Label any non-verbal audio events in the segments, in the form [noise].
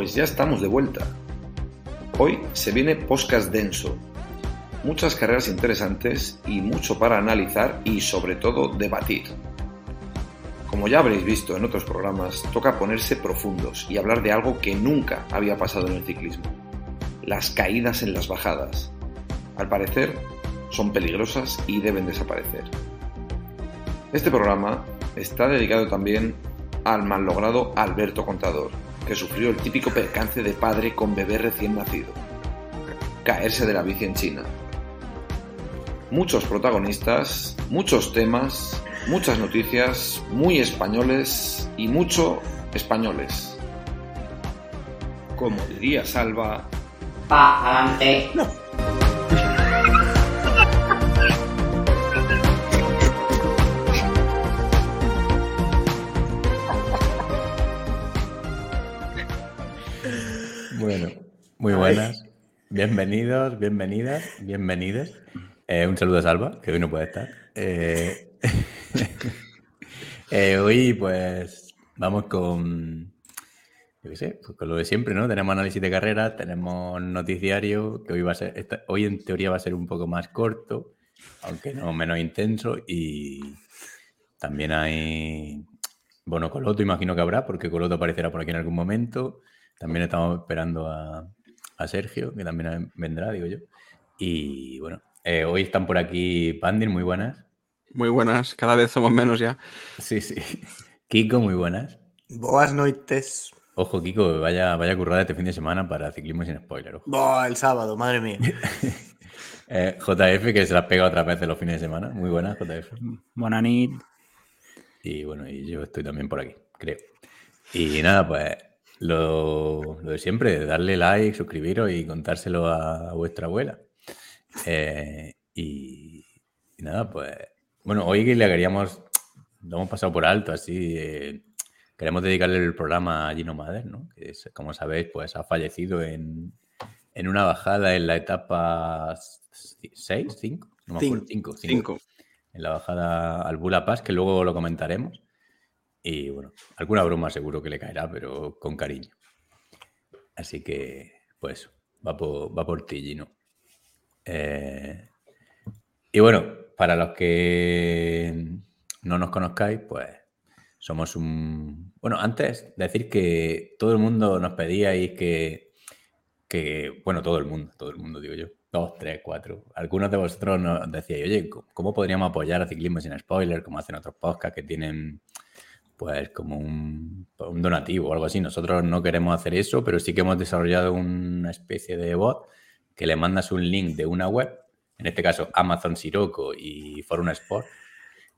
Pues ya estamos de vuelta. Hoy se viene podcast denso. Muchas carreras interesantes y mucho para analizar y sobre todo debatir. Como ya habréis visto en otros programas, toca ponerse profundos y hablar de algo que nunca había pasado en el ciclismo. Las caídas en las bajadas. Al parecer, son peligrosas y deben desaparecer. Este programa está dedicado también al mal logrado Alberto Contador, que sufrió el típico percance de padre con bebé recién nacido. Caerse de la bici en China. Muchos protagonistas, muchos temas, muchas noticias, muy españoles y mucho españoles. Como diría Salva, Pa'lante. Bueno, muy buenas. Bienvenidos, bienvenidas, bienvenides. Eh, un saludo a Salva, que hoy no puede estar. Eh, [laughs] eh, hoy, pues, vamos con, yo qué sé, pues con lo de siempre, ¿no? Tenemos análisis de carrera, tenemos noticiario, que hoy va a ser, esta- hoy en teoría va a ser un poco más corto, aunque no menos intenso, y también hay, bueno, Coloto imagino que habrá, porque Coloto aparecerá por aquí en algún momento. También estamos esperando a, a Sergio, que también vendrá, digo yo. Y bueno, eh, hoy están por aquí Pandir, muy buenas. Muy buenas, cada vez somos menos ya. Sí, sí. [laughs] Kiko, muy buenas. Boas noites. Ojo, Kiko, vaya, vaya currada este fin de semana para ciclismo sin spoiler. ojo. Boa, el sábado, madre mía. [laughs] Eh, JF, que se la pega otra vez en los fines de semana. Muy buenas, JF. Bonanit. Y bueno, y yo estoy también por aquí, creo. Y nada, pues lo, lo de siempre, darle like, suscribiros y contárselo a, vuestra abuela. Eh, y, y nada, pues bueno, hoy le queríamos, lo hemos pasado por alto, así, eh, queremos dedicarle el programa a Gino Mader, ¿no? Que es, como sabéis, pues ha fallecido en, en una bajada en la etapa 6, 5, no me acuerdo, 5, Cinco. en la bajada al Bula Pass, que luego lo comentaremos. Y bueno, alguna broma seguro que le caerá, pero con cariño. Así que, pues, va por, va por ti, Gino. Eh, y bueno, para los que no nos conozcáis, pues somos un... Bueno, antes decir que todo el mundo nos pedíais que, que, bueno, todo el mundo, todo el mundo digo yo, dos, tres, cuatro. Algunos de vosotros nos decíais, oye, ¿cómo- ¿cómo podríamos apoyar a Ciclismo sin Spoiler? Como hacen otros podcasts que tienen, pues, como un, donativo o algo así. Nosotros no queremos hacer eso, pero sí que hemos desarrollado una especie de bot que le mandas un link de una web, en este caso Amazon Sirocco y Forum Sport,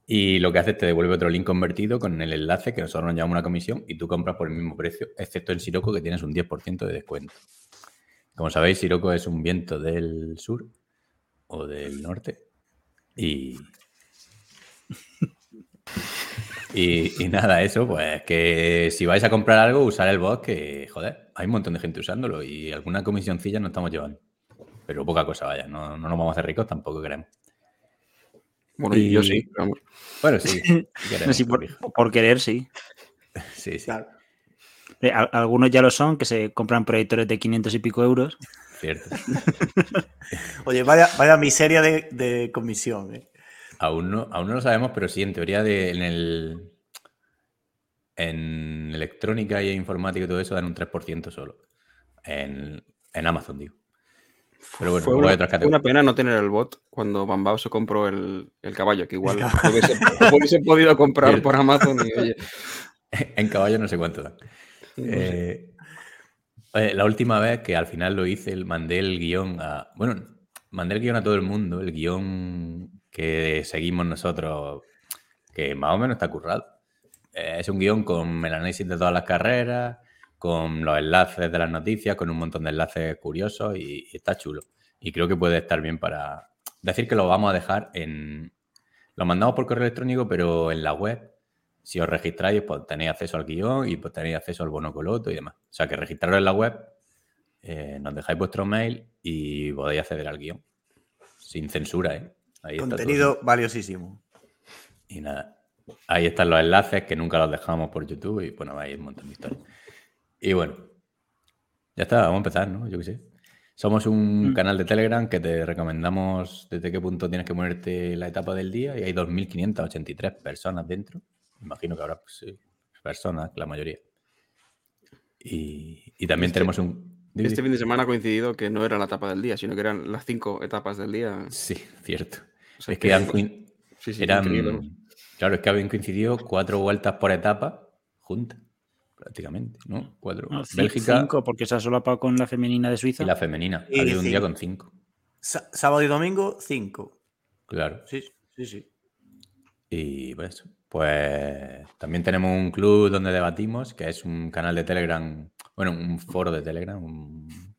y lo que hace es te devuelve otro link convertido con el enlace que nosotros nos llamamos una comisión y tú compras por el mismo precio, excepto en Sirocco que tienes un 10% de descuento. Como sabéis, Sirocco es un viento del sur o del norte y... [laughs] Y, y nada, eso, pues que si vais a comprar algo, usar el bot, que joder, hay un montón de gente usándolo y alguna comisioncilla nos estamos llevando. Pero poca cosa, vaya, no, no nos vamos a hacer ricos, tampoco queremos. Bueno, y yo sí, vamos. Bueno, sí. sí [laughs] queremos, Sí, por, querer, sí. [laughs] sí, sí, Claro. Eh, al- Algunos ya lo son, que se compran proyectores de 500 y pico euros. cierto. [laughs] Oye, vaya, vaya miseria de, de comisión. ¿eh? Aún no, aún no lo sabemos, pero sí, en teoría de, en el en electrónica y informática y todo eso dan un 3% solo. En, en Amazon, digo. Pero bueno, fue una, otras categorías. una pena no tener el bot cuando Bambao se compró el, el caballo, que igual lo hubiese, lo hubiese podido comprar por Amazon y oye, [laughs] En caballo no sé cuánto dan. no. Eh, eh, la última vez que al final lo hice, mandé el guion a. Bueno, mandé el guion a todo el mundo, el guion que seguimos nosotros, que más o menos está currado. Eh, es un guion con el análisis de todas las carreras, con los enlaces de las noticias, con un montón de enlaces curiosos y, está chulo. Y creo que puede estar bien para decir que lo vamos a dejar en. Lo mandamos por correo electrónico, pero en la web si os registráis, pues tenéis acceso al guion y pues tenéis acceso al bono coloto y demás. O sea que registraros en la web, eh, nos dejáis vuestro mail y podéis acceder al guion. Sin censura, ¿eh? Ahí está. Contenido valiosísimo. Y nada. Ahí están los enlaces que nunca los dejamos por YouTube y bueno, hay un montón de historias. Y bueno, Ya está, vamos a empezar, ¿no? Yo qué sé. Somos un Mm. canal de Telegram que te recomendamos desde qué punto tienes que ponerte la etapa del día y hay 2.583 personas dentro. Imagino que habrá pues, personas, la mayoría. Y, y también Este- tenemos un... Este fin de semana ha coincidido que no era la etapa del día, sino que eran las cinco etapas del día. Sí, cierto. O sea es que han coin- sí, sí, eran... Claro, es que habían coincidido cuatro vueltas por etapa juntas, prácticamente, ¿no? Cuatro. No, ci- Bélgica cinco, porque se ha solapado con la femenina de Suiza. y la femenina. Y ha habido un día cinco. con cinco. Sábado y domingo, 5. Claro. Sí, sí, sí. Y pues, pues también tenemos un club donde debatimos, que es un canal de Telegram, bueno, un foro de Telegram, un,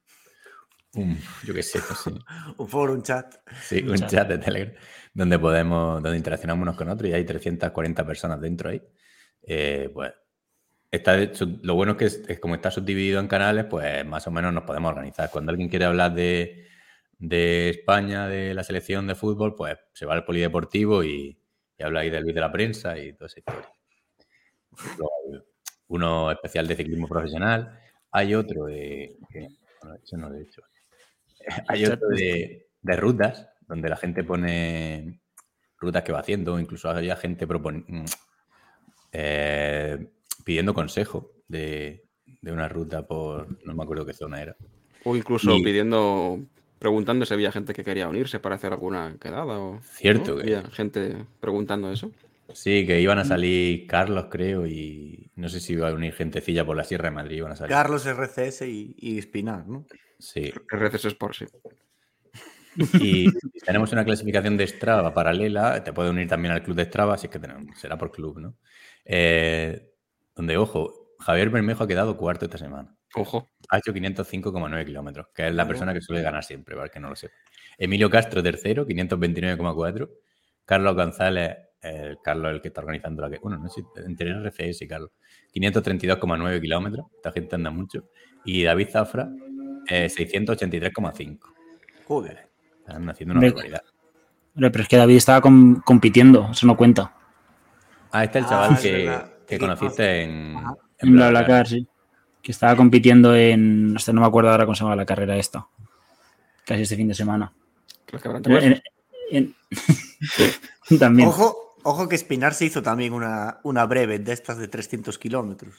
un- yo qué sé, no sé, [laughs] Un foro, un chat. sí, un chat. chat de Telegram, donde podemos, donde interaccionamos unos con otros y hay 340 personas dentro ahí. Eh, pues está hecho- lo bueno es que es, es como está subdividido en canales, pues más o menos nos podemos organizar. Cuando alguien quiere hablar de, de España, de la selección de fútbol, pues se va al polideportivo y, y habla ahí del Luis de la prensa y toda esa historia. Luego uno especial de ciclismo profesional. Hay otro de. que- bueno, ese no lo he hecho. [laughs] Hay otro de, de rutas, donde la gente pone rutas que va haciendo, incluso había gente propon- mm, eh, pidiendo consejo de, de una ruta por. No me acuerdo qué zona era. O incluso Y- pidiendo, preguntando si había gente que quería unirse para hacer alguna quedada. O, Cierto ¿no? que- Había gente preguntando eso. Sí, que iban a salir Carlos, creo, y no sé si iba a unir gentecilla por la Sierra de Madrid. Iban a salir. Carlos RCS y, y Espinar, ¿no? Sí. RCS Sport, sí. Y [laughs] tenemos una clasificación de Strava paralela, te puede unir también al club de Strava, si es que tenemos, será por club, ¿no? Eh, donde, ojo, Javier Bermejo ha quedado cuarto esta semana. Ojo. Ha hecho 505,9 kilómetros, que es la persona que suele ganar siempre, para que no lo sepa. Emilio Castro, tercero, 529,4. Carlos González, Carlos el que está organizando la que. Bueno, no sé, entre RFS y Carlos. 532,9 kilómetros. Esta gente anda mucho. Y David Zafra, eh, 683,5. Joder. Están haciendo una Hombre, barbaridad. Hombre, pero es que David estaba com- compitiendo, eso no cuenta. Ah, este es el Ah, chaval es que, que conociste en, en En BlaBlaCar. BlaBlaCar, sí. Que estaba compitiendo en. hasta no me acuerdo ahora cómo se llama la carrera esta. Casi este fin de semana. En- en- [laughs] También. Ojo, ojo que Espinar se hizo también una, una breve de estas de 300 kilómetros.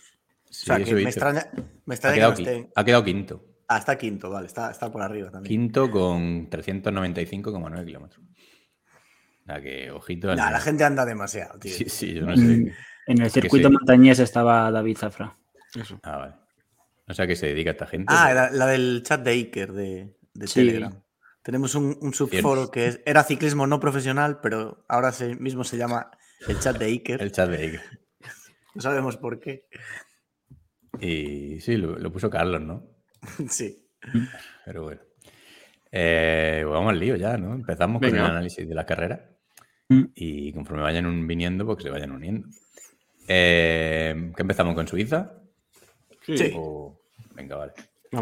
Sí, o sea, que eso me extraña, me ha, extraña quedado, que no ha quedado quinto. Ah, está quinto, vale, está, está por arriba también. Quinto con 395,9 kilómetros. O sea que, ojito. al Nah, la gente anda demasiado, tío. Sí, sí, yo no sé. En el circuito sí. montañés estaba David Zafra. Eso. Ah, vale. No sé a qué se dedica esta gente. Ah, la, la del chat de Iker de, de Sí. Telegram. Tenemos un, un subforo que es- era ciclismo no profesional, pero ahora se- mismo se llama el chat de Iker. El chat de Iker. No sabemos por qué. Y sí, lo, lo puso Carlos, ¿no? [laughs] sí. Pero bueno. Eh, pues vamos al lío ya, ¿no? Empezamos con el análisis de la carrera. Mm. Y conforme vayan un- viniendo, pues que se vayan uniendo. Eh, ¿Qué empezamos con Suiza? Sí. O- Venga, vale.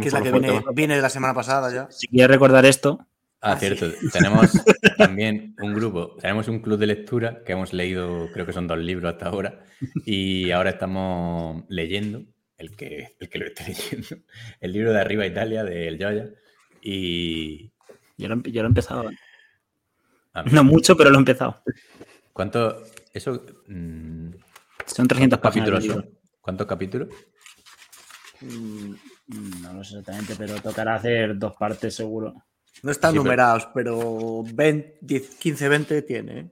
Que es la que viene, viene de la semana pasada ya. Si quieres recordar esto, Ah, Ah, sí. cierto. Tenemos [laughs] también un grupo, tenemos un club de lectura que hemos leído, creo que son dos libros hasta ahora, y ahora estamos leyendo, el que, el que lo esté [laughs] leyendo, el libro de Arriba Italia de El Yoya. Y. yo lo, he- yo lo he empezado. ¿eh? No mucho, pero lo he empezado. ¿Cuánto? Eso. mm, Son 300 ¿Cuántos páginas. capítulos del son? ¿Cuántos capítulos? Mm, No lo sé exactamente, pero tocará hacer dos partes seguro. No están Sí, pero- numerados, pero 20, 10, 15, 20 tiene. ¿eh?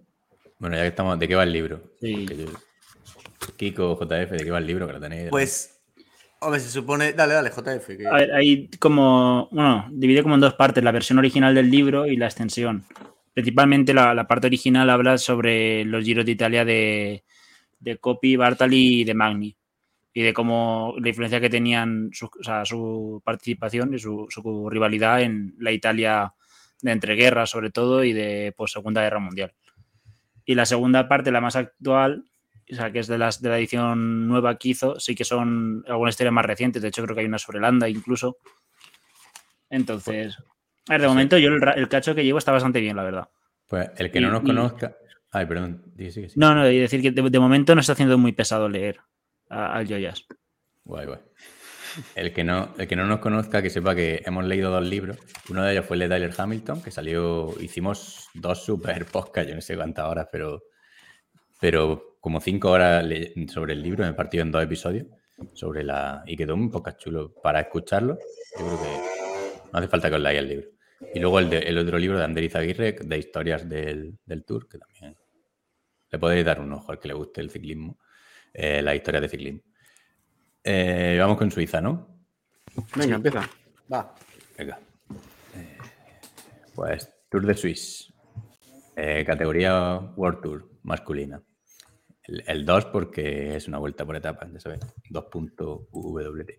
Bueno, ya que estamos, ¿de qué va el libro? Sí. Yo- Kiko, JF, ¿de qué va el libro? Que lo tenéis. Pues, hombre, se supone. Dale, dale, JF. que- A ver, hay como, bueno, divide como en dos partes, la versión original del libro y la extensión. Principalmente la, la parte original habla sobre los giros de Italia de, de Coppi, Bartali y de Magni. Y de cómo la influencia que tenían su, o sea, su participación y su, su rivalidad en la Italia de entreguerras, sobre todo, y de post Segunda Guerra Mundial. Y la segunda parte, la más actual, o sea, que es de, las, de la edición nueva que hizo, sí que son algunas historias más recientes. De hecho, creo que hay una sobre Landa incluso. Entonces, a ver, de momento yo el, cacho que llevo está bastante bien, la verdad. Pues el que no nos y- conozca. Ay, perdón. No, no, y decir que de, de momento no está haciendo muy pesado leer al Joyas. Guay, guay. el que, no, el que no nos conozca, que sepa que hemos leído dos libros. Uno de ellos fue el de Tyler Hamilton, que salió, hicimos dos super podcasts, yo no sé cuántas horas, pero, pero como cinco horas sobre el libro, me he partido en dos episodios sobre la. y quedó un podcast chulo para escucharlo. Yo creo que no hace falta que os leáis el libro. Y luego el, de, el otro libro de Andrés Aguirre, de historias del, del, Tour, que también le podéis dar un ojo al que le guste el ciclismo, eh, la historia de ciclismo. Eh, vamos con Suiza, ¿no? Venga, empieza. Va. Venga. Eh, pues Tour de Suisse. categoría World Tour masculina. El, 2 porque es una vuelta por etapa, ya sabes, 2.wt.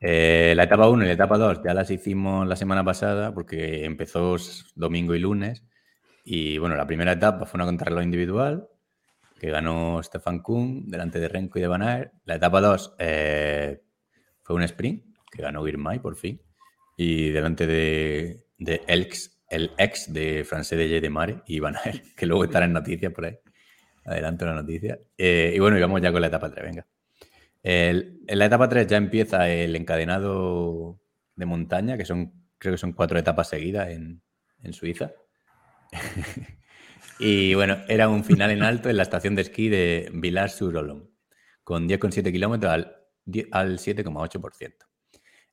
Eh, la etapa 1 y la etapa 2 ya las hicimos la semana pasada porque empezó domingo y lunes. Y bueno, la primera etapa fue una contrarreloj individual que ganó Stefan Kuhn delante de Renko y de Van Aert. La etapa 2 eh, fue un sprint que ganó Girmay por fin. Y delante de, de Elx, el ex de Francés de de Mare y Van Aert, [laughs] que luego estará en noticias por ahí. Adelanto la noticia. Eh, y bueno, y vamos ya con la etapa 3, venga. en la etapa 3 ya empieza el encadenado de montaña, que son, creo que son cuatro etapas seguidas en, Suiza. [laughs] y bueno, era un final en alto en la estación de esquí de Villars-sur-Olon, con 10,7 kilómetros al, al 7,8%.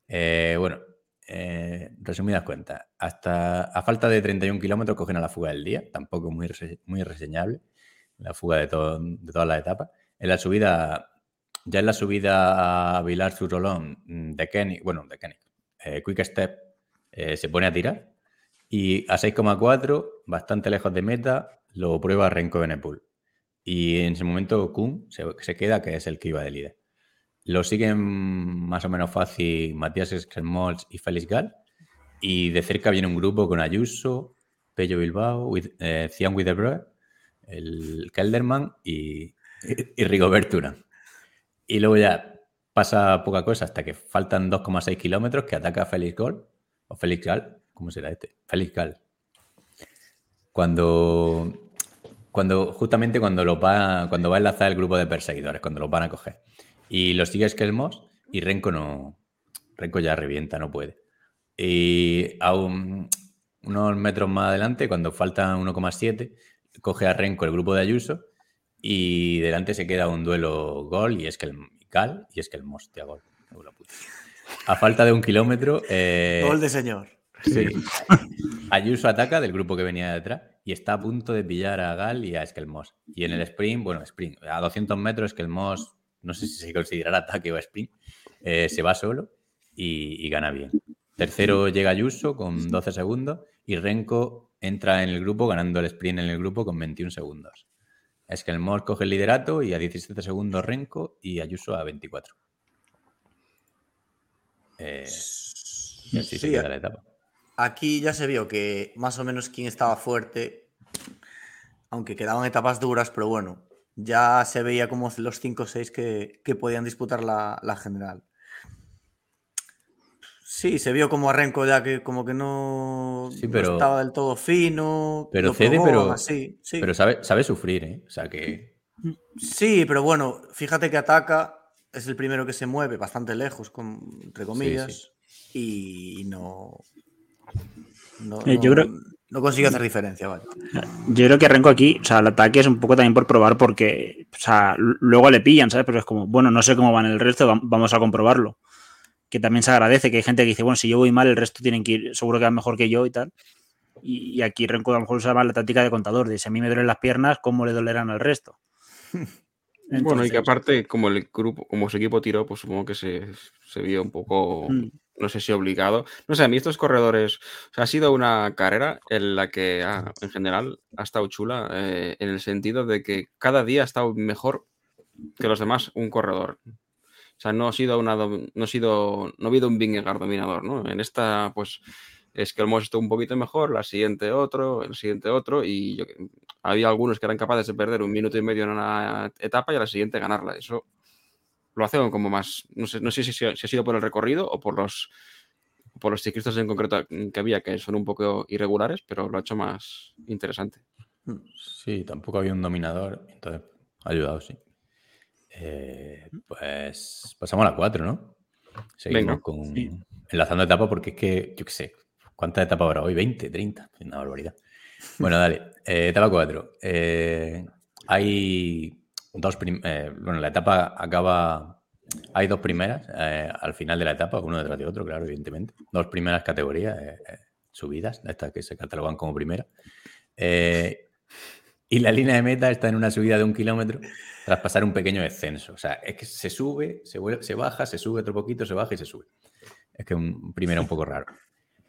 Eh, bueno, eh, resumidas cuentas, hasta a falta de 31 kilómetros cogen a la fuga del día, tampoco muy, muy reseñable la fuga de, todo, de todas las etapas. En la subida, ya en la subida a Vilar Surolón mm, de Kenny, bueno, de Kenny, eh, Quick Step eh, se pone a tirar y a 6,4, bastante lejos de meta, lo prueba Renko Benepul. Y en ese momento Kuhn se, queda, que es el que iba de líder. Lo siguen más o menos fácil Matías Skremolz y Félix Gal. Y de cerca viene un grupo con Ayuso, Pello Bilbao, with, eh, Cian el Kelderman y, y Y luego ya pasa poca cosa hasta que faltan 2,6 kilómetros que ataca a Félix Gol, o Félix Gal, ¿cómo será este? Félix Gal. Cuando, cuando, justamente cuando, va, cuando va a enlazar el grupo de perseguidores, cuando lo van a coger. Y lo sigue Skelmos y Renko no. Renko ya revienta, no puede. Y a unos metros más adelante, cuando faltan 1,7, coge a Renko el grupo de Ayuso y delante se queda un duelo gol y es que el Cal y es que el gol. A falta de un kilómetro. Eh, gol de señor. Sí. Ayuso ataca del grupo que venía detrás y está a punto de pillar a Gal y a Eskelmos. Y en el sprint, bueno, sprint, a 200 metros Eskelmos, no sé si se considerará ataque o sprint, eh, se va solo y, y, gana bien. Tercero llega Ayuso con 12 segundos y Renko entra en el grupo ganando el sprint en el grupo con 21 segundos. Es que el Mor coge el liderato y a 17 segundos Renko y Ayuso a 24. Eh, sí, la etapa. Aquí ya se vio que más o menos quién estaba fuerte, aunque quedaban etapas duras, pero bueno, ya se veía como los 5 o 6 que, podían disputar la, la general. Sí, se vio como Arrenco ya que como que no, estaba del todo fino. Pero cede, pero, pero sabe, sabe sufrir, ¿eh? O sea que. Sí, pero bueno, fíjate que ataca, es el primero que se mueve bastante lejos, con, entre comillas, y no. No, eh, yo creo... no consigue hacer diferencia, vale. Yo creo que Renko aquí, o sea, el ataque es un poco también por probar porque, o sea, luego le pillan, ¿sabes? Pero es como, bueno, no sé cómo van el resto, vamos a comprobarlo que también se agradece, que hay gente que dice, bueno, si yo voy mal, el resto tienen que ir, seguro que van mejor que yo y tal. Y, aquí Renko a lo mejor usaba la táctica de contador, de si a mí me duelen las piernas, ¿cómo le dolerán al resto? [laughs] bueno, y que aparte, como el grupo, como su equipo tiró, pues supongo que se, se vio un poco, mm. no sé si obligado. No sé, a mí estos corredores, o sea, ha sido una carrera en la que en general ha estado chula, eh, en el sentido de que cada día ha estado mejor que los demás un corredor. O sea, no ha sido una no ha sido no ha habido un Vingegaard dominador, ¿no? En esta, pues, es que hemos estado un poquito mejor, la siguiente otro, el siguiente otro, y yo, había algunos que eran capaces de perder un minuto y medio en una etapa y a la siguiente ganarla. Eso lo hace como más, no sé, no sé si, ha sido por el recorrido o por los por los ciclistas en concreto que había, que son un poco irregulares, pero lo ha hecho más interesante. Sí, tampoco había un dominador, entonces ha ayudado, sí. Eh, pues pasamos a la 4, ¿no? Seguimos con enlazando etapas porque es que, yo qué sé, ¿cuántas etapas habrá hoy? ¿20? ¿30? Una barbaridad. Bueno, dale. [laughs] Eh, etapa 4. Eh, hay dos bueno, la etapa acaba. Hay dos primeras al final de la etapa, uno detrás de otro, claro, evidentemente. Dos primeras categorías, subidas, estas que se catalogan como primera. Y la línea de meta está en una subida de un kilómetro tras pasar un pequeño descenso. O sea, es que se sube, se, baja, se sube otro poquito, se baja y se sube. Es que un primero un poco raro.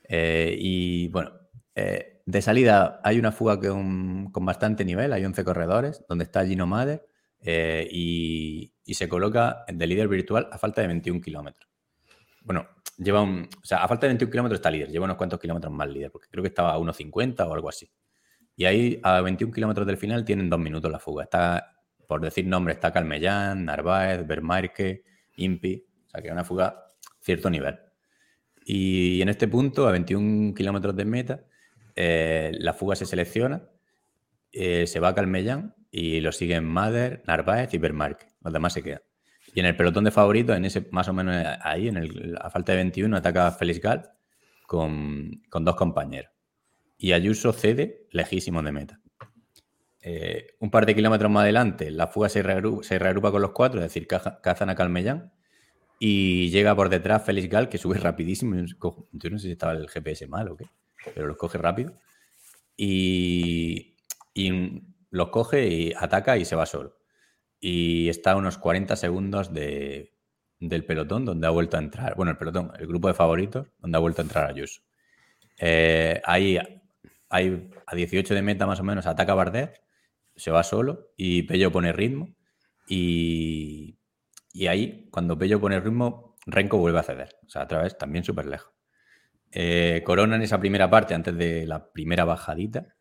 y bueno, de salida hay una fuga con, bastante nivel, hay 11 corredores, donde está Gino Mader eh, y, se coloca de líder virtual a falta de 21 kilómetros. Bueno, lleva un, o sea, a falta de 21 kilómetros está líder, lleva unos cuantos kilómetros más líder, porque creo que estaba a 1.50 o algo así. Y ahí a 21 kilómetros del final tienen dos minutos la fuga. Está, por decir nombres, está Calmellán, Narváez, Bermarque, Impi, o sea que es una fuga cierto nivel. Y en este punto, a 21 kilómetros de meta, eh, la fuga se selecciona, eh, se va a Calmellán y lo siguen Mader, Narváez y Bermarque. Los demás se quedan. Y en el pelotón de favoritos, en ese más o menos ahí, en el, a falta de 21, ataca Félix Gal con, dos compañeros. Y Ayuso cede lejísimo de meta. Eh, un par de kilómetros más adelante, la fuga se reagrupa, con los cuatro, es decir, cazan a Calmellán y llega por detrás Félix Gal, que sube [laughs] rapidísimo. Yo no sé si estaba el GPS mal o qué pero los coge rápido. Y, los coge y ataca y se va solo. Y está a unos 40 segundos del pelotón donde ha vuelto a entrar. Bueno, el pelotón, el grupo de favoritos, donde ha vuelto a entrar Ayuso. Eh, ahí hay a 18 de meta más o menos ataca Bardet, se va solo y Pello pone ritmo. Y, y ahí, cuando Pello pone ritmo, Renko vuelve a ceder. O sea, otra vez también súper lejos. Eh, Corona en esa primera parte, antes de la primera bajadita,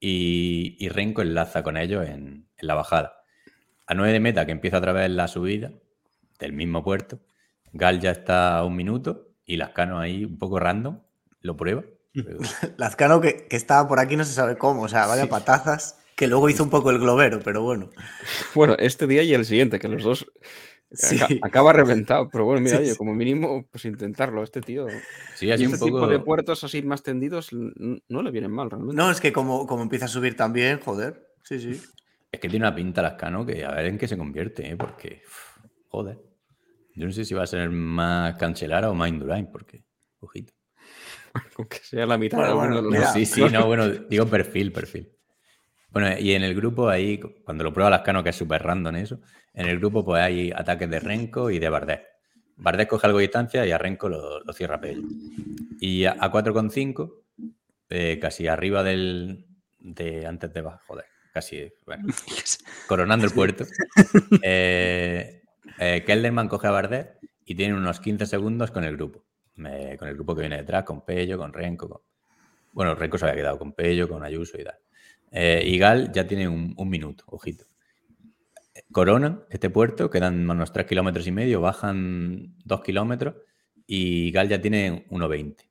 y, Renko enlaza con ellos en, la bajada. A 9 de meta, que empieza otra vez la subida del mismo puerto, Gal ya está a un minuto y Lascano ahí un poco random, lo prueba. Lascano [laughs] que, que estaba por aquí no se sabe cómo, o sea, vaya patazas, que luego hizo un poco el globero, pero bueno. [laughs] Bueno, este día y el siguiente, que los dos Acaba reventado, pero bueno, mira, oye, como mínimo, pues intentarlo. Este tío. Sí, así este tipo de puertos así más tendidos no le vienen mal realmente. No, es que como, como empieza a subir también, joder. Sí, sí. Es que tiene una pinta Lascano que a ver en qué se convierte, ¿eh? porque. joder. Yo no sé si va a ser más Cancelara o más Indurain, porque. Ojito. [laughs] Con que sea la mitad. sí, sí, no, bueno, digo perfil, perfil. Bueno, y en el grupo ahí, cuando lo prueba Lascano, que es súper random eso, en el grupo pues hay ataques de Renko y de Bardet. Bardet coge algo de distancia y a Renko lo, cierra Pello. Y a, 4,5, eh, casi arriba del... de antes de... Joder, casi... Bueno, [laughs] coronando el puerto. Eh, eh, Kelderman coge a Bardet y tiene unos 15 segundos con el grupo. Con el grupo que viene detrás, con Pello, con Renko. Bueno, Renko se había quedado con Pello, con Ayuso y tal. Eh, y Gal ya tiene un, minuto, ojito. Corona, este puerto, quedan unos 3 kilómetros y medio, bajan 2 kilómetros y Gal ya tiene 1,20.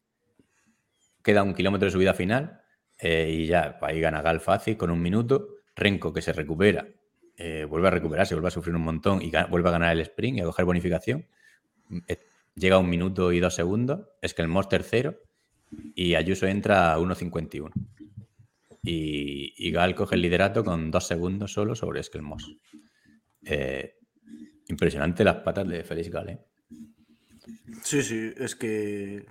Queda un kilómetro de subida final eh, y ya ahí gana Gal fácil con un minuto. Renko que se recupera, eh, vuelve a recuperarse, vuelve a sufrir un montón y vuelve a ganar el sprint y a coger bonificación. Llega a un minuto y dos segundos, es que el Monster tercero y Ayuso entra a 1.51 y, Gal coge el liderato con dos segundos solo sobre Eskelmos. Eh, impresionante las patas de Félix Gal, ¿eh? Sí, sí, es que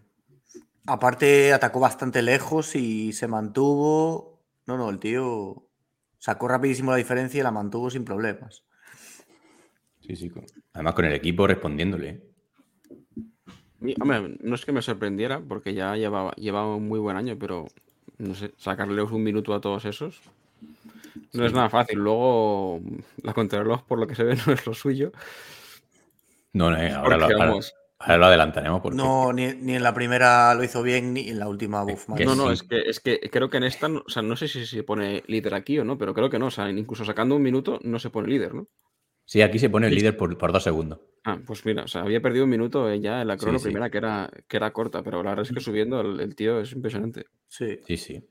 aparte atacó bastante lejos y se mantuvo. No, no, el tío sacó rapidísimo la diferencia y la mantuvo sin problemas. Sí, sí. Además con el equipo respondiéndole. ¿Eh? Hombre, no es que me sorprendiera porque ya llevaba, llevaba un muy buen año, pero no sé, sacarles un minuto a todos esos. No es nada fácil. Luego, la contrarreloj, por lo que se ve, [laughs] no es lo suyo. No, no, eh, ahora, lo, ahora, adelantaremos. No, ni, en la primera lo hizo bien, ni en la última buff. No, no, es que, es que creo que en esta, o sea, no sé si se pone líder aquí o no, pero creo que no. O sea, incluso sacando un minuto no se pone líder, ¿no? Sí, aquí se pone el líder por, dos segundos. Ah, pues mira, o sea, había perdido un minuto ya en la crono primera que era, que era corta, pero la verdad es que subiendo el, tío es impresionante. Sí. Sí, sí.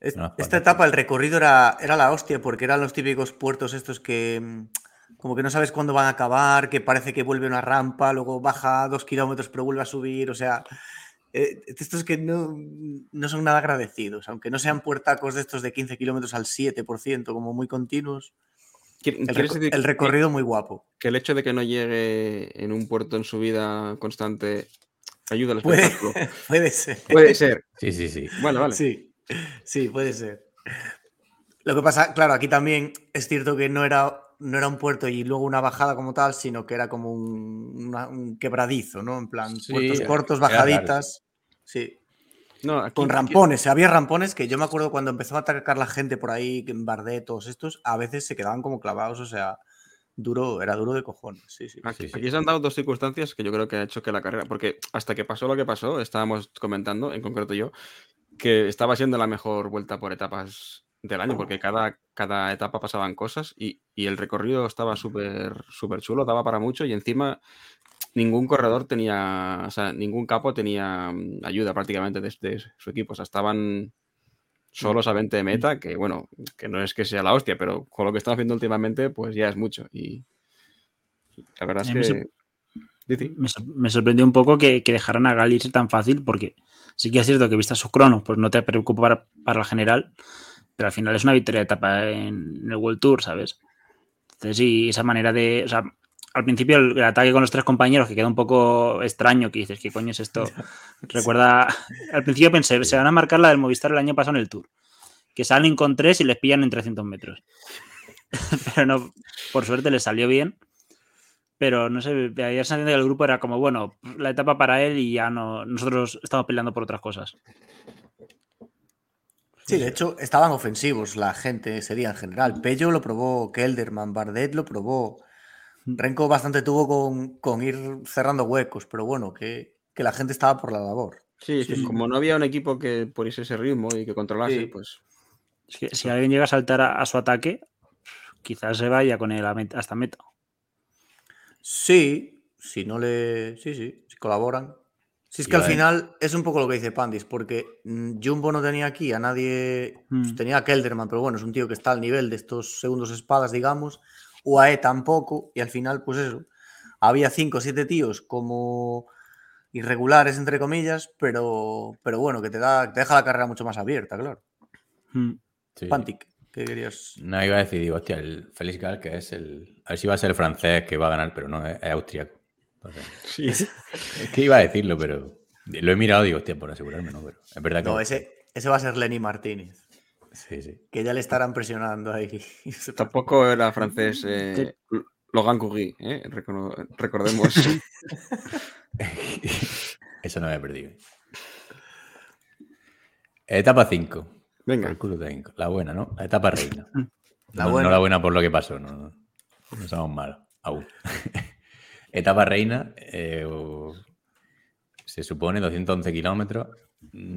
esta etapa, el recorrido era, era la hostia, porque eran los típicos puertos estos que, como que no sabes cuándo van a acabar, que parece que vuelve una rampa, luego baja dos kilómetros pero vuelve a subir, o sea, eh, estos que no, no, son nada agradecidos, aunque no sean puertacos de estos de 15 kilómetros al 7%, como muy continuos. El, recorrido muy guapo. Que el hecho de que no llegue en un puerto en su vida constante ayuda al puede, [laughs] puede ser. Puede ser. Sí, sí, sí. Bueno, vale. Sí, sí, puede ser. Lo que pasa, claro, aquí también es cierto que no era, no era un puerto y luego una bajada como tal, sino que era como un, quebradizo, ¿no? En plan, puertos cortos, bajaditas. Sí. No, Con rampones, había rampones que yo me acuerdo cuando empezó a atacar la gente por ahí, en Bardet, todos estos, a veces se quedaban como clavados, o sea, duro, era duro de cojones. Sí, sí. Aquí, se han dado dos circunstancias que yo creo que ha hecho que la carrera, porque hasta que pasó lo que pasó, estábamos comentando, en concreto yo, que estaba siendo la mejor vuelta por etapas del año, porque cada, cada etapa pasaban cosas y, y el recorrido estaba súper súper chulo, daba para mucho y encima ningún corredor tenía, o sea, ningún capo tenía mm, ayuda prácticamente desde su equipo. O sea, estaban solos a 20 de meta, que bueno, que no es que sea la hostia, pero con lo que están haciendo últimamente, pues ya es mucho. Y la verdad es que... Me, sorprendió un poco que, dejaran a Gal irse tan fácil, porque sí que es cierto que vista su crono, pues no te preocupa para, para la general, pero al final es una victoria de etapa en, el World Tour, ¿sabes? Entonces, sí, esa manera de. O sea, al principio el, ataque con los tres compañeros, que queda un poco extraño, que dices, ¿qué coño es esto? [laughs] Recuerda, al principio pensé, se van a marcar la del Movistar el año pasado en el Tour, que salen con tres y les pillan en 300 metros. [laughs] Pero no, por suerte les salió bien. Pero no sé, ayer se que el grupo era como, bueno, la etapa para él y ya no, nosotros estamos peleando por otras cosas. Sí, de hecho, estaban ofensivos la gente sería en general. Pello lo probó, Kelderman, Bardet lo probó. Renko bastante tuvo con, ir cerrando huecos, pero bueno, que, la gente estaba por la labor. Sí, como no había un equipo que poniese ese ritmo y que controlase, pues. si alguien llega a saltar a, su ataque, quizás se vaya con él hasta meta. Sí, si no le. Sí, sí, si colaboran. Si es que al final es un poco lo que dice Pandis, porque mm, Jumbo no tenía aquí a nadie. Pues, mm. tenía a Kelderman, pero bueno, es un tío que está al nivel de estos segundos espadas, digamos. UAE tampoco, y al final, pues eso, había cinco o siete tíos como irregulares, entre comillas, pero, pero bueno, que te, da, te deja la carrera mucho más abierta, claro. Hmm. Pantic, ¿qué querías? No, iba a decir, digo, hostia, el Félix Gal, que es el. A ver si va a ser el francés que va a ganar, pero no, es, austriaco. sí. Es que iba a decirlo, pero lo he mirado, digo, hostia, por asegurarme, no, pero es verdad que. No, ese, ese va a ser Lenny Martínez. Sí, sí. Que ya le estarán presionando ahí. [laughs] Tampoco era francés eh, Logan Coury, ¿eh? recordemos. [laughs] Eso no me he perdido. Etapa 5. Venga. La buena, ¿no? La etapa reina. [laughs] La no, buena. no, la buena por lo que pasó, no, no somos malos aún. etapa reina, eh, se supone 211 kilómetros.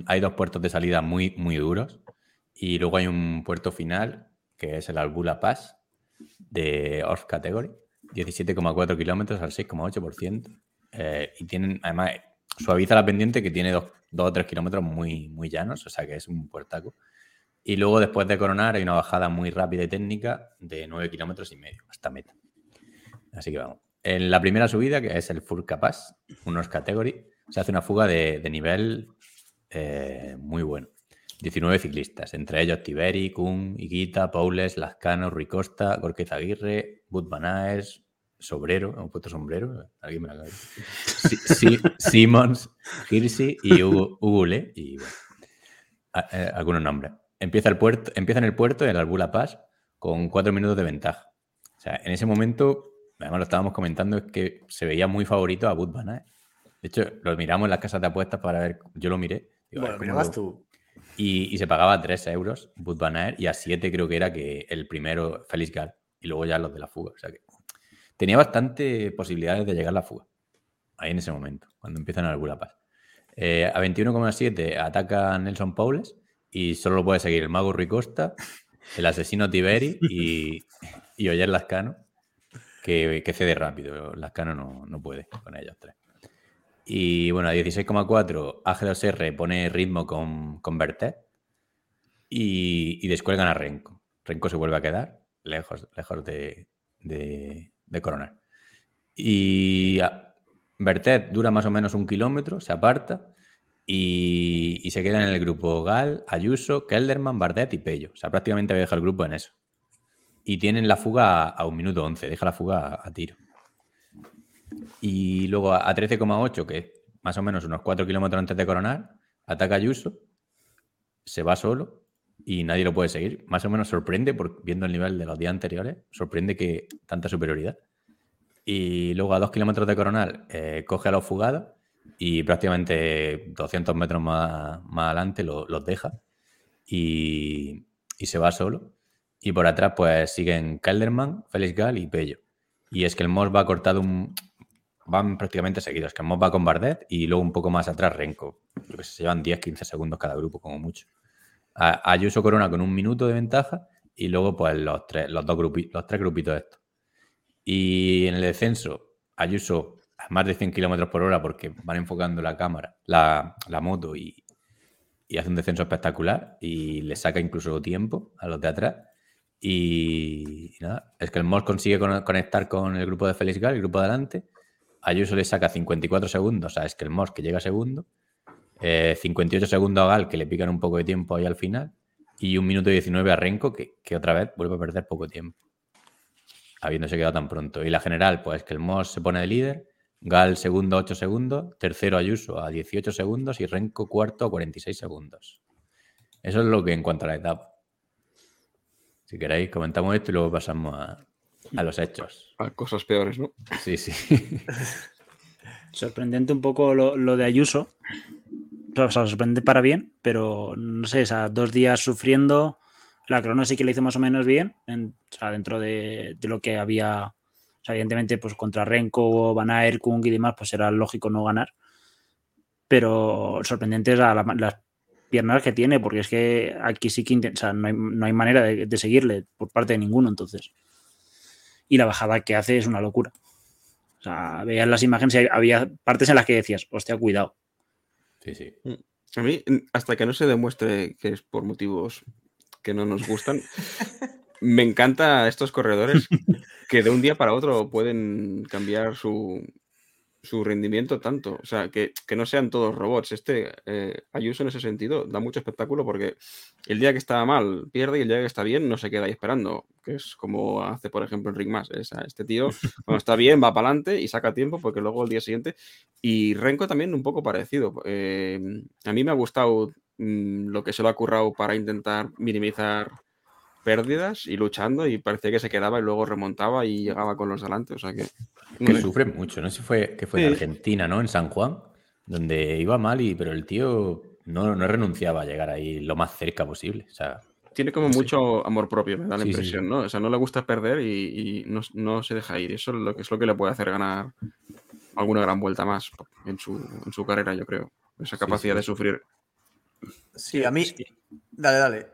Hay dos puertos de salida muy, muy duros. Y luego hay un puerto final, que es el Albula Pass de Off Category, 17,4 kilómetros al 6,8%. Eh, y tienen, además, suaviza la pendiente que tiene 2 o 3 kilómetros muy, muy llanos, o sea que es un puertaco. Y luego, después de coronar, hay una bajada muy rápida y técnica de 9 kilómetros y medio hasta meta. Así que vamos. En la primera subida, que es el Furca Pass, unos category, se hace una fuga de, nivel eh, muy bueno. 19 ciclistas, entre ellos Tiberi, Kuhn, Higuita, Paules, Lascano, Rui Costa, Gorquez Aguirre, Bud Sobrero, ¿hemos puesto sombrero? Alguien me la sí, [laughs] Simons, Hirsi y Hugo, y bueno, eh, algunos nombres. Empieza, el puerto, empieza en el puerto, en el Albula Pass, con cuatro minutos de ventaja. O sea, en ese momento, además lo estábamos comentando, es que se veía muy favorito a Bud De hecho, lo miramos en las casas de apuestas para ver, yo lo miré. bueno, tú. Y, se pagaba 3 euros Bud y a 7 creo que era que el primero Félix Gal y luego ya los de la fuga. O sea que tenía bastante posibilidades de llegar a la fuga. Ahí en ese momento, cuando empiezan a Bula Paz. Eh, a 21,7 ataca Nelson Paules y solo lo puede seguir el mago Ricosta, el asesino Tiberi y, y Oyer Lascano, que, que cede rápido. Lascano no, no puede con ellos tres. Y bueno, a 16,4 AG2R pone ritmo con, con y, y, descuelgan a Renko. Renko se vuelve a quedar lejos, lejos de, de, coronar. Y Bertet dura más o menos un kilómetro, se aparta y, se queda en el grupo Gal, Ayuso, Kelderman, Bardet y Pello. O sea, prácticamente deja el grupo en eso. Y tienen la fuga a, un minuto 11, deja la fuga a, tiro. Y luego a, 13,8, que más o menos unos 4 kilómetros antes de coronar, ataca Ayuso, se va solo y nadie lo puede seguir. Más o menos sorprende, por, viendo el nivel de los días anteriores, sorprende que tanta superioridad. Y luego a 2 kilómetros de coronar eh, coge a los fugados y prácticamente 200 metros más, adelante los deja y, se va solo. Y por atrás pues siguen Kelderman, Félix Gal y Pello. Y es que el Moss va cortado un... Van prácticamente seguidos. Moss va con Bardet y luego un poco más atrás Renko. que se llevan 10-15 segundos cada grupo como mucho. Ayuso Corona con un minuto de ventaja y luego pues los, tres, los, dos los tres grupitos estos. Y en el descenso, Ayuso más de 100 kilómetros por hora porque van enfocando la cámara, la, moto y, hace un descenso espectacular y le saca incluso tiempo a los de atrás. Y, nada, es que el Moss consigue conectar con el grupo de Félix Gal, el grupo de adelante. Ayuso le saca 54 segundos a es que llega segundo. 58 eh, segundos a Gal que le pican un poco de tiempo ahí al final. Y un minuto y 19 a Renko que, que otra vez vuelve a perder poco tiempo habiéndose quedado tan pronto. Y la general, pues que el Moss se pone de líder, Gal segundo 8 segundos, tercero Ayuso a 18 segundos y Renko cuarto a 46 segundos. Eso es lo que en cuanto a la etapa. Si queréis, comentamos esto y luego pasamos a, los hechos. A cosas peores, ¿no? Sí, sí. [laughs] Sorprendente un poco lo, de Ayuso. O sea, sorprende para bien, pero no sé, o dos días sufriendo. La crono sí que le hizo más o menos bien, o sea, dentro de, de lo que había evidentemente, pues contra Renko, Van Aert, Kung y demás, pues era lógico no ganar. Pero sorprendente es las piernas que tiene, porque es que aquí sí que o sea, no, hay, manera de, seguirle por parte de ninguno, entonces. Y la bajada que hace es una locura. O sea, veías las imágenes y había partes en las que decías, hostia, cuidado. Sí, sí. Mm. A mí, hasta que no se demuestre que es por motivos que no nos gustan, [laughs] me encanta estos corredores que de un día para otro pueden cambiar su, rendimiento tanto. O sea, que, no sean todos robots. Este eh, Ayuso en ese sentido da mucho espectáculo porque el día que está mal pierde y el día que está bien no se queda ahí esperando. Que es como hace, por ejemplo, Enric Mas. este tío, [laughs] cuando está bien, va para adelante y saca tiempo porque luego el día siguiente. Y Renko también un poco parecido. Eh, a mí me ha gustado mm, lo que se lo ha currado para intentar minimizar pérdidas y luchando y parecía que se quedaba y luego remontaba y llegaba con los delante. O sea que. Que sufre mucho, no sé si fue que fue en Argentina, ¿no? En San Juan, donde iba mal, y, pero el tío no, no renunciaba a llegar ahí lo más cerca posible. O sea, tiene como mucho amor propio, me da la impresión, ¿no? O sea, no le gusta perder y, no, se deja ir. Eso es lo que es lo que le puede hacer ganar alguna gran vuelta más en su, en su carrera, yo creo. Esa capacidad de sufrir. Sí, a mí. Dale, dale.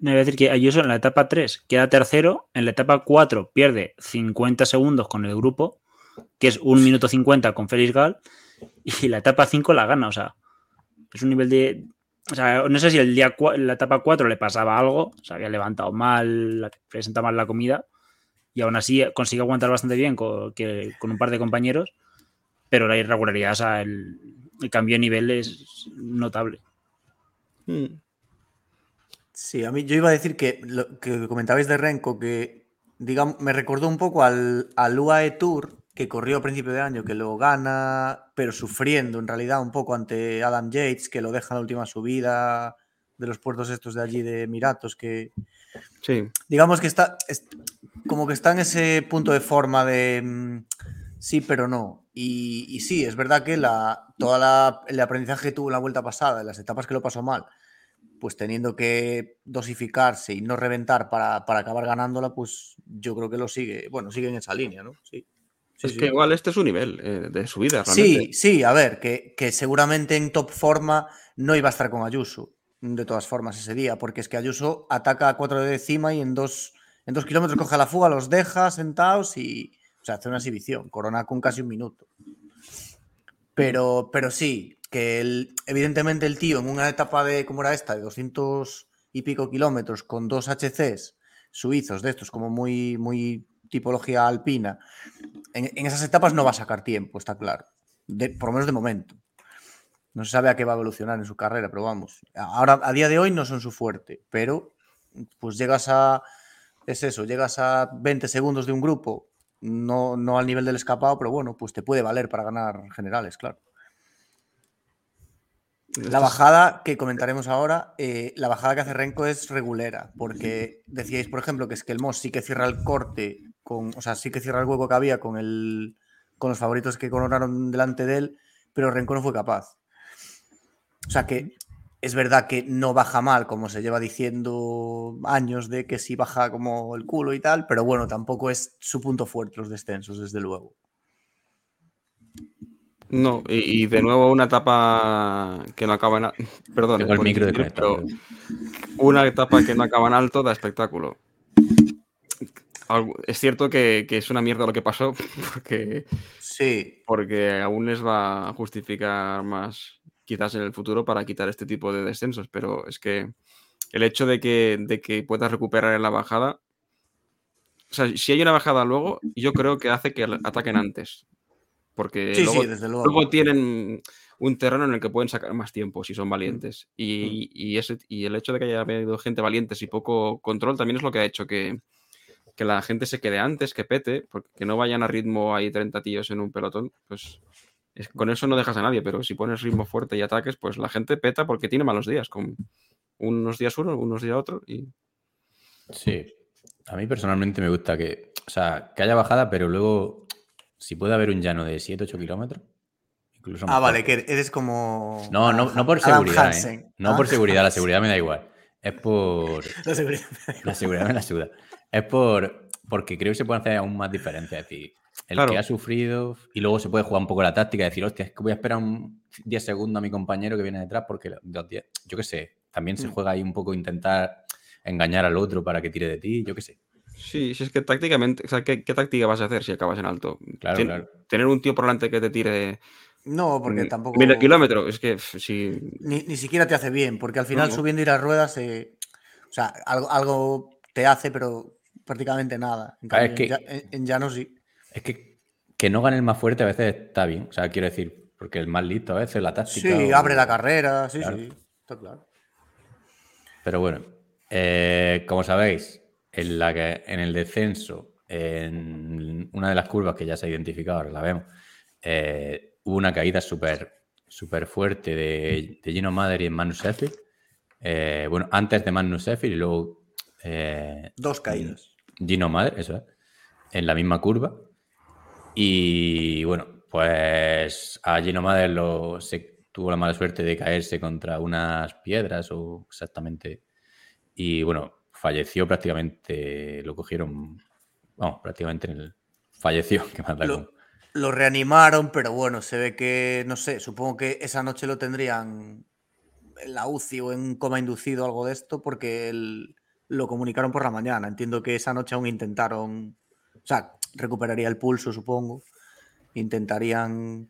No, iba a decir que Ayuso en la etapa 3 queda tercero, en la etapa 4 pierde 50 segundos con el grupo, que es 1 minuto 50 con Félix Gal, y la etapa 5 la gana, o sea, es un nivel de... O sea, no sé si el día la etapa 4 le pasaba algo, o sea, había levantado mal, presentaba mal la comida, y aún así consigue aguantar bastante bien con, con un par de compañeros, pero la irregularidad, o sea, el, cambio de nivel es notable. Hmm. Sí, a mí yo iba a decir que lo que comentabais de Renko, que digamos, me recordó un poco al, al UAE Tour que corrió a principio de año, que lo gana, pero sufriendo en realidad un poco ante Adam Yates, que lo deja en la última subida de los puertos estos de allí de Emiratos, que sí. digamos que está, como que está en ese punto de forma de mm, sí, pero no. Y, y sí, es verdad que la, toda el aprendizaje que tuvo en la vuelta pasada, en las etapas que lo pasó mal, pues teniendo que dosificarse y no reventar para, acabar ganándola, pues yo creo que lo sigue, bueno, sigue en esa línea, ¿no? Sí. es que igual este es su nivel eh, de subida. Realmente. Sí, sí, a ver, que, seguramente en top forma no iba a estar con Ayuso, de todas formas, ese día, porque es que Ayuso ataca a cuatro de encima y en dos, en dos kilómetros coge la fuga, los deja sentados y, o sea, hace una exhibición, corona con casi un minuto. Pero, pero sí, que evidentemente el tío en una etapa de, como era esta, de 200 y pico kilómetros con dos HCs suizos de estos como muy, muy tipología alpina, en, esas etapas no va a sacar tiempo, está claro. por lo menos de momento. No se sabe a qué va a evolucionar en su carrera, pero vamos. Ahora, a día de hoy no son su fuerte, pero pues llegas a. Es eso, llegas a 20 segundos de un grupo, no, no al nivel del escapado, pero bueno, pues te puede valer para ganar generales, claro. La bajada que comentaremos ahora, eh, la bajada que hace Renko es regulera, porque decíais, por ejemplo, que es que el Moss sí que cierra el corte, con, o sea, sí que cierra el hueco que había con, el, con los favoritos que coronaron delante de él, pero Renko no fue capaz. O sea que es verdad que no baja mal, como se lleva diciendo años de que sí baja como el culo y tal, pero bueno, tampoco es su punto fuerte los descensos, desde luego. No, y, de nuevo una etapa que no acaba en [laughs] Perdón, el micro de pero una etapa que no acaba en alto da espectáculo. Es cierto que, es una mierda lo que pasó, [laughs] porque, sí. porque aún les va a justificar más quizás en el futuro para quitar este tipo de descensos, pero es que el hecho de que, de que puedas recuperar en la bajada, o sea, si hay una bajada luego, yo creo que hace que ataquen antes. Porque luego, tienen un terreno en el que pueden sacar más tiempo si son valientes. Y, ese, y el hecho de que haya habido gente valiente y poco control también es lo que ha hecho que, la gente se quede antes, que pete, porque que no vayan a ritmo ahí 30 tíos en un pelotón, pues con eso no dejas a nadie, pero si pones ritmo fuerte y ataques, pues la gente peta porque tiene malos días, con unos días uno, unos días otro y... Sí, a mí personalmente me gusta que, o sea, que haya bajada, pero luego si puede haber un llano de 7-8 kilómetros. Incluso ah, vale, que eres como. No, no, no por seguridad. ¿eh? No por seguridad, la seguridad me da igual. Es por. [laughs] La seguridad me da La seguridad me la suda. Es por. Porque creo que se puede hacer aún más diferencia. Es decir, el que ha sufrido y luego se puede jugar un poco la táctica, decir, hostia, es que voy a esperar un 10 segundos a mi compañero que viene detrás porque yo qué sé, también se mm. juega ahí un poco intentar engañar al otro para que tire de ti, yo qué sé. Sí, si es que tácticamente, o sea, ¿qué, táctica vas a hacer si acabas en alto? Claro, Tener un tío por delante que te tire. No, porque tampoco. Mil kilómetros, es que si. Ni, siquiera te hace bien, porque al final subiendo ir a ruedas, eh, o sea, algo, algo, te hace, pero prácticamente nada. En, cambio, que, en, llano sí. Es que que no gane el más fuerte a veces está bien, o sea, quiero decir, porque el más listo a veces la táctica. Sí, abre la carrera, sí, sí, está claro. Pero bueno, eh, como sabéis, en la que en el descenso, en una de las curvas que ya se ha identificado, ahora la vemos, eh, hubo una caída súper super fuerte de, de, Gino y en Magnus Sheffield. Eh, bueno, antes de Magnus Sheffield y luego... Eh, Dos caídas. Gino Madder, eso es, en la misma curva. Y bueno, pues a Gino Madder lo, se, tuvo la mala suerte de caerse contra unas piedras o exactamente... Y bueno, falleció prácticamente, lo cogieron, vamos, prácticamente en el, falleció. [laughs] Que lo, lo, reanimaron, pero bueno, se ve que, no sé, supongo que esa noche lo tendrían en la UCI o en coma inducido, algo de esto, porque lo comunicaron por la mañana. Entiendo que esa noche aún intentaron, o sea, recuperaría el pulso, supongo. Intentarían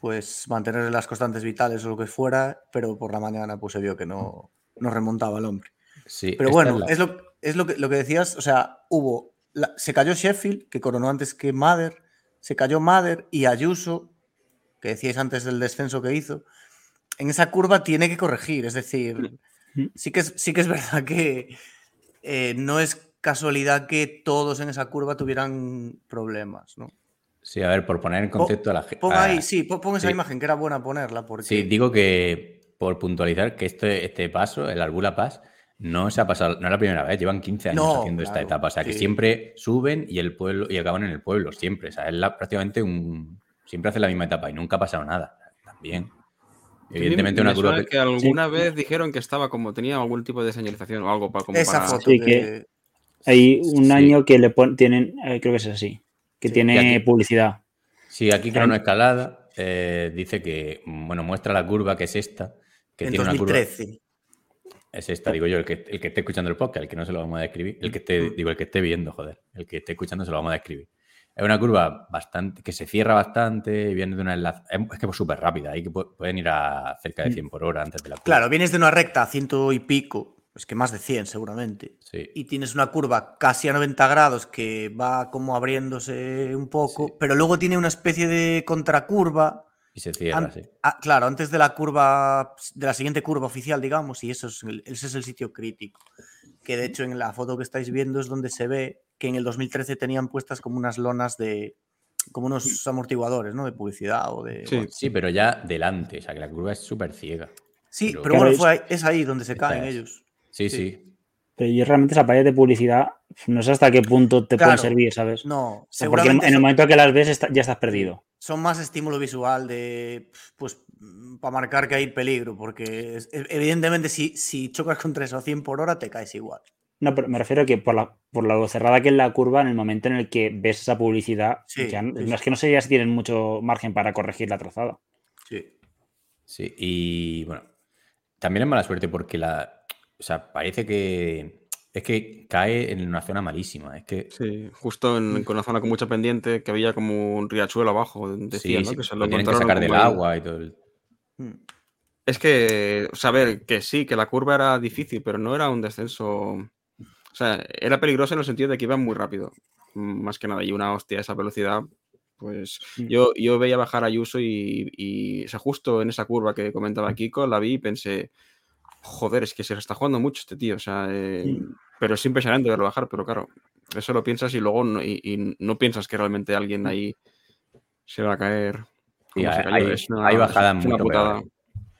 pues mantener las constantes vitales o lo que fuera, pero por la mañana pues se vio que no, no remontaba el hombre. Pero bueno, es, lo, es lo, que, lo que decías, o sea, hubo, se cayó Sheffield, que coronó antes que Mader, se cayó Mader y Ayuso, que decíais antes del descenso que hizo, en esa curva tiene que corregir, es decir, mm. sí que es, sí que es [laughs] verdad que eh, no es casualidad que todos en esa curva tuvieran problemas, ¿no? Sí, a ver, por poner en concepto a la gente. Pon ahí, sí, pon esa imagen que era buena ponerla. Porque... Sí, digo que por puntualizar que este, este paso, el Arbula Pass, no se ha pasado, no es la primera vez, llevan 15 años haciendo esta etapa. O sea, que siempre suben y el pueblo y acaban en el pueblo, siempre. O sea, es prácticamente un. Siempre hace la misma etapa y nunca ha pasado nada. También. Evidentemente, una curva. que alguna vez dijeron que estaba como tenía algún tipo de señalización o algo para como Esa foto. que hay un año que le tienen, eh, creo que es así, que tiene publicidad. Sí, aquí Crono Escalada eh, dice que, bueno, muestra la curva que es esta, que en tiene 2013. una curva. Es esta, digo yo, el que, el que esté escuchando el podcast, el que no se lo vamos a describir, el que esté, mm. digo, el que esté viendo, joder, el que esté escuchando se lo vamos a describir. Es una curva bastante, que se cierra bastante, viene de una enlace, es que es súper rápida, ahí que pueden ir a cerca de 100 mm. por hora antes de la curva. Claro, vienes de una recta a ciento y pico, pues que más de 100 seguramente. Y tienes una curva casi a 90 grados que va como abriéndose un poco, pero luego tiene una especie de contracurva. Y se cierra, sí. Ah, claro, antes de la curva, de la siguiente curva oficial, digamos, y eso es ese es el sitio crítico. Que de hecho en la foto que estáis viendo es donde se ve que en el 2013 tenían puestas como unas lonas de, como unos amortiguadores, ¿no? De publicidad o de... Sí, sí pero ya delante, o sea que la curva es súper ciega. Sí, pero, bueno, es ahí donde se caen ellos. Sí, sí. Pero yo realmente esa pared de publicidad no sé hasta qué punto te pueden servir, ¿sabes? No, Porque en, el momento que las ves ya estás perdido. Son más estímulo visual de, pues, para marcar que hay peligro, porque evidentemente si, si chocas con 3 o 100 por hora te caes igual. No, pero me refiero a que por, la, por lo cerrada que es la curva, en el momento en el que ves esa publicidad, no es que no sé ya si tienen mucho margen para corregir la trazada. Sí. Sí, y bueno, también es mala suerte porque la. O sea, parece que. Es que cae en una zona malísima. Es que. Sí, justo en, una zona con mucha pendiente, que había como un riachuelo abajo. Decía, ¿no? que se lo tienen que sacar del agua y todo. El... Hmm. Es que, saber que sí, que la curva era difícil, pero no era un descenso o sea, era peligroso en el sentido de que iba muy rápido, más que nada, y una hostia a esa velocidad. Pues mm. yo, yo veía bajar a Ayuso y, y o sea, justo en esa curva que comentaba Kiko, la vi y pensé, joder, es que se está jugando mucho este tío. O sea, eh, pero es impresionante verlo bajar, pero claro, eso lo piensas y luego no, y, no piensas que realmente alguien ahí se va a caer. hay, hay, bajadas muy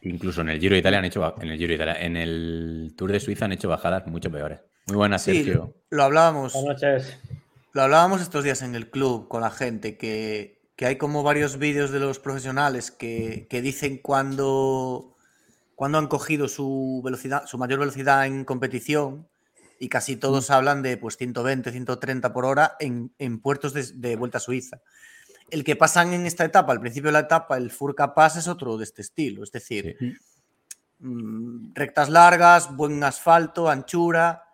Incluso en el Giro de Italia han hecho en el Giro de Italia, en el Tour de Suiza han hecho bajadas mucho peores. Muy buenas, Sergio. Lo hablábamos. Buenas noches. Lo hablábamos estos días en el club con la gente, que, hay como varios vídeos de los profesionales que, dicen cuando, cuando han cogido su velocidad, su mayor velocidad en competición, y casi todos mm. hablan de pues 120, 130 por hora en, puertos de, vuelta a Suiza. El que pasan en esta etapa, al principio de la etapa, el Furca Pass es otro de este estilo, es decir, mm, rectas largas, buen asfalto, anchura,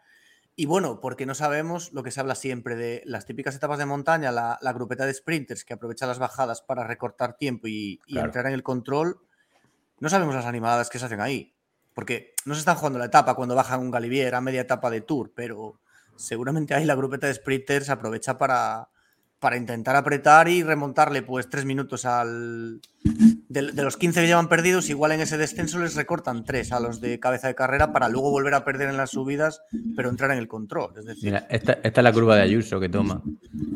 y bueno, porque no sabemos lo que se habla siempre de las típicas etapas de montaña, la, grupeta de sprinters que aprovecha las bajadas para recortar tiempo y, entrar en el control. No sabemos las animadas que se hacen ahí. Porque no se están jugando la etapa cuando bajan un Galivier a media etapa de tour, pero seguramente ahí la grupeta de sprinters aprovecha para, para intentar apretar y remontarle pues tres minutos al... De, los 15 que llevan perdidos, igual en ese descenso les recortan tres a los de cabeza de carrera para luego volver a perder en las subidas, pero entrar en el control. Es decir... Mira, esta, es la curva de Ayuso que toma.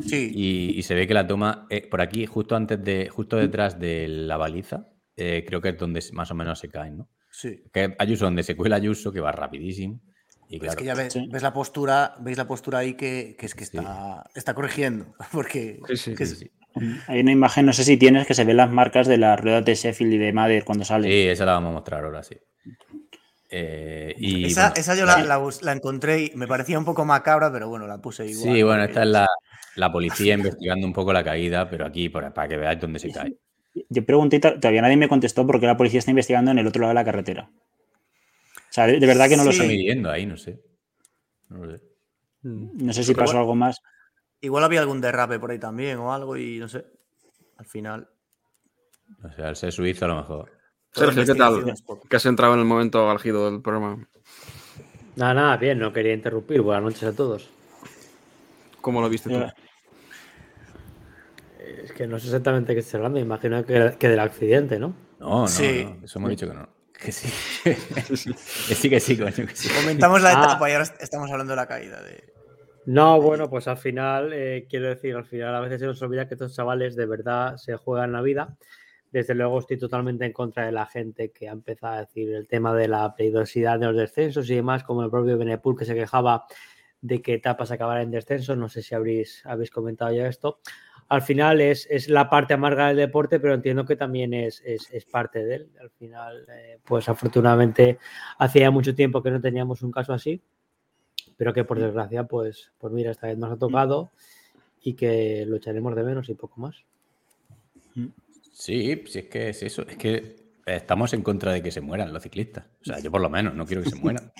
Sí. Y, se ve que la toma eh, por aquí, justo antes de, justo detrás de la baliza, eh, creo que es donde más o menos se caen, ¿no? Sí. Que Ayuso, donde se cuela Ayuso, que va rapidísimo. Es que ya ves, la postura, veis la postura ahí que, es que está, está corrigiendo. [laughs] Porque hay una imagen, no sé si tienes, que se ven las marcas de las ruedas de Sheffield y de Mader cuando sale. Sí, esa la vamos a mostrar ahora, sí. Eh, y, esa, yo la, encontré y me parecía un poco macabra, pero bueno, la puse igual. Sí, bueno, esta es la, policía [laughs] investigando un poco la caída, pero aquí para, que veáis dónde se cae. Yo pregunté, todavía nadie me contestó por qué la policía está investigando en el otro lado de la carretera. O sea, de, verdad que no lo sé. midiendo ahí, no sé. No, sé. Mm. no sé si pasó algo más. Igual había algún derrape por ahí también o algo y no sé. Al final. O sea, al ser suizo a lo mejor. Sergio, ¿qué tal? Que has entrado en el momento álgido del programa. Nada, nada, bien, no quería interrumpir. Buenas noches a todos. ¿Cómo lo viste tú? Es que no sé exactamente qué estás hablando, imagino que, del accidente, ¿no? No, no, sí. no, eso hemos dicho que no. Que sí. que sí, que sí, coño, que sí. Comentamos la ah. etapa y ahora estamos hablando de la caída. De... No, bueno, pues al final, eh, quiero decir, al final a veces se nos olvida que estos chavales de verdad se juegan la vida. Desde luego estoy totalmente en contra de la gente que ha empezado a decir el tema de la peligrosidad de los descensos y demás, como el propio Benepul que se quejaba de que etapas acabaran en descenso. No sé si habréis, habéis comentado ya esto al final es, la parte amarga del deporte, pero entiendo que también es, parte de él. Al final, eh, pues afortunadamente hacía mucho tiempo que no teníamos un caso así, pero que por desgracia, pues, pues mira, esta vez nos ha tocado y que lo echaremos de menos y poco más. Sí, sí es que es eso, es que estamos en contra de que se mueran los ciclistas. O sea, yo por lo menos no quiero que se [laughs] mueran,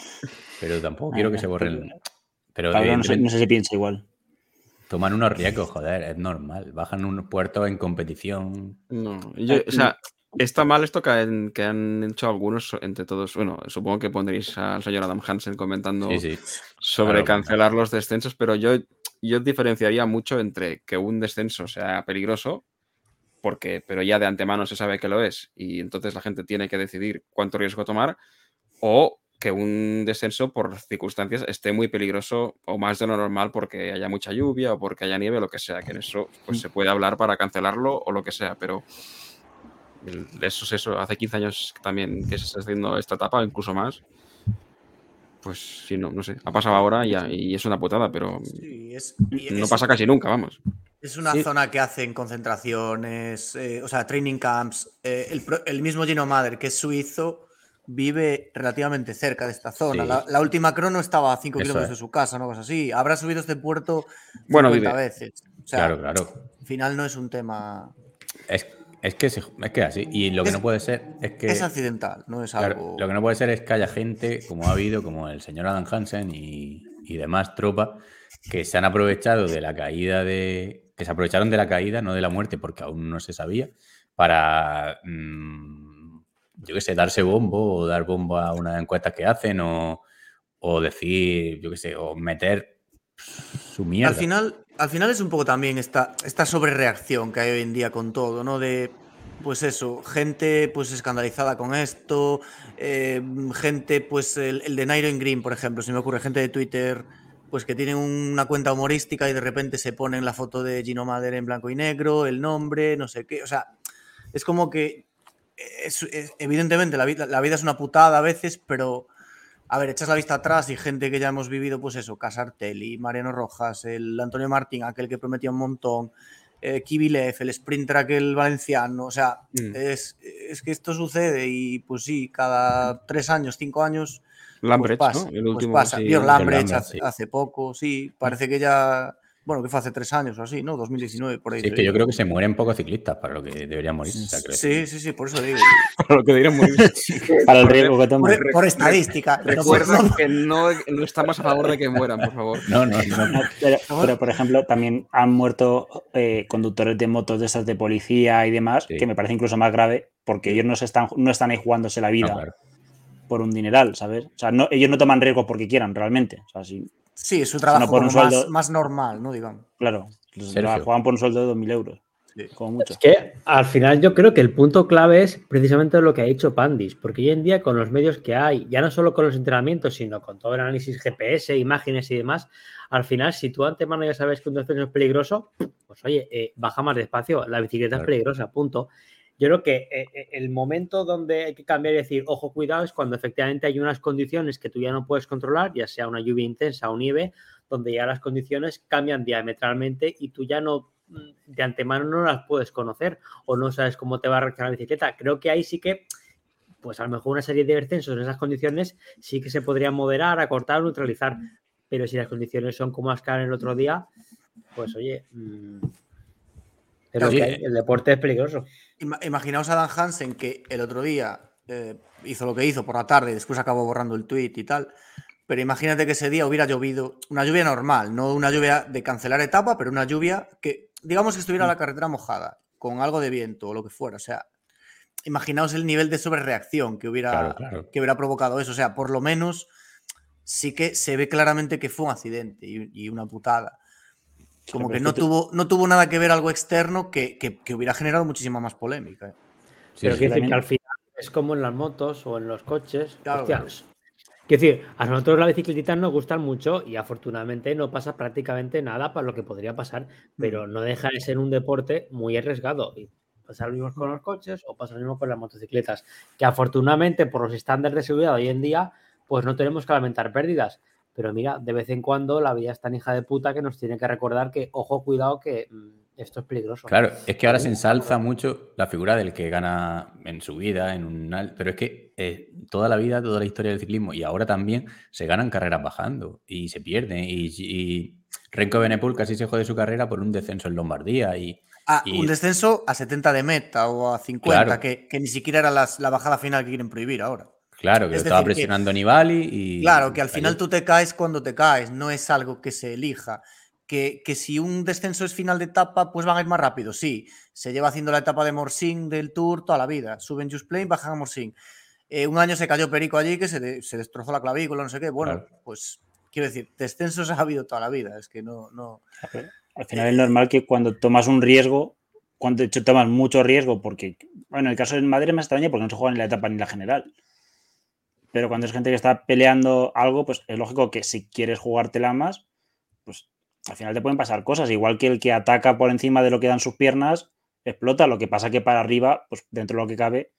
pero tampoco quiero que se borren. Pero no sé si piensa igual. Toman unos riesgos, joder, es normal. Bajan un puerto en competición. No, yo, o sea, Está mal esto que han, que han, hecho algunos entre todos. Bueno, supongo que pondréis al señor Adam Hansen comentando sobre cancelar los descensos, pero yo, yo diferenciaría mucho entre que un descenso sea peligroso, porque, pero ya de antemano se sabe que lo es, y entonces la gente tiene que decidir cuánto riesgo tomar, o que un descenso por circunstancias esté muy peligroso o más de lo normal porque haya mucha lluvia o porque haya nieve o lo que sea, que en eso pues mm. se puede hablar para cancelarlo o lo que sea, pero eso es eso, hace 15 años también que se está haciendo esta etapa, incluso más. Pues sí, no, no sé, ha pasado ahora y, y es una putada, pero no pasa casi nunca, vamos. Es una zona que hacen concentraciones, eh, o sea, training camps. Eh, el, el, mismo Gino Mader, que es suizo, vive relativamente cerca de esta zona. La, última crono estaba a 5 kilómetros de su casa, no cosa así. Habrá subido este puerto bueno, veces. claro, claro. Al final no es un tema. Es, que, es que así. Y lo que no puede ser es que. Es accidental, no es algo. Lo que no puede ser es que haya gente, como ha habido, como el señor Adam Hansen y, demás tropas, que se han aprovechado de la caída de. que se aprovecharon de la caída, no de la muerte, porque aún no se sabía, para. Mm, yo qué sé, darse bombo o dar bombo a una encuesta que hacen o, decir, yo qué sé, o meter su mierda. Al final, al final es un poco también esta, esta sobrereacción que hay hoy en día con todo, ¿no? De, pues eso, gente pues escandalizada con esto, eh, gente, pues el, el, de Nairo Green, por ejemplo, si me ocurre, gente de Twitter, pues que tienen una cuenta humorística y de repente se ponen la foto de Gino Mader en blanco y negro, el nombre, no sé qué, o sea, es como que evidentemente la vida, la vida es una putada a veces, pero a ver, echas la vista atrás y gente que ya hemos vivido, pues eso, Casartelli, Mariano Rojas, el Antonio Martín, aquel que prometía un montón, eh, Kivilev, el sprinter aquel valenciano, o sea, mm. es, es, que esto sucede y pues sí, cada tres años, cinco años, Lambrecht, pues pasa, ¿no? El pues último, pasa. Sí, Lambrecht, hace, poco, sí, parece que ya bueno, que fue hace tres años o así, ¿no? 2019, por ahí. Sí, es que yo creo que se mueren pocos ciclistas para lo que deberían morir. sí, sí, sí, por eso digo. [laughs] para lo que deberían morir. [laughs] para el riesgo que toman. Por, estadística. Recuerda que no, no, estamos a favor de que mueran, por favor. No, no, no. [laughs] Pero, por ejemplo, también han muerto eh, conductores de motos de esas de policía y demás, que me parece incluso más grave, porque ellos no, están, no están ahí jugándose la vida. por un dineral, ¿sabes? O sea, no, ellos no toman riesgos porque quieran realmente. O sea, si Sí, es su trabajo por un sueldo... más, normal, ¿no? Digamos. Claro, juegan por un sueldo de 2.000 euros. Como mucho. Es que al final yo creo que el punto clave es precisamente lo que ha dicho Pandis, porque hoy en día con los medios que hay, ya no solo con los entrenamientos, sino con todo el análisis GPS, imágenes y demás, al final si tú antemano ya sabes que un descenso es peligroso, pues oye, eh, baja más despacio, la bicicleta es peligrosa, punto. Yo creo que eh, eh, el momento donde hay que cambiar y decir, ojo, cuidado, es cuando efectivamente hay unas condiciones que tú ya no puedes controlar, ya sea una lluvia intensa o nieve, donde ya las condiciones cambian diametralmente y tú ya no mm, de antemano no las puedes conocer o no sabes cómo te va a reaccionar la bicicleta. Creo que ahí sí que, pues a lo mejor una serie de descensos en esas condiciones sí que se podría moderar, acortar, neutralizar. Pero si las condiciones son como las que el otro día, pues oye, mm, pero el deporte es peligroso. Imaginaos a Dan Hansen que el otro día eh, hizo lo que hizo por la tarde y después acabó borrando el tweet y tal. Pero imagínate que ese día hubiera llovido, una lluvia normal, no una lluvia de cancelar etapa, pero una lluvia que, digamos que estuviera la carretera mojada, con algo de viento o lo que fuera. O sea, imaginaos el nivel de sobrereacción que hubiera, Que hubiera provocado eso. O sea, por lo menos sí que se ve claramente que fue un accidente y una putada. Como que no tuvo, no tuvo nada que ver algo externo que, hubiera generado muchísima más polémica. ¿eh? Pero quiero decir que al final es como en las motos o en los coches. Claro, Quiero decir, a nosotros las bicicletas nos gustan mucho y afortunadamente no pasa prácticamente nada para lo que podría pasar, pero mm. no deja de ser un deporte muy arriesgado. Y pasa lo mismo con los coches o pasa lo mismo con las motocicletas, que afortunadamente por los estándares de seguridad hoy en día, pues no tenemos que lamentar pérdidas. Pero mira, de vez en cuando la vida es tan hija de puta que nos tiene que recordar que, ojo, cuidado, que mm, esto es peligroso. Claro, es que ahora se ensalza mucho la figura del que gana en su vida, en un pero es que eh, toda la vida, toda la historia del ciclismo y ahora también se ganan carreras bajando y se pierden. Y, Renko Benepul casi se jode su carrera por un descenso en Lombardía. Y, ah, un descenso a 70 de meta o a 50, que, ni siquiera era la bajada final que quieren prohibir ahora. Claro, que estaba presionando Nibali y. Claro, que al final tú te caes cuando te caes, no es algo que se elija. Que, si un descenso es final de etapa, pues van a ir más rápido. Sí, se lleva haciendo la etapa de Morsing del Tour toda la vida. Suben Just Plane, bajan a Morsing. Eh, un año se cayó Perico allí que se, destrozó la clavícula, no sé qué. Bueno, pues quiero decir, descensos [laughs] ha habido toda la vida. Es que no. no... Al final es normal que cuando tomas un riesgo, cuando de hecho tomas mucho riesgo, porque, bueno, en el caso de Madrid me extraña porque no se juega ni la etapa ni la general. Pero cuando es gente que está peleando algo, pues es lógico que si quieres jugártela más, pues al final te pueden pasar cosas. Igual que el que ataca por encima de lo que dan sus piernas, explota. Lo que pasa que para arriba, pues dentro de lo que cabe,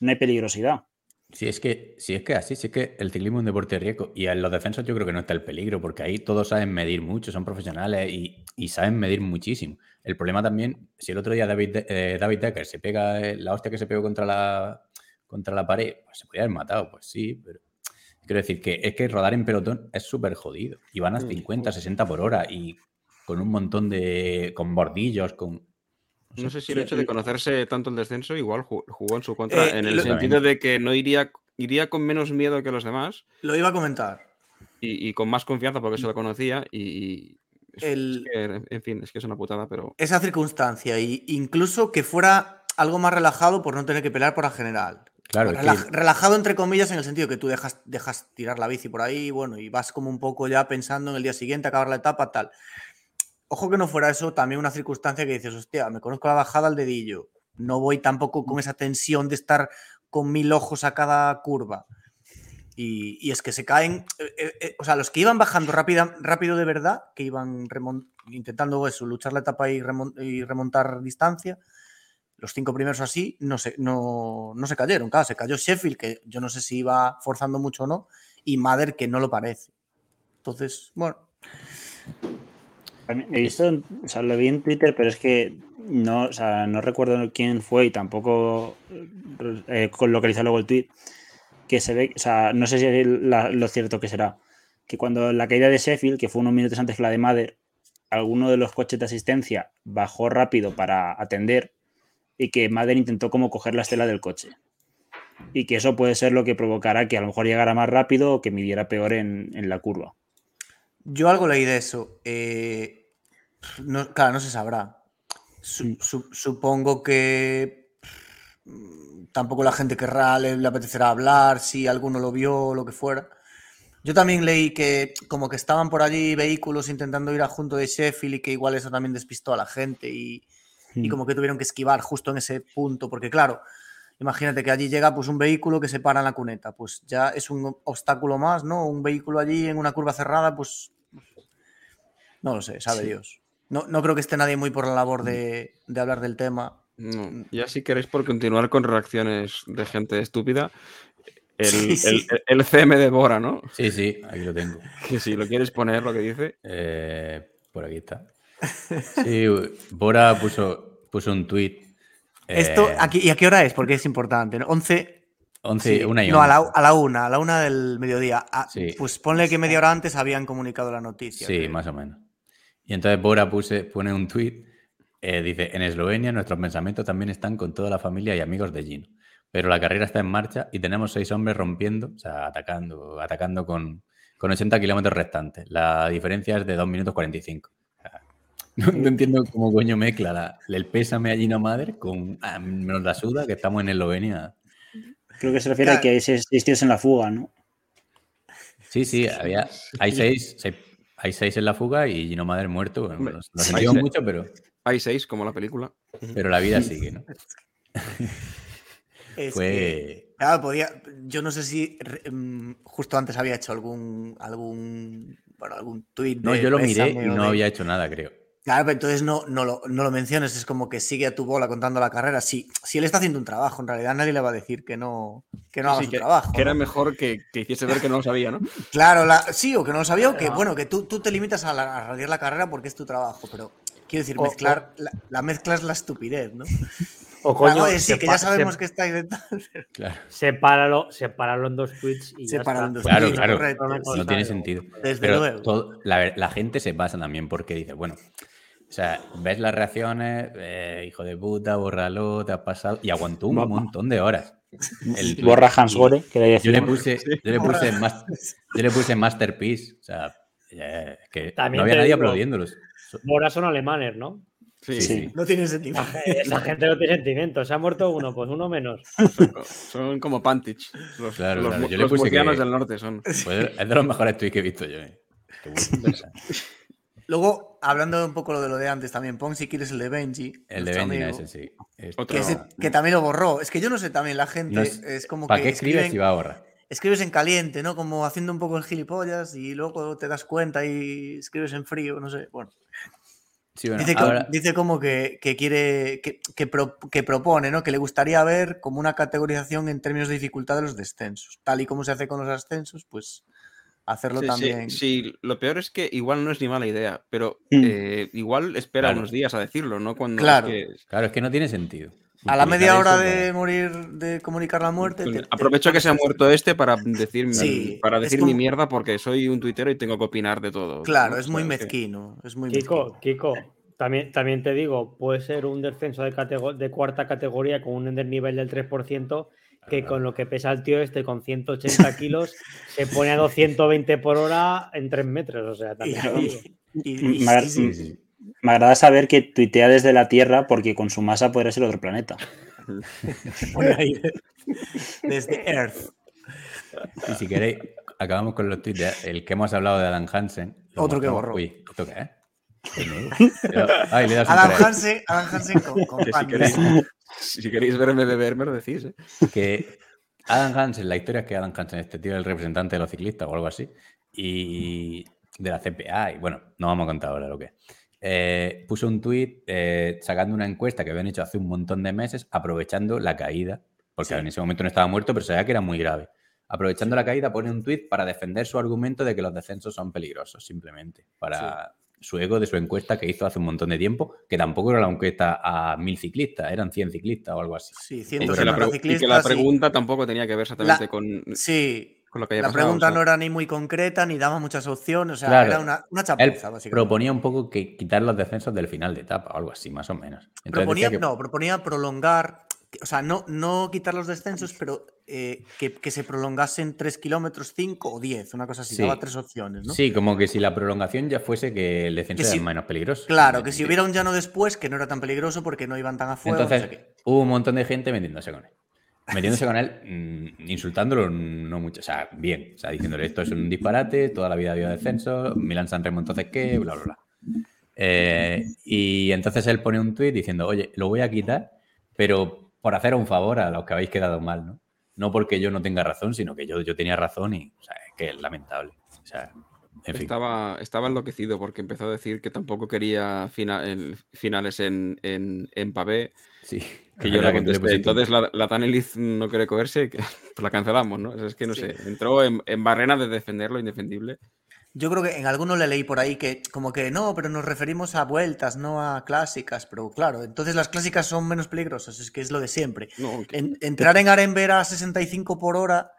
no hay peligrosidad. Si es que, si es que así, si es que el ciclismo es un deporte de riesgo y en los defensas yo creo que no está el peligro, porque ahí todos saben medir mucho, son profesionales y, saben medir muchísimo. El problema también, si el otro día David, eh, David Decker se pega eh, la hostia que se pegó contra la, contra la pared, pues se podría haber matado, pues sí, pero quiero decir que es que rodar en pelotón es súper jodido y van a 50, 60 por hora y con un montón de, con bordillos, con no sé si el hecho de conocerse tanto el descenso igual jugó en su contra, eh, en el sentido de que no iría, iría con menos miedo que los demás. Lo iba a comentar. Y, con más confianza porque se lo conocía y... en fin, es que es una putada, pero... Esa circunstancia, y incluso que fuera algo más relajado por no tener que pelear por la general. Claro, relajado entre comillas en el sentido que tú dejas, dejas tirar la bici por ahí, bueno, y vas como un poco ya pensando en el día siguiente, acabar la etapa, tal. Ojo que no fuera eso también una circunstancia que dices, hostia, me conozco la bajada al dedillo. No voy tampoco con esa tensión de estar con mil ojos a cada curva. Y, es que se caen, eh, eh, eh, o sea, los que iban bajando rápido, rápido de verdad, que iban intentando eso, luchar la etapa y, remontar distancia, los cinco primeros así no se, no, no se cayeron. Claro, se cayó Sheffield, que yo no sé si iba forzando mucho o no, y Mader, que no lo parece. Entonces, bueno, He visto, o sea, lo vi en Twitter, pero es que no, o sea, no recuerdo quién fue y tampoco eh, localizar luego el tweet. Que se ve, o sea, no sé si es lo cierto que será. Que cuando la caída de Sheffield, que fue unos minutos antes que la de Mother, alguno de los coches de asistencia bajó rápido para atender y que Mother intentó como coger la estela del coche. Y que eso puede ser lo que provocará que a lo mejor llegara más rápido o que midiera peor en, en la curva. Yo algo leí de eso. Eh, no, claro, no se sabrá. supongo que mm, tampoco la gente querrá, le, apetecerá hablar, si alguno lo vio o lo que fuera. Yo también leí que como que estaban por allí vehículos intentando ir a junto de Sheffield y que igual eso también despistó a la gente y, y como que tuvieron que esquivar justo en ese punto, porque claro, Imagínate que allí llega pues un vehículo que se para en la cuneta, pues ya es un obstáculo más, ¿no? Un vehículo allí en una curva cerrada, pues no lo sé, sabe Dios. No, no, creo que esté nadie muy por la labor de, hablar del tema. No. Ya si queréis por continuar con reacciones de gente estúpida, el, CM de Bora, ¿no? Sí, sí, ahí lo tengo. [laughs] Que si lo quieres poner, lo que dice. Eh, por aquí está. Sí, Bora puso, puso un tuit esto, eh, aquí, ¿y a qué hora es? Porque es importante. 11. 11, una y No, a la, a la, una, a la una del mediodía. Ah, pues ponle que media hora antes habían comunicado la noticia. Sí, más o menos. Y entonces Bora puse, pone un tuit, eh, dice, en Eslovenia nuestros pensamientos también están con toda la familia y amigos de Gino. Pero la carrera está en marcha y tenemos seis hombres rompiendo, o sea, atacando, atacando con, con 80 kilómetros restantes. La diferencia es de 2 minutos 45. No, entiendo cómo coño mezcla el pésame a Gino Madre con ah, menos la suda, que estamos en Eslovenia. Creo que se refiere a que hay seis, tíos en la fuga, ¿no? Sí, sí, había, hay, seis, hay seis en la fuga y Gino Madre muerto. Bueno, lo, mucho, pero. Hay seis, como la película. Pero la vida sigue, ¿no? [laughs] Fue. claro, podía. Yo no sé si mm, justo antes había hecho algún. algún. Bueno, algún tuit. No, yo lo miré y no había hecho nada, creo. Claro, pero entonces no, no, lo, no lo menciones, es como que sigue a tu bola contando la carrera. Si, si él está haciendo un trabajo, en realidad nadie le va a decir que no, que no haga su trabajo. Que era mejor que, que, hiciese ver que no lo sabía, ¿no? [laughs] Claro, sí, o que no lo sabía, o que bueno, que tú, tú te limitas a, la, radiar la carrera porque es tu trabajo, pero quiero decir, mezclar, La, mezcla es la estupidez, ¿no? [laughs] O coño, sí, que ya sabemos que está ahí [laughs] Claro. Sepáralo, sepáralo en dos tweets y ya está. En dos claro, claro, no tiene sentido. Desde pero luego. la, la, gente se pasa también porque dice, bueno, o sea, ves las reacciones, eh, hijo de puta, bórralo, te has pasado. Y aguantó un montón de horas. [laughs] El, Borra Hans Gore, que yo le puse, yo le puse, yo le puse Masterpiece. O sea, que no había nadie aplaudiéndolos. Ahora son alemanes, ¿no? Sí, sí. No tiene sentido. Esa gente no tiene sentimiento. Se ha muerto uno, pues uno menos. Son, como Pantich. Los, claro, los, Yo le puse que del norte son. Pues es de los mejores tweets que he visto yo. Eh. Luego, hablando un poco de lo de antes también, pon si quieres el de Benji. El de Benji, ese sí. Que, también lo borró. Es que yo no sé, también la gente es, como ¿Para qué escribes si va a borrar? Escribes en caliente, ¿no? Como haciendo un poco el gilipollas y luego te das cuenta y escribes en frío, no sé. Bueno dice, como que, quiere, que, propone, ¿no? Que le gustaría ver como una categorización en términos de dificultad de los descensos. Tal y como se hace con los ascensos, pues hacerlo también. Sí, lo peor es que igual no es ni mala idea, pero mm. eh, igual espera unos días a decirlo, ¿no? Cuando claro. Es claro, es que no tiene sentido. A la media hora de morir, de comunicar la muerte. aprovecho que se ha muerto este para decir, para decir mi mierda porque soy un tuitero y tengo que opinar de todo. Claro, es muy mezquino. Es muy Kiko, Kiko, también, también te digo, puede ser un descenso de, de cuarta categoría con un nivel del 3%, que con lo que pesa el tío este con 180 kilos se pone a 220 por hora en 3 metros. O sea, también. me, agrada saber que tuitea desde la Tierra porque con su masa podría ser otro planeta. [laughs] desde Earth. Y si queréis, acabamos con los tweets. El que hemos hablado de Adam Hansen. Otro que borró. Uy, ¿esto qué [laughs] es? Adam Hansen, Hansen con, si, queréis, verme beber, me lo decís. ¿eh? Que Adam Hansen, la historia es que Adam Hansen, este tío, es el representante de los ciclistas o algo así, y de la CPA, y bueno, no vamos a contar ahora lo que eh, puso un tuit eh, sacando una encuesta que habían hecho hace un montón de meses, aprovechando la caída, porque en ese momento no estaba muerto, pero sabía que era muy grave. Aprovechando la caída, pone un tuit para defender su argumento de que los descensos son peligrosos, simplemente, para su ego de su encuesta que hizo hace un montón de tiempo, que tampoco era la encuesta a mil ciclistas, eran 100 ciclistas o algo así. Sí, 100 la ciclistas. Y que la pregunta tampoco tenía que ver exactamente con, sí, con lo que La pregunta no era ni muy concreta, ni daba muchas opciones, o sea, era una, una chapuza, básicamente. Proponía un poco que quitar los descensos del final de etapa o algo así, más o menos. proponía, No, proponía prolongar o sea, no, no quitar los descensos, pero eh, que, se prolongasen 3 kilómetros, 5 o 10, una cosa así, daba tres opciones, ¿no? Sí, como que si la prolongación ya fuese que el descenso era menos peligroso. Claro, que si hubiera un llano después, que no era tan peligroso porque no iban tan a fuego. Entonces, hubo un montón de gente metiéndose con él. Metiéndose con él, mm, insultándolo no mucho, o sea, bien, o sea, diciéndole esto es un disparate, toda la vida ha habido descenso, Milan San Remo entonces qué, bla, bla, bla. Eh, y entonces él pone un tuit diciendo, oye, lo voy a quitar, pero por hacer un favor a los que habéis quedado mal, ¿no? No porque yo no tenga razón, sino que yo, yo tenía razón y o sea, es que es lamentable. O sea, estaba, estaba enloquecido porque empezó a decir que tampoco quería finales en, en, en pavé. Sí. Que yo le contesté. Entonces la, la Taneliz no quiere cogerse, que, pues [laughs] la cancelamos, ¿no? Es que no sé, entró en, en barrena de defender lo indefendible. Yo creo que en alguno le leí por ahí que como que no, pero nos referimos a vueltas, no a clásicas, pero claro, entonces las clásicas son menos peligrosas, es que es lo de siempre. entrar en Arenver a 65 por hora,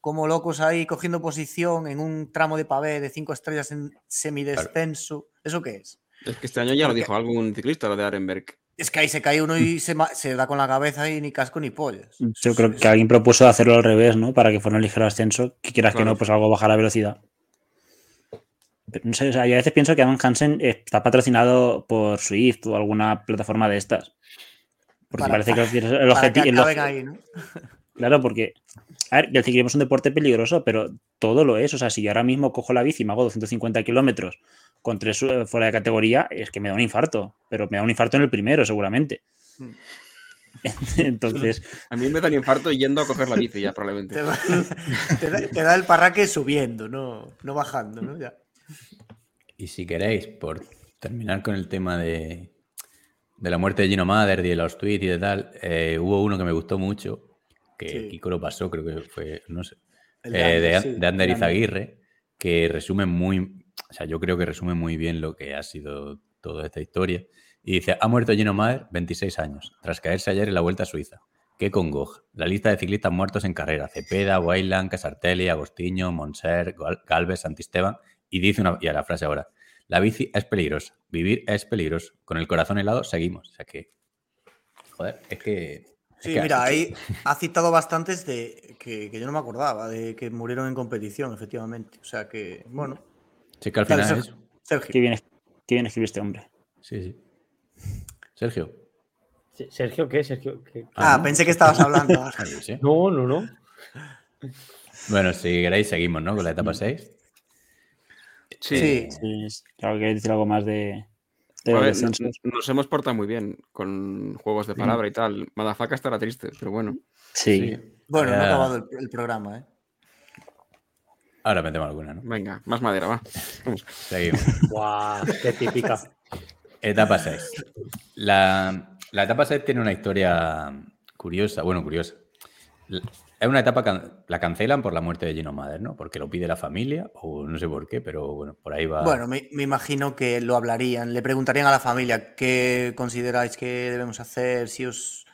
como locos ahí cogiendo posición en un tramo de pavé de 5 estrellas en semidescenso, ¿eso qué es? Es que este año ya lo dijo algún ciclista, lo de Arenberg. Es que ahí se cae uno y se, da con la cabeza y ni casco ni pollas. Yo creo que alguien propuso hacerlo al revés, ¿no? Para que fuera un ligero ascenso, que quieras que no, pues algo bajar la velocidad. No sé, yo a veces pienso que Adam Hansen está patrocinado por Swift o alguna plataforma de estas. Porque parece que el [laughs] objetivo. Claro, porque. A ver, el ciclismo es un deporte peligroso, pero todo lo es. O sea, si yo ahora mismo cojo la bici y me hago 250 kilómetros con tres eh, fuera de categoría, es que me da un infarto. Pero me da un infarto en el primero, seguramente. Hmm. [laughs] Entonces. A mí me da un infarto yendo a coger la bici ya, probablemente. [laughs] Te da, el parraque subiendo, no, no bajando, ¿no? Ya. Y si queréis, por terminar con el tema de, la muerte de Gino Mader y de los tweets y de tal, eh, hubo uno que me gustó mucho, que Kiko lo pasó, creo que fue, no sé, de, eh, de, Ander Izaguirre, que resume muy, o sea, yo creo que resume muy bien lo que ha sido toda esta historia. Y dice, ha muerto Gino Mader, 26 años, tras caerse ayer en la Vuelta a Suiza. Qué congoja. La lista de ciclistas muertos en carrera. Cepeda, Wayland, Casartelli, Agostinho, Monser, Galvez, Santisteban y dice una, y a la frase ahora, la bici es peligrosa, vivir es peligroso, con el corazón helado seguimos. O sea que, joder, es que... Sí, mira, ahí ha citado bastantes de que, yo no me acordaba, de que murieron en competición, efectivamente. O sea que, bueno, Sí, que al final es Sergio. Qué bien, qué bien escribe este hombre. Sí, sí. Sergio. ¿Sergio qué? Sergio, Ah, pensé que estabas hablando. [laughs] no, no, no. Bueno, si queréis, seguimos, ¿no? Con la etapa 6. Sí. sí. Claro que decir algo más de. nos, hemos portado muy bien con juegos de palabra y tal. Madafaka estará triste, pero bueno. Sí. Bueno, no ha acabado el, programa, ¿eh? Ahora metemos alguna, ¿no? Venga, más madera, va. Seguimos. [laughs] ¡Guau! ¡Qué típica! Etapa 6. La, la etapa 6 tiene una historia curiosa, bueno, curiosa. Es una etapa que la cancelan por la muerte de Gino Madder, ¿no? Porque lo pide la familia, o no sé por qué, pero bueno, por ahí va. Bueno, me, imagino que lo hablarían, le preguntarían a la familia qué consideráis que debemos hacer, si os.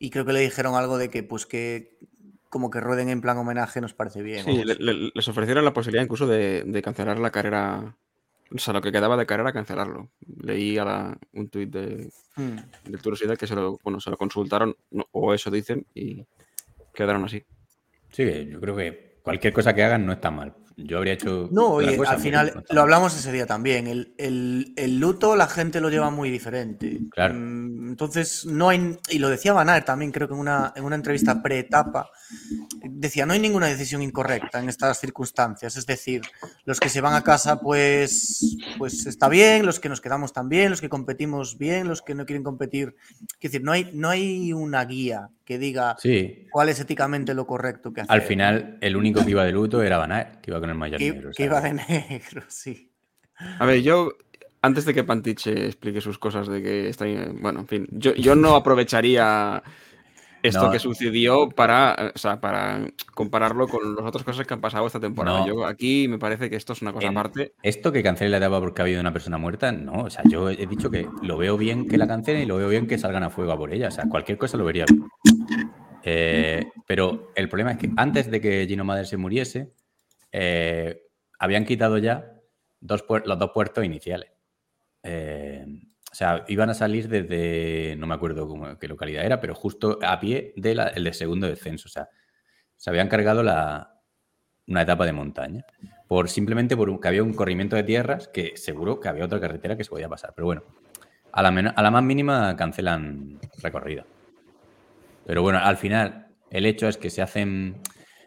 Y creo que le dijeron algo de que, pues que como que rueden en plan homenaje nos parece bien. Sí, les ofrecieron la posibilidad incluso de, cancelar la carrera, o sea, lo que quedaba de carrera, cancelarlo. Leí a un tuit de, mm. del Tour que se lo, bueno, se lo consultaron, o eso dicen, y quedaron así. Sí, yo creo que cualquier cosa que hagan no está mal. Yo habría hecho. No, y al final lo hablamos ese día también. El, luto la gente lo lleva muy diferente. Claro. Mm, entonces, no hay. Y lo decía Van también, creo que en una, en una entrevista pre-etapa. Decía, no hay ninguna decisión incorrecta en estas circunstancias. Es decir, los que se van a casa, pues, pues está bien, los que nos quedamos también, los que competimos bien, los que no quieren competir. Es decir, no hay, no hay una guía que diga cuál es éticamente lo correcto que hacer. Al final, el único que iba de luto era Van que iba con el mayor negro. Que iba de negro, [laughs] sí. A ver, yo, antes de que Pantiche explique sus cosas de que está. Bueno, en fin, yo, yo no [laughs] aprovecharía esto que sucedió para, para compararlo con las otras cosas que han pasado esta temporada. Yo aquí me parece que esto es una cosa aparte. Esto que cancele la etapa porque ha habido una persona muerta, no. O sea, yo he dicho que lo veo bien que la cancelen y lo veo bien que salgan a fuego a por ella. O sea, cualquier cosa lo vería bien. Eh, pero el problema es que antes de que Gino Madre se muriese, eh, habían quitado ya los dos puertos iniciales. Eh, o sea, iban a salir desde, no me acuerdo qué localidad era, pero justo a pie del de segundo descenso. O sea, se habían cargado la, una etapa de montaña. Por, simplemente porque había un corrimiento de tierras que seguro que había otra carretera que se podía pasar. Pero bueno, a la, a la más mínima cancelan recorrida. Pero bueno, al final, el hecho es que se hacen.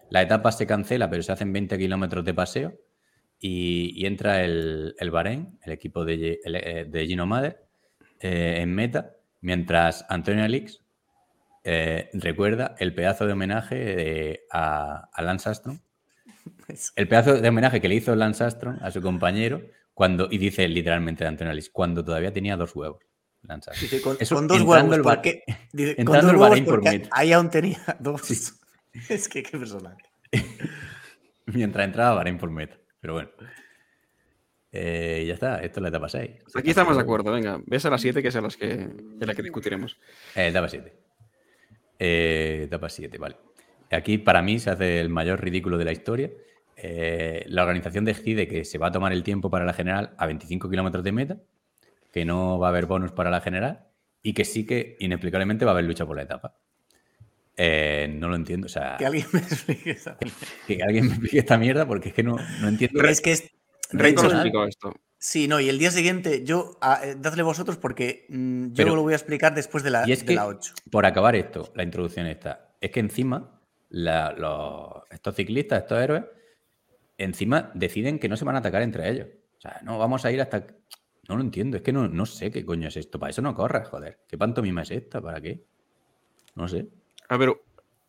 La etapa se cancela, pero se hacen 20 kilómetros de paseo y, entra el, el Bahrein, el equipo de, eh, de Gino Mader, eh, en meta, mientras Antonio Alix eh, recuerda el pedazo de homenaje a, Lance Armstrong. El pedazo de homenaje que le hizo Lance Armstrong a su compañero cuando, y dice literalmente de Antonio Alix, cuando todavía tenía dos huevos. Lance con, dos huevos, porque, con dos huevos porque ahí aún tenía [laughs] dos. [laughs] Es que qué personaje. [laughs] Mientras entraba Bahrein por meta. Pero bueno. Eh, ya está, esto es la etapa 6. Aquí estamos de acuerdo, venga. Ves a las 7 que es a las que, en la que discutiremos. Eh, etapa 7. Eh, etapa 7, vale. Aquí para mí se hace el mayor ridículo de la historia. la organización decide que se va a tomar el tiempo para la general a 25 kilómetros de meta, que no va a haber bonus para la general y que sí que inexplicablemente va a haber lucha por la etapa. no lo entiendo. O sea, que alguien me explique esta [laughs] Que alguien me explique esta mierda porque es que no, no entiendo. Pero es que es, esto. Sí, no, y el día siguiente, yo, ah, eh, dadle vosotros porque mm, yo lo voy a explicar después de la, y es que, la 8. Por acabar esto, la introducción esta, es que encima estos ciclistas, estos héroes, encima deciden que no se van a atacar entre ellos. O sea, no, vamos a ir hasta... No lo entiendo, es que no, no sé qué coño es esto. Para eso no corras, joder. ¿Qué pantomima es esta? ¿Para qué? No sé. A ver,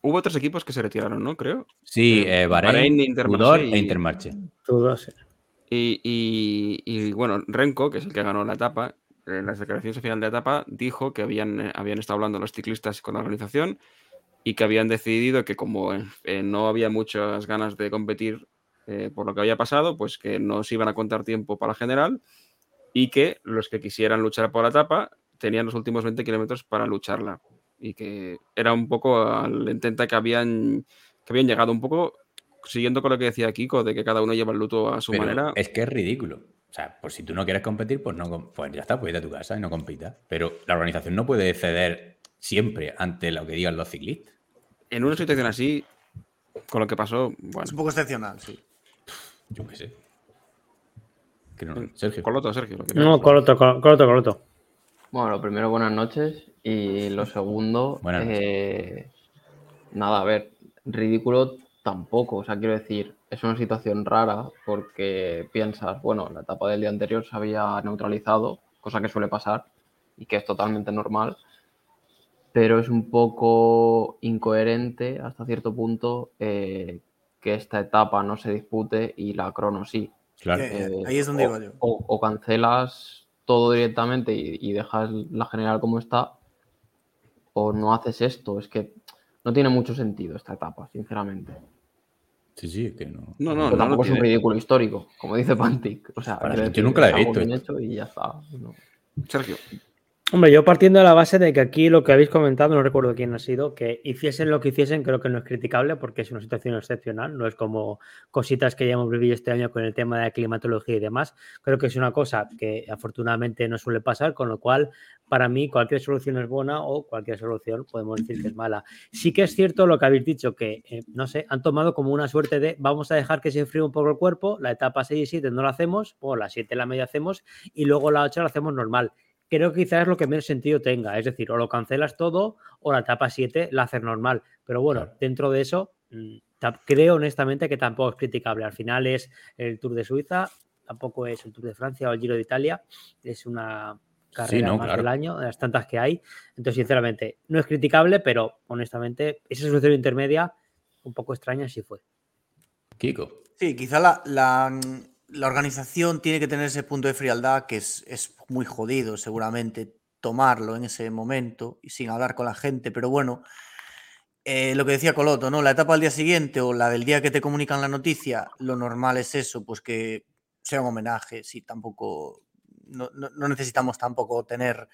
hubo otros equipos que se retiraron, ¿no? Creo. Sí, eh, Bahrein, Intermarché e Intermarché. Todos. Y, bueno, Renko, que es el que ganó la etapa, en las declaraciones final de la etapa, dijo que habían, eh, habían estado hablando los ciclistas con la organización y que habían decidido que como eh, no había muchas ganas de competir eh, por lo que había pasado, pues que no se iban a contar tiempo para la general y que los que quisieran luchar por la etapa tenían los últimos 20 kilómetros para lucharla. Y que era un poco al intenta que habían, que habían llegado un poco siguiendo con lo que decía Kiko, de que cada uno lleva el luto a su manera. Es que es ridículo. O sea, pues si tú no quieres competir, pues no, pues ya está, pues ir a tu casa y no compitas. Pero la organización no puede ceder siempre ante lo que digan los ciclistas. En una situación así, con lo que pasó, bueno. Es un poco excepcional, sí. Yo qué sé. Sergio. Coloto, Sergio. No, Coloto, Coloto, Coloto. Bueno, lo primero, buenas noches. Y lo segundo, eh, nada, a ver, ridículo tampoco. O sea, quiero decir, es una situación rara porque piensas, bueno, la etapa del día anterior se había neutralizado, cosa que suele pasar y que es totalmente normal, pero es un poco incoherente hasta cierto punto eh, que esta etapa no se dispute y la crono sí. Claro. Eh, ahí es donde o, yo. O, cancelas todo directamente y, dejas la general como está, o no haces esto. Es que no tiene mucho sentido esta etapa, sinceramente. Sí, sí, que no. No, no, tampoco es un ridículo histórico, como dice Pantic. O sea, yo nunca la he visto. Hecho y ya está. Sergio. Hombre, yo partiendo de la base de que aquí lo que habéis comentado, no recuerdo quién ha sido, que hiciesen lo que hiciesen, creo que no es criticable porque es una situación excepcional, no es como cositas que ya hemos vivido este año con el tema de la climatología y demás. Creo que es una cosa que afortunadamente no suele pasar, con lo cual para mí cualquier solución es buena o cualquier solución podemos decir que es mala. Sí que es cierto lo que habéis dicho, que eh, no sé, han tomado como una suerte de vamos a dejar que se enfríe un poco el cuerpo, la etapa 6 y 7 no la hacemos, o la 7 la media hacemos y luego la 8 la hacemos normal creo que quizás es lo que menos sentido tenga. Es decir, o lo cancelas todo o la etapa 7 la haces normal. Pero bueno, dentro de eso, mm, creo honestamente que tampoco es criticable. Al final es el Tour de Suiza, tampoco es el Tour de Francia o el Giro de Italia. Es una carrera más del año, de las tantas que hay. Entonces, sinceramente, no es criticable, pero honestamente, esa solución intermedia, un poco extraña, sí fue. Kiko. Sí, quizá la, la la organización tiene que tener ese punto de frialdad que es, muy jodido seguramente tomarlo en ese momento y sin hablar con la gente, pero bueno, eh, lo que decía Coloto, ¿no? La etapa del día siguiente o la del día que te comunican la noticia, lo normal es eso, pues que sea un homenaje, sí, tampoco, no, necesitamos tampoco tener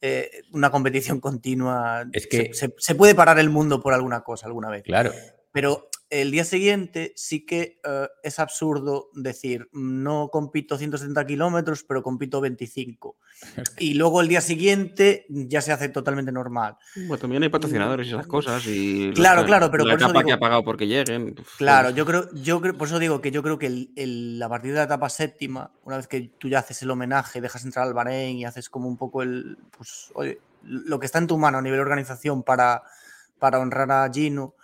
eh, una competición continua. Es que se, se, puede parar el mundo por alguna cosa alguna vez. Claro. Pero el día siguiente sí que eh, es absurdo decir, no compito 170 kilómetros, pero compito 25. [laughs] Y luego el día siguiente ya se hace totalmente normal. Bueno, también hay patrocinadores y esas cosas. Y claro, claro, pero la por etapa que ha pagado porque lleguen. Claro, yo creo, yo creo, por eso digo que yo creo que el, a partir de la etapa séptima, una vez que tú ya haces el homenaje, dejas entrar al Bahrein y haces como un poco el, pues, oye, lo que está en tu mano a nivel de organización para, para honrar a Gino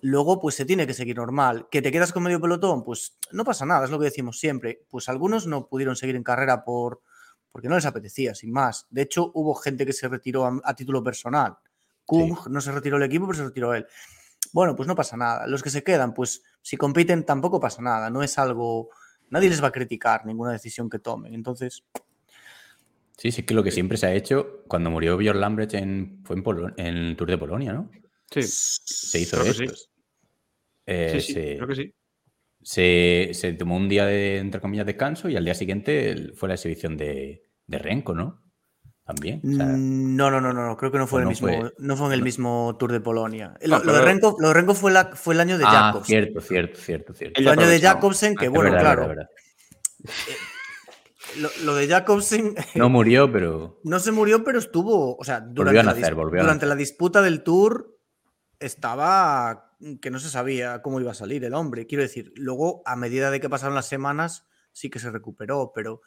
luego pues se tiene que seguir normal. ¿Que te quedas con medio pelotón? Pues no pasa nada, es lo que decimos siempre. Pues algunos no pudieron seguir en carrera por porque no les apetecía, sin más. De hecho, hubo gente que se retiró a, título personal. Kung no se retiró el equipo, pero se retiró él. Bueno, pues no pasa nada. Los que se quedan, pues si compiten tampoco pasa nada. No es algo... Nadie les va a criticar ninguna decisión que tomen. Entonces... Sí, sí, que lo que siempre se ha hecho, cuando murió Björn Lambrecht en, fue en, en el Tour de Polonia, ¿no? Sí. Se hizo esto. Eh, sí, creo que sí. Se, tomó un día de, entre comillas, descanso y al día siguiente fue la exhibición de, Renko, ¿no? También. Mm, no, no, no, no, creo que no fue, el mismo, no fue en el mismo Tour de Polonia. Lo, de, Renko, lo Renko, fue, la, fue el año de ah, Jacobsen. Cierto, cierto, cierto, cierto. El año de Jacobsen, que ah, bueno, claro. Eh, lo, de Jacobsen. No [laughs] murió, pero. No se murió, pero estuvo. O sea, durante, la, durante la disputa del Tour estaba que no se sabía cómo iba a salir el hombre. Quiero decir, luego, a medida de que pasaron las semanas, sí que se recuperó, pero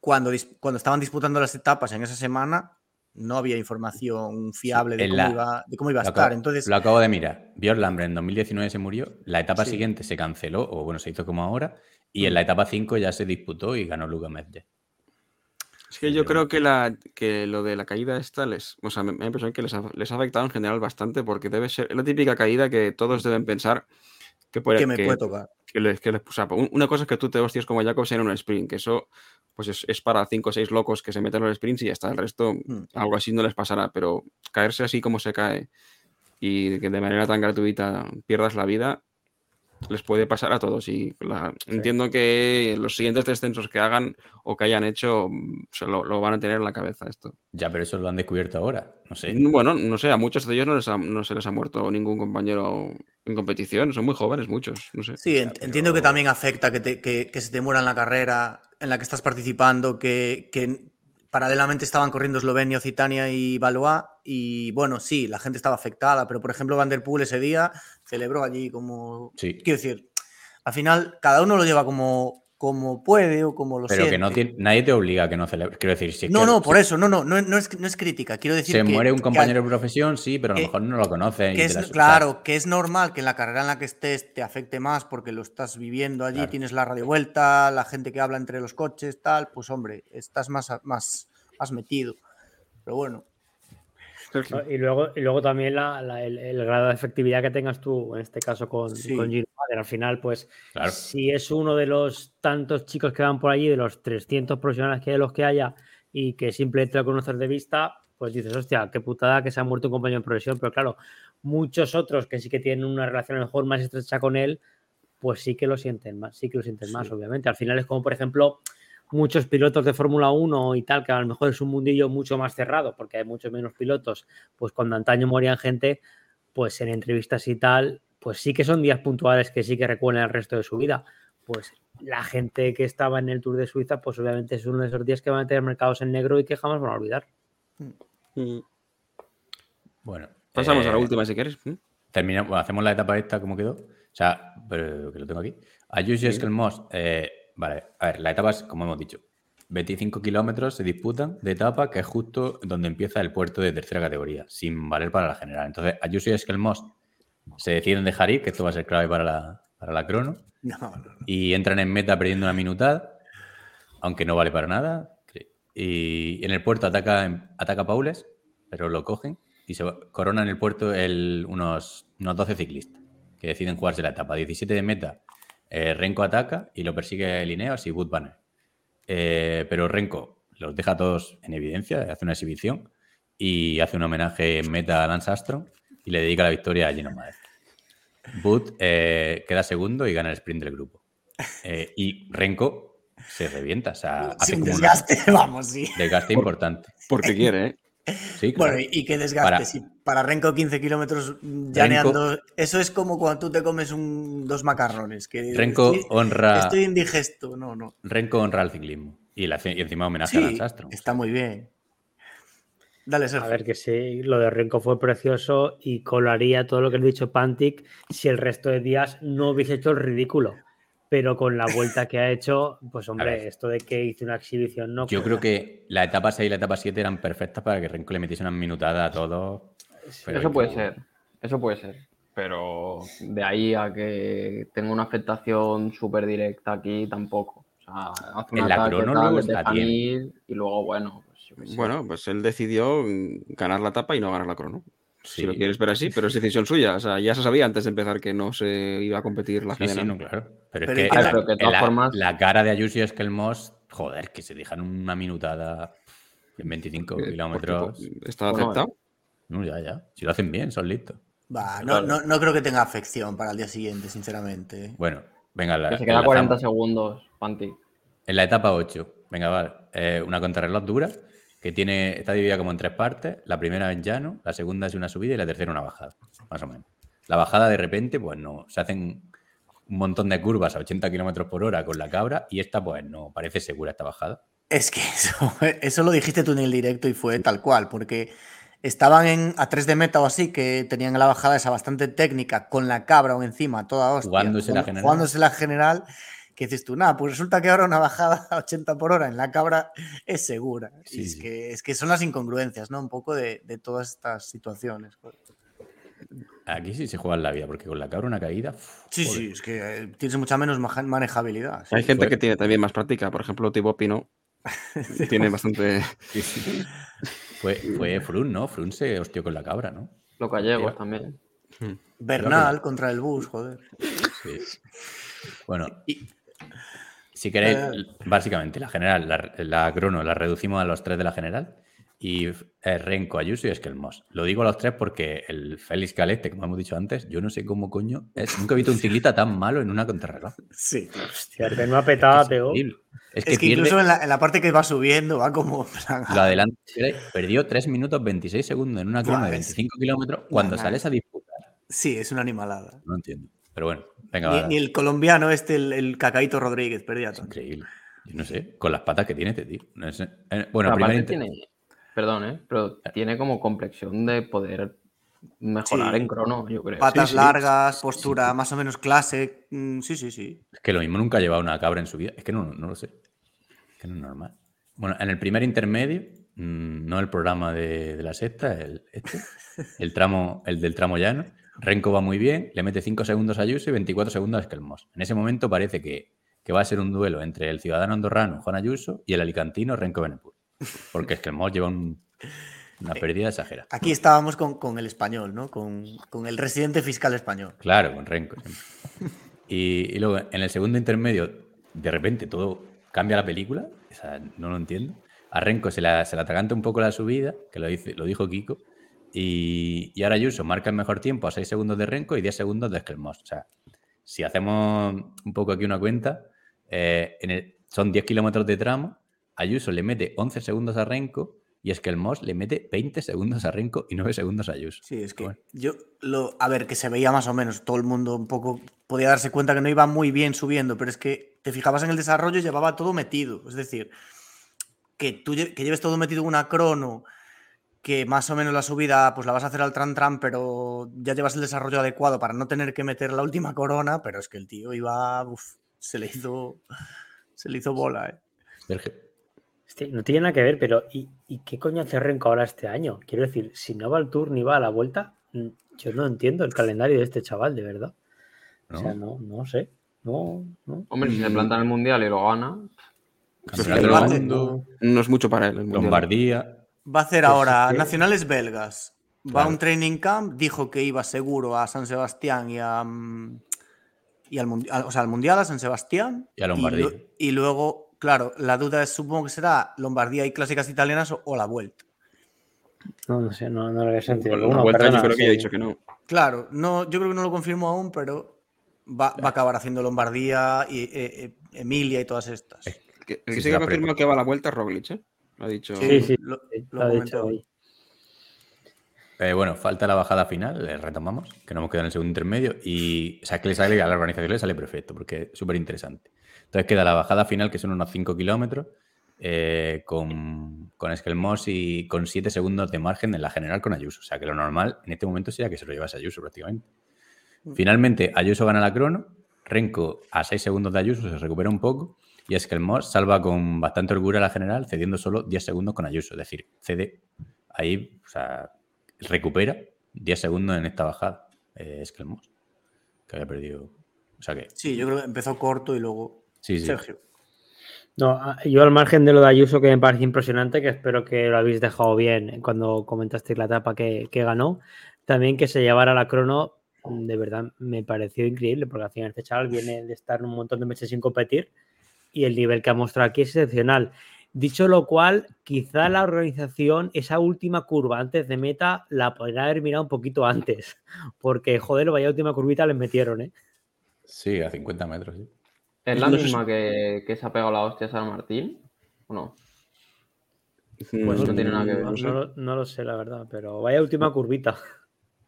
cuando, cuando estaban disputando las etapas en esa semana, no había información fiable de, cómo, iba, de cómo, iba, a estar. Entonces, lo acabo de mirar. Björn Lambert en 2019 se murió, la etapa siguiente se canceló, o bueno, se hizo como ahora, y en mm. la etapa 5 ya se disputó y ganó Luca Medvedev. Es que yo creo que, la, que lo de la caída esta les, o sea, me, me que les ha, les ha, afectado en general bastante porque debe ser la típica caída que todos deben pensar que puede, me puede tocar. Que les, que les, una cosa es que tú te hostias como Jacobs en un sprint, que eso pues es, es para cinco o seis locos que se meten en los sprints y ya está. El resto, mm. algo así no les pasará, pero caerse así como se cae y que de manera tan gratuita pierdas la vida, les puede pasar a todos. Y entiendo que los siguientes descensos que hagan o que hayan hecho mm, se lo, van a tener en la cabeza esto. Ya, pero eso lo han descubierto ahora. No sé. Mm, bueno, no sé, a muchos de ellos no, no se les ha muerto ningún compañero en competición. Son muy jóvenes, muchos. No sé. Sí, entiendo que también afecta que, que, se te muera en la carrera en la que estás participando, que, que paralelamente estaban corriendo Eslovenia, Occitania y Valois. Y bueno, sí, la gente estaba afectada, pero por ejemplo, Van der Poel ese día celebró allí como. Quiero decir, al final, cada uno lo lleva como, como puede o como lo Pero que no tiene, nadie te obliga a que no celebres. Quiero decir, si No, no, por eso, no, no, no, es, no es crítica. Quiero decir Se muere un compañero de profesión, sí, pero a lo mejor no lo conoce. claro, que es normal que en la carrera en la que estés te afecte más porque lo estás viviendo allí, tienes la radio vuelta, la gente que habla entre los coches, tal, pues hombre, estás más, más, más metido. Pero bueno, y luego, y luego también el, grado de efectividad que tengas tú, en este caso con, Giro Al final, pues, si es uno de los tantos chicos que van por allí, de los 300 profesionales que hay, los que haya, y que simplemente lo conoces de vista, pues dices, hostia, qué putada que se ha muerto un compañero en profesión. Pero claro, muchos otros que sí que tienen una relación mejor más estrecha con él, pues sí que lo sienten más, sí que lo sienten más, obviamente. Al final es como, por ejemplo, muchos pilotos de Fórmula 1 y tal, que a lo mejor es un mundillo mucho más cerrado, porque hay muchos menos pilotos, pues cuando antaño morían gente, pues en entrevistas y tal, pues sí que son días puntuales que sí que recuerdan el resto de su vida. Pues la gente que estaba en el Tour de Suiza, pues obviamente es uno de esos días que van a tener mercados en negro y que jamás van a olvidar. Mm. Bueno. Pasamos a la eh, última si quieres. ¿Mm? Terminamos, hacemos la etapa esta como quedó. O sea, pero que lo tengo aquí. Ayuso sí. Moss, eh, Vale, a ver, la etapa es, como hemos dicho, 25 kilómetros se disputan de etapa, que es justo donde empieza el puerto de tercera categoría, sin valer para la general. Entonces, Ayuso y Eskelmos se deciden dejar ir, que esto va a ser clave para la, para la crono, [laughs] y entran en meta perdiendo una minutad, aunque no vale para nada. Y en el puerto ataca, ataca Paules, pero lo cogen y se corona en el puerto el, unos, unos 12 ciclistas que deciden jugarse la etapa. 17 de meta eh, Renko ataca y lo persigue Lineos y Wood Banner. Eh, pero Renko los deja a todos en evidencia, hace una exhibición y hace un homenaje en meta a Lance Armstrong y le dedica la victoria a Gino Madez. Wood eh, queda segundo y gana el sprint del grupo. y Renko se revienta, o sea, [laughs] hace desgaste, [laughs] vamos, sí. Desgaste importante. Porque quiere, ¿eh? Bueno, y qué desgaste. Para, si para Renko 15 kilómetros llaneando, eso es como cuando tú te comes un, dos macarrones. Que Renko honra. Estoy indigesto, no, no. Renko honra al ciclismo. Y, encima homenaje al Sastro. Está muy bien. Dale, A ver, que sí, lo de Renko fue precioso y colaría todo lo que ha dicho Pantic si el resto de días no hubiese hecho el ridículo pero con la vuelta [laughs] que ha hecho, pues hombre, esto de que hice una exhibición no. Yo creo que la etapa 6 y la etapa 7 eran perfectas para que Renko le metiese una minutada a todos. Eso puede ser, eso puede ser. Pero de ahí a que tenga una afectación súper directa aquí, tampoco. O sea, hace en la crono luego y luego, bueno. Pues bueno, pues él decidió ganar la etapa y no ganar la crono. Si lo quieres ver así, pero es decisión suya. O sea, ya se sabía antes de empezar que no se iba a competir la sí, Sí, no, claro. Pero, es que, la, cara de Ayuso es que el Moss, joder, que se dejan una minutada en 25 kilómetros. ¿Está aceptado? No, ya, ya. Si lo hacen bien, son listos. Va, no, no, no, creo que tenga afección para el día siguiente, sinceramente. Bueno, venga. La, que se queda 40 segundos, Panti. En la etapa 8, venga, vale. Eh, una contrarreloj dura que tiene, está dividida como en tres partes. La primera es llano, la segunda es una subida y la tercera una bajada, más o menos. La bajada de repente, pues no, se hacen un montón de curvas a 80 kilómetros por hora con la cabra y esta, pues no, parece segura esta bajada. Es que eso, [laughs] lo dijiste tú en el directo y fue tal cual, porque estaban en, a 3 de meta o así, que tenían la bajada esa bastante técnica, con la cabra o encima, toda hostia. Jugándose la general. Jugándose la general que dices tú, nada, pues resulta que ahora una bajada a 80 por hora en la cabra es segura. es, Que, es que son las incongruencias, ¿no? Un poco de, todas estas situaciones. Aquí sí se juega en la vida, porque con la cabra una caída. sí, sí, es que eh, tienes mucha menos manejabilidad. Hay gente que tiene también más práctica, por ejemplo, Tipo Pino. [laughs] tiene bastante. fue, fue Frun, ¿no? Frun se hostió con la cabra, ¿no? Los gallegos también. Bernal contra el bus, joder. Bueno, si queréis, eh. básicamente la general, la, crono, la reducimos a los tres de la general y Renko, Ayuso y Esquelmos. Lo digo a los tres porque el Félix Calete, como hemos dicho antes, yo no sé cómo coño es. Nunca he visto un [laughs] ciclista tan malo en una contrarreloj. Sí. Hostia, no ha petado, Es que, incluso en la, parte que va subiendo va como... Lo adelante. Perdió 3 minutos 26 segundos en una crono de 25 kilómetros cuando sales a disputar. Sí, es una animalada. No entiendo. Pero bueno, venga. Ni, el colombiano este, el, Cacaito Rodríguez, perdía Es increíble. Yo no sé, con las patas que tiene este tío. Eh, bueno, primero tiene, Perdón, ¿eh? Pero tiene como complexión de poder mejorar en crono, yo creo. Patas largas, postura más o menos clase. Mm, sí, sí, sí. Es que lo mismo nunca ha llevado una cabra en su vida. Es que no, no lo sé. Es que no es normal. Bueno, en el primer intermedio, mm, no el programa de, la sexta, el, este, [laughs] el, tramo, el del tramo llano, Renko va muy bien, le mete 5 segundos a Ayuso y 24 segundos a Esquelmos. En ese momento parece que, va a ser un duelo entre el ciudadano andorrano Juan Ayuso y el alicantino Renko Benepur. Porque Esquelmos lleva una pérdida exagerada. Aquí estábamos con, el español, ¿no? Con, el residente fiscal español. Claro, con Renko. Y, y, luego, en el segundo intermedio, de repente todo cambia la película no lo entiendo. A Renko se la, se atraganta un poco la subida, que lo, dice, lo dijo Kiko, y, y ahora Ayuso marca el mejor tiempo a 6 segundos de Renko y 10 segundos de Eskelmos. O sea, si hacemos un poco aquí una cuenta, eh, en son 10 kilómetros de tramo, Ayuso le mete 11 segundos a Renko y Eskelmos le mete 20 segundos a Renko y 9 segundos a Ayuso. Sí, es que yo, lo, a ver, que se veía más o menos, todo el mundo un poco podía darse cuenta que no iba muy bien subiendo, pero es que te fijabas en el desarrollo y llevaba todo metido. Es decir, que tú que lleves todo metido en una crono, que más o menos la subida pues la vas a hacer al tran tran, pero ya llevas el desarrollo adecuado para no tener que meter la última corona, pero es que el tío iba, se le hizo, se le hizo bola, ¿eh? no tiene nada que ver, pero ¿y, qué coño hace Renko ahora este año? Quiero decir, si no va al tour ni va a la vuelta, mm, yo no entiendo el calendario de este chaval, de verdad. O sea, no, no sé. No, Hombre, si se planta en el mundial y lo gana. no, es mucho para él. Lombardía. Va a hacer ahora nacionales belgas. Va a un training camp, dijo que iba seguro a San Sebastián y a. Y al, mundial, o sea, al mundial a San Sebastián. Y a Lombardía. Y, luego, claro, la duda es, supongo que será Lombardía y clásicas italianas o, la vuelta. No, no sé, no, no lo había sentido. La vuelta yo creo que ya he dicho que no. Claro, no, yo creo que no lo confirmo aún, pero va, a acabar haciendo Lombardía y eh, eh, Emilia y todas estas. el que sí que confirma que va a la vuelta es Roglic, ¿eh? Lo ha dicho. Sí, sí, lo, ha dicho hoy. bueno, falta la bajada final, le retomamos, que no hemos quedado en el segundo intermedio. Y o sea, que le sale a la organización le sale perfecto, porque es súper interesante. Entonces queda la bajada final, que son unos 5 kilómetros, con, con Esquelmos y con 7 segundos de margen en la general con Ayuso. O sea, que lo normal en este momento sería que se lo llevase Ayuso prácticamente. Mm. Finalmente, Ayuso gana la crono, Renko a 6 segundos de Ayuso se recupera un poco y es que el Moss salva con bastante orgullo a la general, cediendo solo 10 segundos con Ayuso. Es decir, cede ahí, o sea, recupera 10 segundos en esta bajada. Eh, es que el Moss, que había perdido. O sea que. Sí, yo creo que empezó corto y luego. Sí, Sergio. No, yo al margen de lo de Ayuso, que me parece impresionante, que espero que lo habéis dejado bien cuando comentasteis la etapa que, que ganó, también que se llevara la crono de verdad me pareció increíble, porque al final este chaval viene de estar un montón de meses sin competir y el nivel que ha mostrado aquí es excepcional. Dicho lo cual, quizá la organización, esa última curva antes de meta, la podría haber mirado un poquito antes, porque joder, vaya última curvita les metieron, ¿eh? Sí, a 50 metros, sí. ¿Es la misma que, se ha pegado la hostia a San Martín? ¿O no? Pues no tiene nada que ver. No, no, lo sé, la verdad, pero vaya última curvita.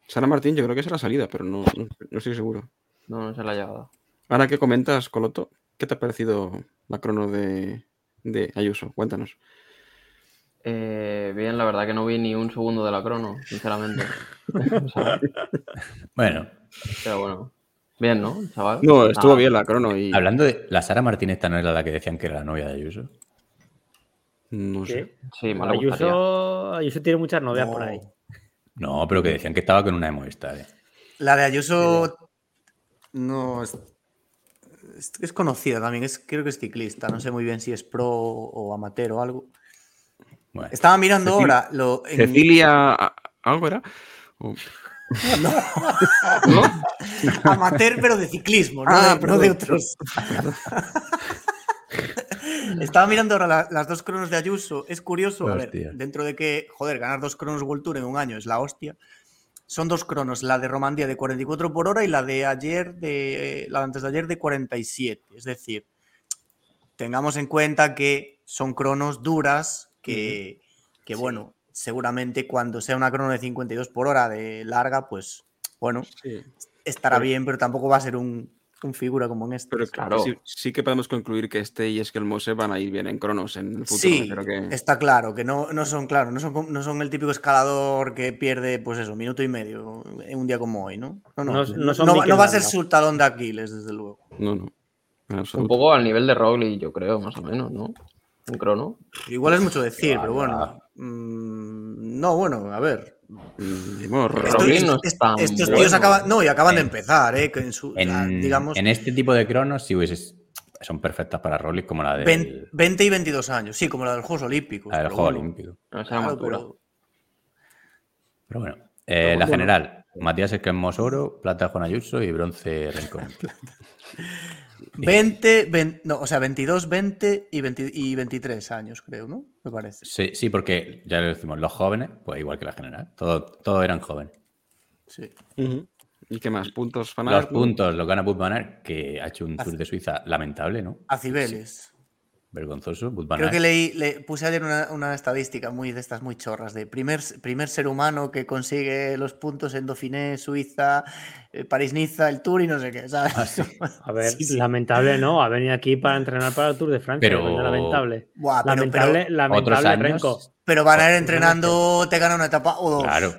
Sara Martín, yo creo que es la salida, pero no, no, estoy seguro. No, no se la ha llegado. Ahora que comentas, Coloto, ¿qué te ha parecido la crono de, Ayuso? Cuéntanos. Eh, bien, la verdad que no vi ni un segundo de la crono, sinceramente. [laughs] bueno. Pero bueno. Bien, ¿no, chaval? No, estuvo bien la crono. Y... Hablando de. ¿La Sara Martín esta no era la que decían que era la novia de Ayuso? No sé. Sí, me Ayuso, Ayuso tiene muchas novias por ahí. No, pero que decían que estaba con una de Movistar. ¿eh? La de Ayuso no es, es, conocida también, es, creo que es ciclista, no sé muy bien si es pro o amateur o algo. Estaba mirando ahora. Lo, Cecilia, ¿algo era? [laughs] No. [laughs] Amateur, pero de ciclismo, no, ah, de, no de otros. [laughs] Estaba mirando ahora las dos cronos de Ayuso. Es curioso, a ver, dentro de que, joder, ganar dos cronos World Tour en un año es la hostia. Son dos cronos, la de Romandía de 44 por hora y la de ayer, de la de antes de ayer de 47. Es decir, tengamos en cuenta que son cronos duras que, que bueno, seguramente cuando sea una crono de 52 por hora de larga, pues bueno, estará bien, pero tampoco va a ser un, configura como en este. Pero claro, sí, que podemos concluir que este y es que el Mose van a ir bien en Cronos en el futuro. Sí, está claro, que no, no son, claro, no son, no son el típico escalador que pierde, pues eso, minuto y medio en un día como hoy, ¿no? No, no, no, va a ser su talón de Aquiles, desde luego. No, no. Un poco al nivel de Rowley, yo creo, más o menos, ¿no? Un crono. Igual es mucho decir, pero bueno. Mm, no, bueno, a ver. Mm, no estos tíos acaban, no, y acaban de empezar, ¿eh? En, digamos, en este tipo de cronos sí son perfectas para Rowley como la de 20 y 22 años, sí, como la de los Juegos Olímpicos. La del Juego Olímpico. pero... bueno, eh, la general, Matías Esquemos oro, plata Juan Ayuso y bronce Rincón. [laughs] [laughs] 20, no, o sea, 22, 20 y, 20 y 23 años, creo, ¿no? Me parece. Sí, sí, porque ya lo decimos, los jóvenes, pues igual que la general, todos todo eran jóvenes. Sí. ¿Y qué más? ¿Puntos Los puntos los gana Put que ha hecho un Tour de Suiza lamentable, ¿no? A Cibeles. Vergonzoso. Creo que leí, le puse ayer una, estadística muy de estas muy chorras, de primer, primer ser humano que consigue los puntos en Dauphiné, Suiza, eh, París-Niza, el Tour y no sé qué, ¿sabes? Ah, [laughs] a ver, lamentable, ¿no? Ha venido aquí para entrenar para el Tour de Francia. Pero... Lamentable. lamentable, lamentable, Renko. Pero van a ir entrenando, te gana una etapa o dos. Claro.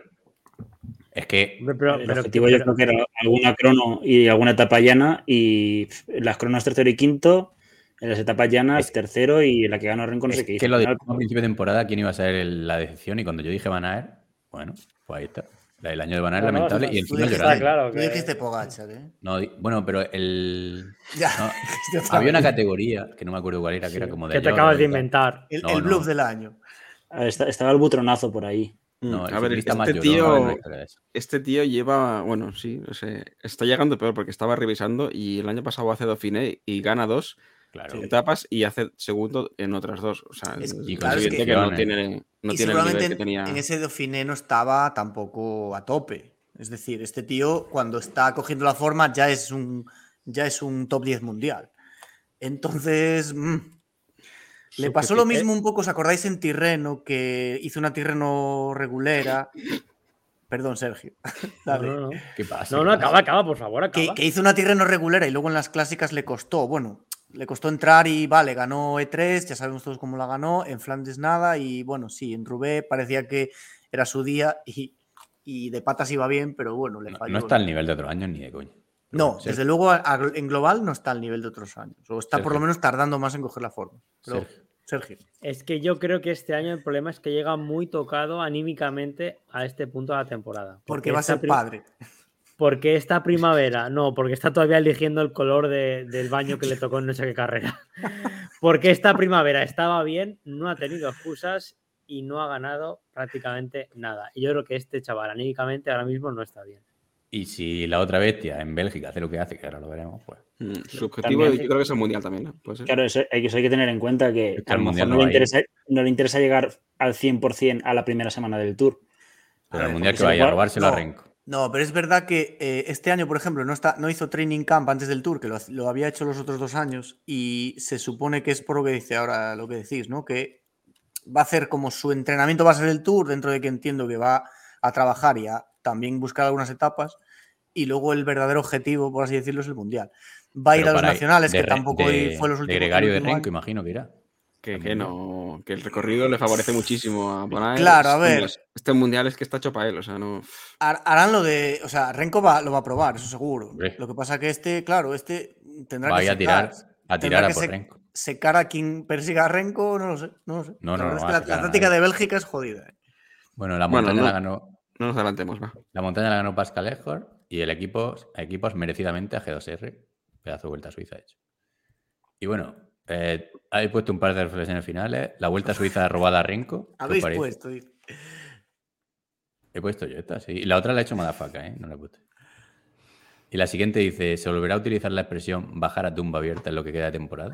Es que el objetivo yo creo que era alguna crono y alguna etapa llana y las cronos tercero y quinto en las etapas llanas, tercero y la que ganó Renko no sé qué hizo. que lo dijimos a principio de temporada quién iba a ser la decepción y cuando yo dije Van Aert, bueno, pues ahí está. El año de Van Aert lamentable y encima llorando. Claro que... dijiste Pogacar, ¿eh? No, bueno, pero el... [laughs] [laughs] había una categoría, que no me acuerdo cuál era, que era como de... Que te acabas de inventar. El, el bluff del año. Estaba el butronazo por ahí. Mm, no, a ver, este tío, este tío lleva, bueno, sí, no sé, está llegando peor porque estaba revisando y el año pasado hace Dauphiné y gana dos etapas y hace segundo en otras dos. O sea, y claro, que, no tiene, no tiene el nivel que tenía. En ese Dauphiné no estaba tampoco a tope. Es decir, este tío cuando está cogiendo la forma ya es un, ya es un top 10 mundial. Entonces, mm, le pasó lo mismo un poco, ¿os acordáis en Tirreno, que hizo una Tirreno regulera? Perdón, Sergio. [laughs] Dale. No, no, ¿Qué pasa? No, no, acaba, acaba, por favor, acaba. Que, que, hizo una Tirreno regulera y luego en las clásicas le costó. Bueno, le costó entrar y vale, ganó E3, ya sabemos todos cómo la ganó, en Flandes nada y bueno, sí, en Rubé parecía que era su día y, de patas iba bien, pero bueno, le falló. No, está al nivel de otros años ni de coño. No, desde luego en global no está al nivel de otros años, o está por lo menos tardando más en coger la forma. Sergio. Es que yo creo que este año el problema es que llega muy tocado anímicamente a este punto de la temporada. Porque, va a ser padre. Porque esta primavera, no, porque está todavía eligiendo el color del baño que le tocó en no sé qué carrera. [laughs] Porque esta primavera estaba bien, no ha tenido excusas y no ha ganado prácticamente nada. Y yo creo que este chaval anímicamente ahora mismo no está bien. Y si la otra bestia en Bélgica hace lo que hace, que ahora lo veremos, pues. Mm, su objetivo yo creo que es el mundial también, ¿no? Claro, eso hay, que, hay que tener en cuenta que, a lo mejor no, le interesa, no, le interesa, llegar al 100% a la primera semana del tour. Pero el mundial que vaya a robárselo a Renko. No, pero es verdad que eh, este año, por ejemplo, no, está, no hizo training camp antes del tour, que lo, había hecho los otros dos años, y se supone que es por lo que dice ahora lo que decís, ¿no? Que va a hacer como su entrenamiento va a ser el tour, dentro de que entiendo que va a trabajar y a también buscar algunas etapas, y luego el verdadero objetivo, por así decirlo, es el mundial. Va a ir a los nacionales, que tampoco fue los últimos. De Gregario de Renko, imagino que irá. Que, no, que el recorrido le favorece muchísimo a Bonai. Claro, a ver. Este mundial es que está hecho para él, o sea, no. Harán lo de. O sea, Renko va, lo va a probar, eso seguro. Lo que pasa que este, claro, este tendrá que. a tirar, a tirar a por Renko. Secar a quien persiga a Renko, no lo sé. No lo sé. No, no, la, táctica de Bélgica es jodida. ¿eh? Bueno, la montaña la ganó. No nos adelantemos, va. La montaña la ganó Pascal Ejor y el equipo, equipos merecidamente a G2R. Pedazo de vuelta a Suiza hecho. Y bueno, eh, habéis puesto un par de reflexiones finales. La vuelta a Suiza [laughs] robada a Renko. Habéis puesto. He puesto yo esta, sí. Y la otra la he hecho Madafaca, ¿eh? No la he puesto. Y la siguiente dice: ¿se volverá a utilizar la expresión bajar a tumba abierta en lo que queda de temporada?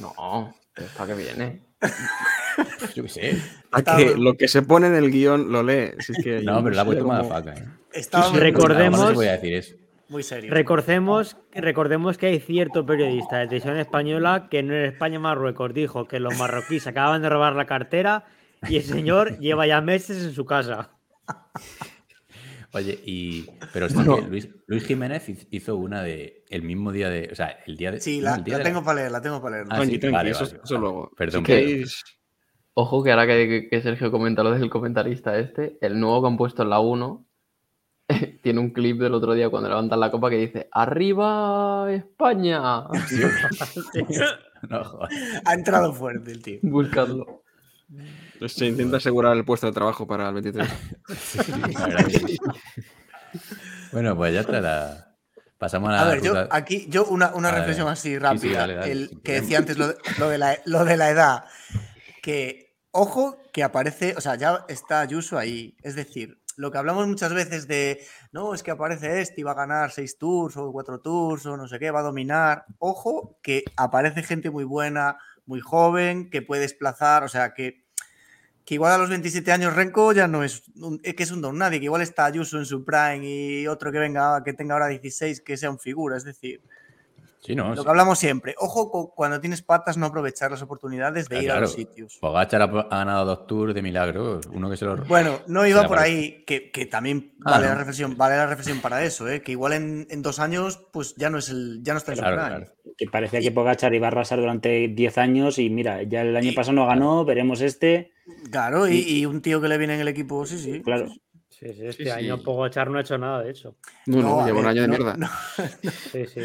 no, para que viene. [laughs] Yo qué sé. que lo que se pone en el guion lo lee. no, pero la he puesto Madafaca, ¿eh? Recordemos. No, voy a decir eso. Muy serio. Recordemos, recordemos que hay cierto periodista de televisión española que en España-Marruecos dijo que los marroquíes acaban de robar la cartera y el señor [laughs] lleva ya meses en su casa. Oye, y. Pero Luis, Luis, Jiménez hizo una de. El mismo día de. O sea, el día de. Sí, la, tengo para leer, la tengo para leer. Ah, sí, vale, eso, luego. Perdón. Ojo que ahora que, que, Sergio comenta lo del comentarista este, el nuevo que han puesto en la 1 [laughs] tiene un clip del otro día cuando levantan la copa que dice ¡Arriba España! [laughs] ha entrado fuerte el tío. Buscadlo. Se intenta asegurar el puesto de trabajo para el 23. [laughs] bueno, pues ya te la... Pasamos a la. A ver, yo aquí, yo una, una reflexión así rápida. el que decía antes lo de, la, lo de la edad. Que, ojo, que aparece, o sea, ya está Ayuso ahí. Es decir, lo que hablamos muchas veces de, no, es que aparece este y va a ganar seis tours o cuatro tours o no sé qué, va a dominar. Ojo, que aparece gente muy buena, muy joven, que puede desplazar, o sea, que que igual a los 27 años Renko ya no es, que es un don nadie, que igual está Ayuso en su prime y otro que venga, que tenga ahora 16, que sea un figura, es decir, sí, no, lo que hablamos siempre, ojo cuando tienes patas no aprovechar las oportunidades de ir a los sitios. Pogachar ha, ganado dos tours de milagro, uno que se lo... Bueno, no iba por ahí, que, también ah, vale, la reflexión, vale la reflexión para eso, ¿eh? que igual en, dos años pues ya no es el, ya no está en su prime. Que parecía que Pogachar iba a arrasar durante 10 años y mira, ya el año pasado no ganó, veremos este... Claro, y, un tío que le viene en el equipo, sí, sí. Claro. Sí, sí, este año Pogachar no ha hecho nada, de hecho. No, no, lleva un año de mierda. sí, sí.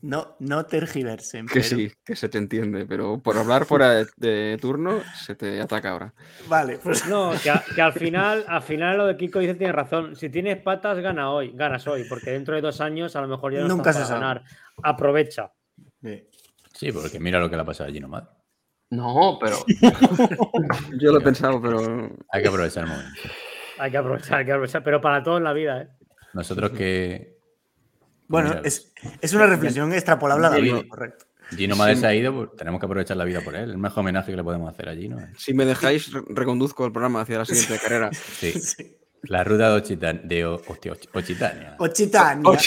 No, no tergiversen. Que sí, que se te entiende, pero por hablar fuera de, turno se te ataca ahora. Vale, pues. No, [laughs] que, al final, al final lo de Kiko dice tiene razón. Si tienes patas, gana hoy, ganas hoy, porque dentro de dos años a lo mejor ya no Nunca se a ganar. Aprovecha. Sí. porque mira lo que le ha pasado a Gino no, pero. [laughs] [laughs] Yo lo he pensado, pero. Hay que aprovechar el momento. Hay que aprovechar, hay que aprovechar, pero para todo en la vida, ¿eh? Nosotros que. Bueno, es, una reflexión extrapolable a la vida, correcto. Gino Madrid se ha ido, pues tenemos que aprovechar la vida por él. El mejor homenaje que le podemos hacer a Gino. ¿eh? Si me dejáis, reconduzco el programa hacia la siguiente [laughs] carrera. Sí. La ruta de, Occitan de Occitania. Occitania. [laughs]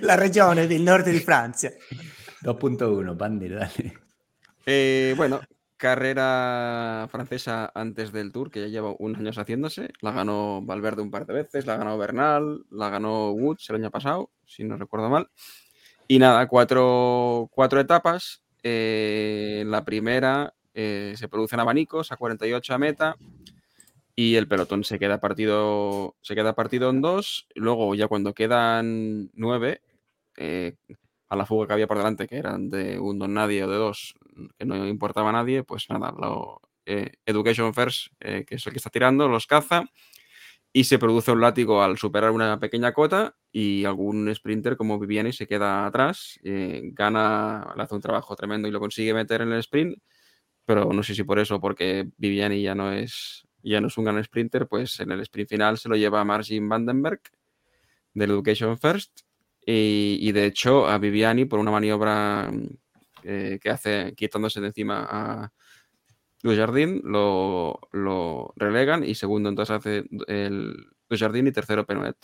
la regione del norte de Francia. 2.1, Pandir, dale. Eh, bueno, carrera francesa antes del Tour, que ya lleva unos años haciéndose. La ganó Valverde un par de veces, la ganó Bernal, la ganó Woods el año pasado, si no recuerdo mal. Y nada, cuatro, etapas. Eh, la primera eh, se producen abanicos a 48 a meta y el pelotón se queda partido, se queda partido en dos. Luego, ya cuando quedan nueve, a la fuga que había por delante, que eran de un don nadie o de dos, que no importaba a nadie, pues nada, lo, eh, Education First, eh, que es el que está tirando, los caza y se produce un látigo al superar una pequeña cota y algún sprinter como Viviani se queda atrás, eh, gana, le hace un trabajo tremendo y lo consigue meter en el sprint, pero no sé si por eso, porque Viviani ya no es ya no es un gran sprinter, pues en el sprint final se lo lleva Margin Vandenberg del Education First y, de hecho, a Viviani, por una maniobra eh, que hace quitándose de encima a Luis Jardín, lo, relegan y segundo entonces hace el Luis Jardín y tercero Penuet.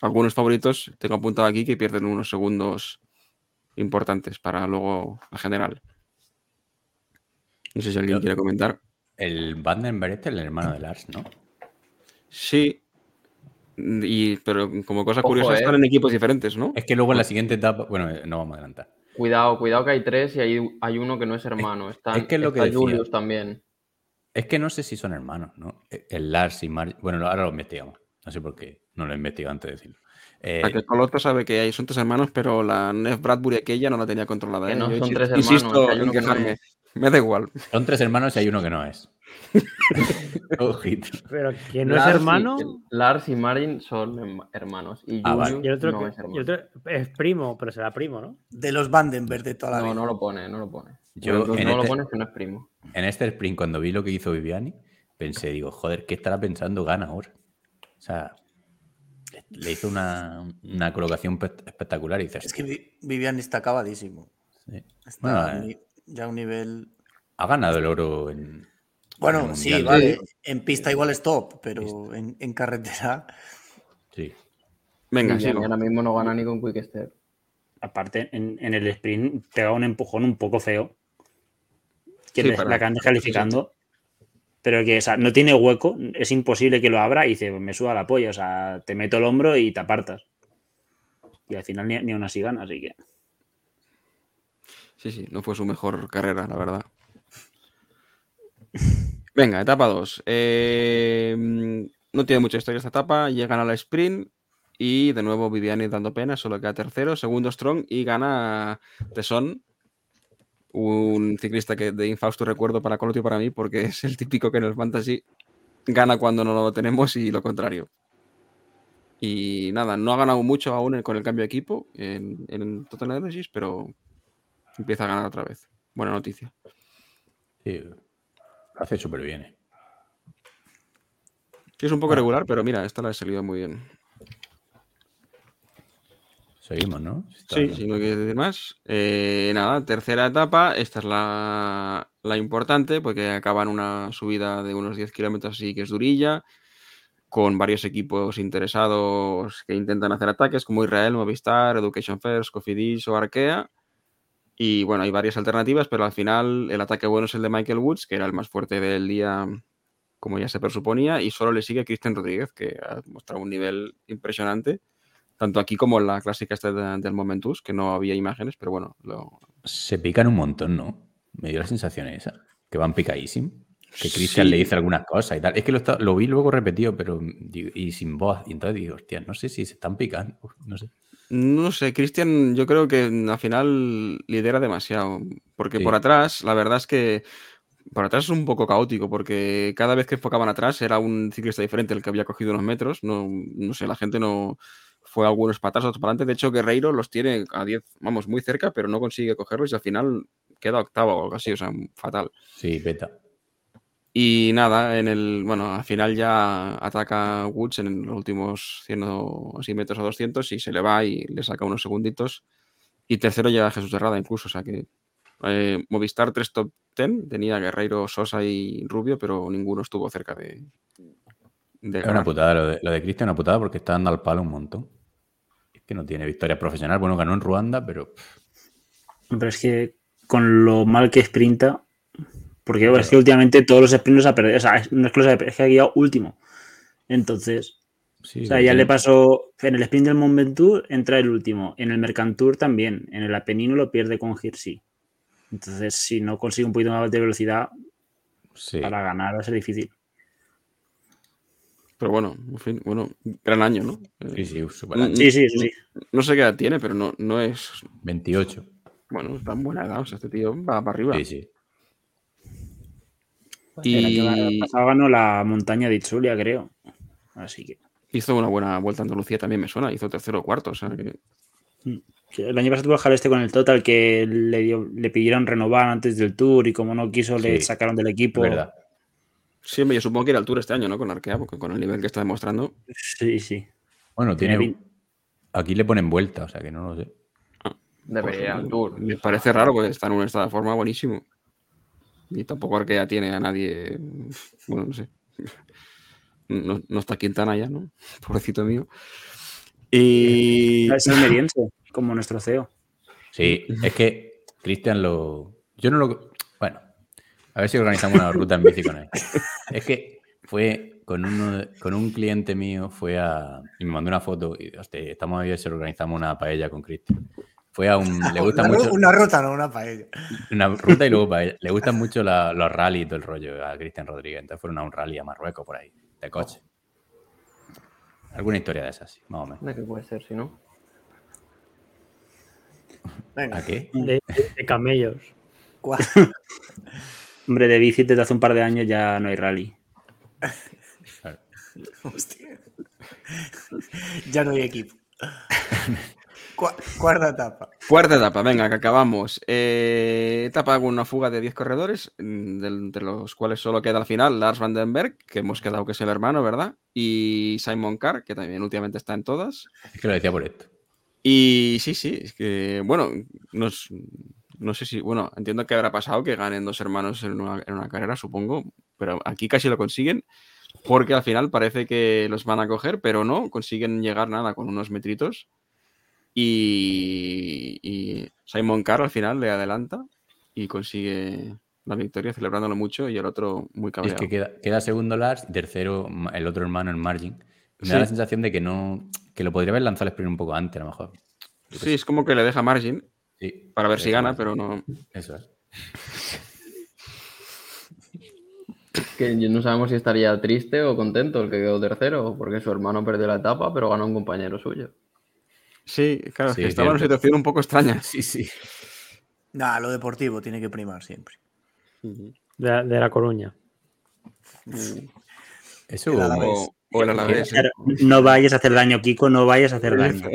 Algunos favoritos tengo apuntado aquí que pierden unos segundos importantes para luego la general. No sé si alguien quiere comentar. El Vandenberg es el hermano de Lars, ¿no? Sí, y, pero como cosa curiosa, eh. están en equipos diferentes, ¿no? Es que luego en la siguiente etapa, bueno, eh, no vamos a adelantar. Cuidado, cuidado que hay tres y hay, hay uno que no es hermano. Está, es que lo que Julius también. Es que no sé si son hermanos, ¿no? E, el Lars y Mar... Bueno, ahora lo investigamos. No sé por qué. No lo he investigado antes de decirlo. Eh, el Coloto sabe que hay, son tres hermanos, pero la Nef Bradbury aquella no la tenía controlada. Que no, son tres hermanos. Insisto en quejarme. Me da igual. Son tres hermanos y hay uno que no es. [laughs] Pero ¿quién no es hermano? Lars y Marin son hermanos. Y, ah, el otro, es primo, pero será primo, ¿no? De los Vandenberg de toda la no, vida. No, lo pone, no lo pone. Yo no lo este pone que no es primo. En este sprint, cuando vi lo que hizo Viviani, pensé, digo, joder, ¿qué estará pensando Gana ahora? O sea, le hizo una, una colocación espectacular. Y es que Viviani está acabadísimo. Está eh, ya a un nivel. Ha ganado el oro en, bueno, sí, vale. En pista igual es top, pero en, carretera. Sí. Venga, sí. Ahora mismo no gana ni con Quick Step. Aparte, en, el sprint te da un empujón un poco feo. Que la que calificando. pero que no tiene hueco, es imposible que lo abra y dice, me suba la polla, o sea, te meto el hombro y te apartas. Y al final ni, ni aún así gana, así que. Sí, sí, no fue su mejor carrera, la verdad. Venga, etapa 2. Eh, no tiene mucha historia esta etapa. Llegan a la sprint y de nuevo Viviani dando pena, solo queda tercero. Segundo Strong y gana Tesson, un ciclista que de infausto recuerdo para Colotio para mí, porque es el típico que en el fantasy gana cuando no lo tenemos y lo contrario. Y nada, no ha ganado mucho aún con el cambio de equipo en, en Total Energies, pero empieza a ganar otra vez. Buena noticia. Sí, hace súper bien. Eh. es un poco ah. regular, pero mira, esta la he salido muy bien. Seguimos, ¿no? sí, si no quieres decir más. Eh, nada, tercera etapa. Esta es la, la, importante porque acaban una subida de unos 10 kilómetros así que es durilla, con varios equipos interesados que intentan hacer ataques como Israel, Movistar, Education First, Cofidis o Arkea. Y bueno, hay varias alternativas, pero al final el ataque bueno es el de Michael Woods, que era el más fuerte del día, como ya se presuponía, y solo le sigue Cristian Rodríguez, que ha mostrado un nivel impresionante, tanto aquí como en la clásica este del Momentus, que no había imágenes, pero bueno. Lo... Se pican un montón, ¿no? Me dio la sensación esa, que van picadísimos. Que Cristian le dice algunas cosas y tal. Es que lo, lo, vi luego repetido, pero y sin voz. Y entonces digo, hostia, no sé si se están picando. No sé. No sé, Cristian, yo creo que al final lidera demasiado. Porque por atrás, la verdad es que por atrás es un poco caótico, porque cada vez que enfocaban atrás era un ciclista diferente el que había cogido unos metros. No, no sé, la gente no fue algunos patas, otros para adelante. De hecho, Guerreiro los tiene a 10, vamos, muy cerca, pero no consigue cogerlos y al final queda octavo o algo así, o sea, fatal. Sí, beta. Y nada, en el, bueno, al final ya ataca Woods en los últimos 100 así metros a 200 y se le va y le saca unos segunditos. Y tercero llega Jesús Herrada incluso, o sea que eh, Movistar 3 top 10, tenía Guerreiro, Sosa y Rubio, pero ninguno estuvo cerca de... de es una putada, lo de, lo de Cristian una putada porque está dando al palo un montón. Es que no tiene victoria profesional, bueno, ganó en Ruanda, pero... Pero es que con lo mal que sprinta, porque es que últimamente todos los sprints ha perdido. O sea, no es que los es que ha guiado último. Entonces, o sea, ya le pasó. En el sprint del Mont Ventoux entra el último. En el Mercantour también. En el Apenino lo pierde con Hirsi. Entonces, si no consigue un poquito más de velocidad, para ganar va a ser difícil. Pero bueno, en fin, bueno, gran año, ¿no? Sí, sí, super año. Sí, sí, sí. No, sé qué edad tiene, pero no, no es. 28. Bueno, tan buena edad. O sea, este tío va para arriba. Sí, sí. Y pasado ganó la montaña de Itzulia, creo. Así que. Hizo una buena vuelta a Andalucía, también me suena. Hizo tercero o cuarto. O sea que... Mm. El año pasado tuvo este con el Total que le, le pidieron renovar antes del Tour y como no quiso le sacaron del equipo. Verdad. Sí, yo supongo que era el Tour este año, ¿no? Con Arkea, porque con el nivel que está demostrando. Sí, sí. Bueno, tiene. Aquí le ponen vuelta, o sea que no lo sé. Ah, Debería pues, el Tour. Me parece raro porque está en un estado de forma buenísimo. Y tampoco Arkea tiene a nadie. Bueno, no sé. No, no está Quintana ya, ¿no? [laughs] Pobrecito mío. Y. Es [laughs] almeriense, como nuestro CEO. Sí, es que Cristian lo. Yo no lo. Bueno, a ver si organizamos una ruta en bici con él. Es que fue con, uno, con un cliente mío, fue a. Y me mandó una foto y, hostia, estamos ahí, se organizamos una paella con Cristian. Fue a un. [laughs] Le gusta una, mucho. Una ruta, no una paella. Una ruta y luego [laughs] paella. Le gustan mucho los rally y todo el rollo a Cristian Rodríguez. Entonces fueron a un rally a Marruecos por ahí, de coche. Alguna historia de esas, más o menos. ¿De qué puede ser, si no? Venga. ¿A qué? De, camellos. [laughs] Hombre, de bici desde hace un par de años ya no hay rally. Hostia. Ya no hay equipo. Cuarta etapa. Cuarta etapa, venga, que acabamos. Eh, etapa con una fuga de 10 corredores, mm, de, los cuales solo queda al final Lars Van Den Berg, que hemos quedado que es el hermano, ¿verdad? Y Simon Carr, que también últimamente está en todas. Es que lo decía por esto. Y sí, sí, es que, bueno, no sé si, bueno, entiendo que habrá pasado que ganen dos hermanos en una, en una carrera, supongo, pero aquí casi lo consiguen porque al final parece que los van a coger, pero no, consiguen llegar nada con unos metritos y, Simon Carr al final le adelanta y consigue la victoria, celebrándolo mucho y el otro muy cabreado. Es que queda, segundo Lars y tercero el otro hermano en margin. Me da la sensación de que no que lo podría haber lanzado el sprint un poco antes, a lo mejor. Sí, es como que le deja margin para ver si gana, pero no. Eso es. [laughs] que no sabemos si estaría triste o contento el que quedó tercero, porque su hermano perdió la etapa, pero ganó un compañero suyo. Sí, claro, estaba en una situación un poco extraña. [laughs] Sí, sí. Nada, lo deportivo tiene que primar siempre. de, la Coruña. Eso o, No vayas a hacer daño, Kiko, no vayas a hacer daño.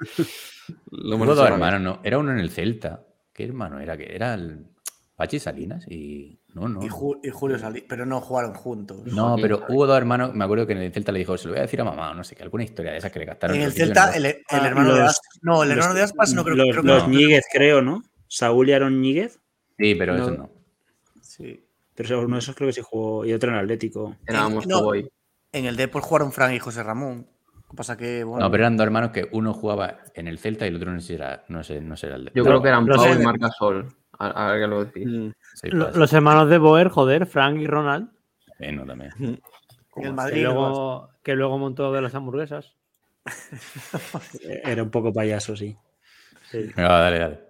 [laughs] Lo dos hermanos, no. Era uno en el Celta. ¿Qué hermano era? que Era el Pachi Salinas y. No, no. Y, Julio Salinas, pero no jugaron juntos. No, pero hubo dos hermanos. Me acuerdo que en el Celta le dijo, se lo voy a decir a mamá, no sé qué, alguna historia de esas que le gastaron. En el Celta, el, ah, hermano de Aspas. No, el hermano de Aspas no creo, los, creo que. Los Ñíguez, creo, ¿no? Saúl y Aaron Ñíguez. Sí, pero eso no. Sí. Pero uno de esos creo que sí jugó. Y otro en Atlético. Éramos no, En el Depor jugaron Frank y José Ramón. Pasa que, bueno... No, pero eran dos hermanos que uno jugaba en el Celta y el otro no sé, no sé, no sé era el Yo creo que eran Pau y Marca Sol. A, ver qué lo decís. Mm. Los hermanos de Boer, joder, Frank y Ronald. no, también. el Madrid. Que luego, que luego montó de las hamburguesas. [laughs] Era un poco payaso, sí. Venga, dale, dale.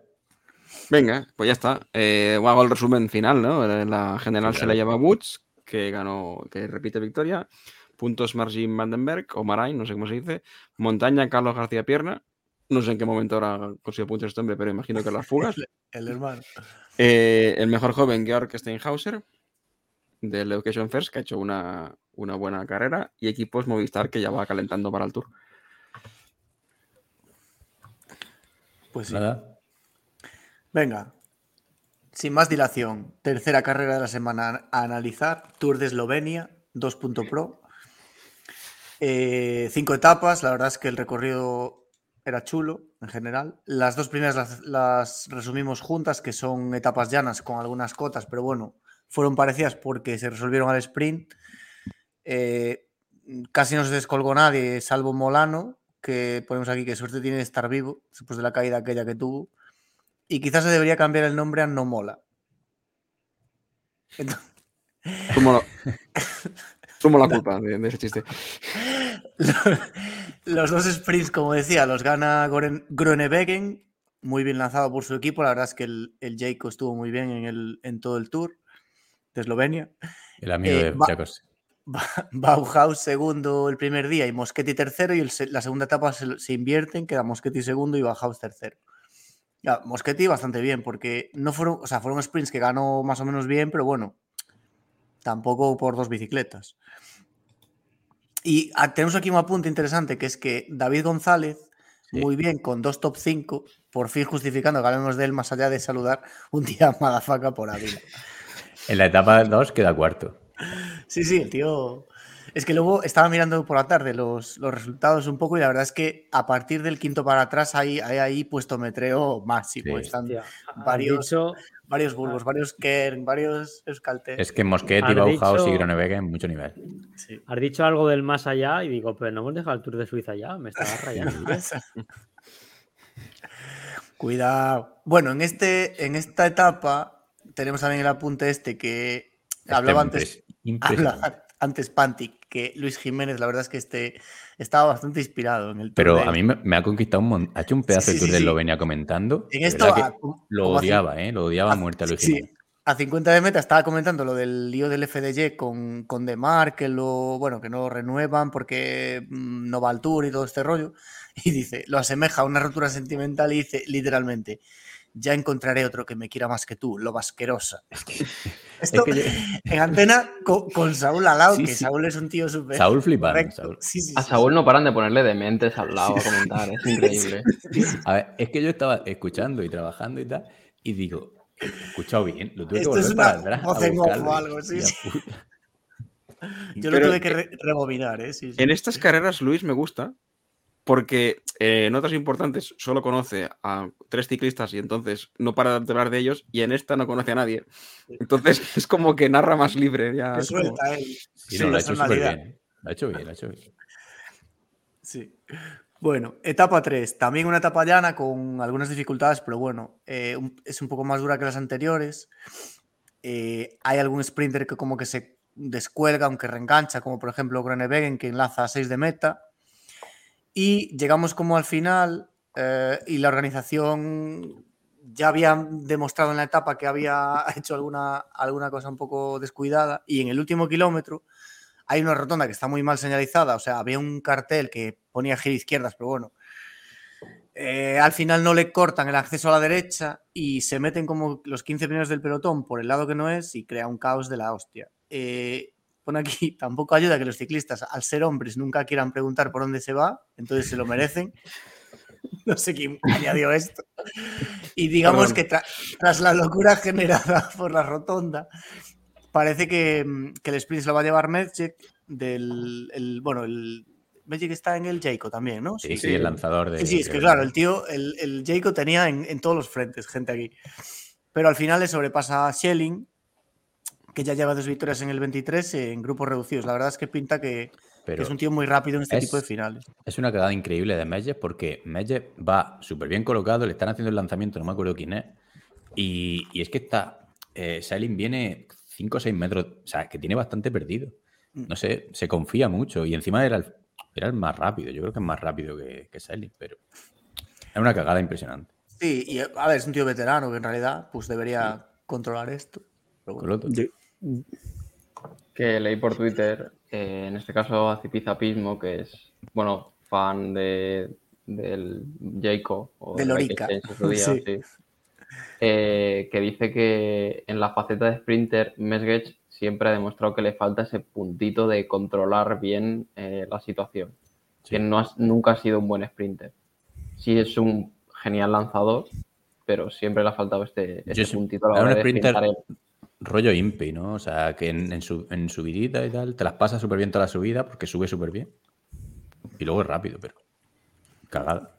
Venga, pues ya está. Eh, hago el resumen final, ¿no? La general se la lleva Woods, que ganó, que repite victoria. Puntos Margin Vandenberg o Marain, no sé cómo se dice. Montaña Carlos García Pierna. No sé en qué momento ahora consiguió puntos este hombre, pero imagino que las fugas. [laughs] el hermano. Eh, el mejor joven, Georg Steinhauser, del Education First, que ha hecho una, buena carrera. Y equipos Movistar, que ya va calentando para el Tour. Pues sí. Nada. Venga, sin más dilación, tercera carrera de la semana a analizar, Tour de Eslovenia, 2.pro. Eh, cinco etapas, la verdad es que el recorrido era chulo en general. Las dos primeras las, resumimos juntas, que son etapas llanas con algunas cotas, pero bueno, fueron parecidas porque se resolvieron al sprint. Eh, casi no se descolgó nadie, salvo Molano, que ponemos aquí que suerte tiene de estar vivo después de la caída aquella que tuvo. Y quizás se debería cambiar el nombre a No Mola. Somos la [laughs] culpa de, ese chiste. [laughs] [laughs] Los dos sprints, como decía, los gana Groenewegen, muy bien lanzado por su equipo. La verdad es que el, el Jaco estuvo muy bien en, el, en todo el tour de Eslovenia. El amigo de Jacos. [laughs] Bauhaus segundo el primer día y Moschetti tercero y la segunda etapa se, invierten, queda Moschetti segundo y Bauhaus tercero. Ya, Moschetti bastante bien porque no fueron, o sea, fueron sprints que ganó más o menos bien, pero bueno, tampoco por dos bicicletas. Y ah, tenemos aquí un apunte interesante, que es que David González, muy bien, con dos top 5, por fin justificando que hablemos de él más allá de saludar un día a Madafaca por Ávila. En la etapa 2 queda cuarto. Sí, sí, el tío es que luego estaba mirando por la tarde los, los, resultados un poco y la verdad es que a partir del quinto para atrás hay, hay ahí puesto metreo máximo. Están varios, varios bulbos, varios Kern, varios Euskaltel. Es que Mosquet y Bauhaus y Gronewegen en mucho nivel. Has dicho algo del más allá y digo, pero no hemos dejado el Tour de Suiza ya, me estaba [laughs] rayando. [laughs] Cuidado. Bueno, en, este, en esta etapa tenemos también el apunte este que hablaba antes, [laughs] antes Pantic, que Luis Jiménez, la verdad es que este estaba bastante inspirado en el Pero a mí me, ha conquistado un montón. Ha hecho un pedazo de tour de Eslovenia comentando. En esto, lo odiaba, ¿eh? Lo odiaba a, muerte a Luis Jiménez. A 50 de meta estaba comentando lo del lío del FDJ con, con Demar, que lo, bueno, que no renuevan porque mm, no va al tour y todo este rollo. [laughs] Y dice, lo asemeja a una rotura sentimental y dice literalmente, ya encontraré otro que me quiera más que tú, lo vasquerosa. [laughs] Esto, en antena con, Saúl al lado, que Saúl es un tío súper. Saúl flipando. a Saúl no paran de ponerle dementes al lado a comentar, es increíble. A ver, es que yo estaba escuchando y trabajando y tal, y digo, he escuchado bien, lo tuve que volver es una para atrás. Voz en o algo, sí, Yo lo tuve que rebobinar, ¿eh? En estas carreras, Luis, me gusta, porque eh, en otras importantes solo conoce a tres ciclistas y entonces no para de hablar de ellos y en esta no conoce a nadie. Entonces [laughs] es como que narra más libre. Ya, suelta él. Sí, lo ha hecho súper bien. Lo ha hecho bien, lo ha hecho bien. Sí. Bueno, etapa 3. También una etapa llana con algunas dificultades, pero bueno, eh, es un poco más dura que las anteriores. eh, hay algún sprinter que como que se descuelga, aunque reengancha, como por ejemplo Groenewegen, que enlaza a 6 de meta. Y llegamos como al final eh, y la organización ya había demostrado en la etapa que había [laughs] hecho alguna, alguna cosa un poco descuidada y en el último kilómetro hay una rotonda que está muy mal señalizada, o sea, había un cartel que ponía giro izquierdas, pero bueno, eh, al final no le cortan el acceso a la derecha y se meten como los 15 primeros del pelotón por el lado que no es y crea un caos de la hostia. Eh, pone aquí, [laughs] tampoco ayuda que los ciclistas, al ser hombres, nunca quieran preguntar por dónde se va, entonces se lo merecen. [laughs] No sé quién añadió esto. Y digamos que tras la locura [laughs] generada por la rotonda, parece que, el sprint se lo va a llevar Medjek del, el, bueno, el Magic está en el Jayco también, ¿no? Sí, sí, el lanzador de. Sí, es que claro, el tío, el, el Jayco tenía en, todos los frentes gente aquí. Pero al final le sobrepasa a Schelling, que ya lleva dos victorias en el 23 en grupos reducidos. La verdad es que pinta que, es un tío muy rápido en este tipo de finales. Es una cagada increíble de Medje porque Medje va súper bien colocado, le están haciendo el lanzamiento, no me acuerdo quién es. Y, es que está. Eh, viene 5 o 6 metros, o sea, que tiene bastante perdido. Mm. No sé, se confía mucho y encima era el, era el más rápido. Yo creo que es más rápido que, que pero es una cagada impresionante. Sí, y a ver, es un tío veterano que en realidad pues debería controlar esto. Que leí por Twitter, eh, en este caso a Cipizapismo, que es, bueno, fan de, del Jayco o de Lorica. [laughs] Eh, que dice que en la faceta de sprinter Mesgech siempre ha demostrado que le falta ese puntito de controlar bien eh, la situación. Que no nunca ha sido un buen sprinter. Sí es un genial lanzador, pero siempre le ha faltado este, este puntito a la hora un sprinter rollo impi, ¿no? O sea, que en, su, en subidita y tal, te las pasa súper bien toda la subida porque sube súper bien. Y luego es rápido, pero cagada.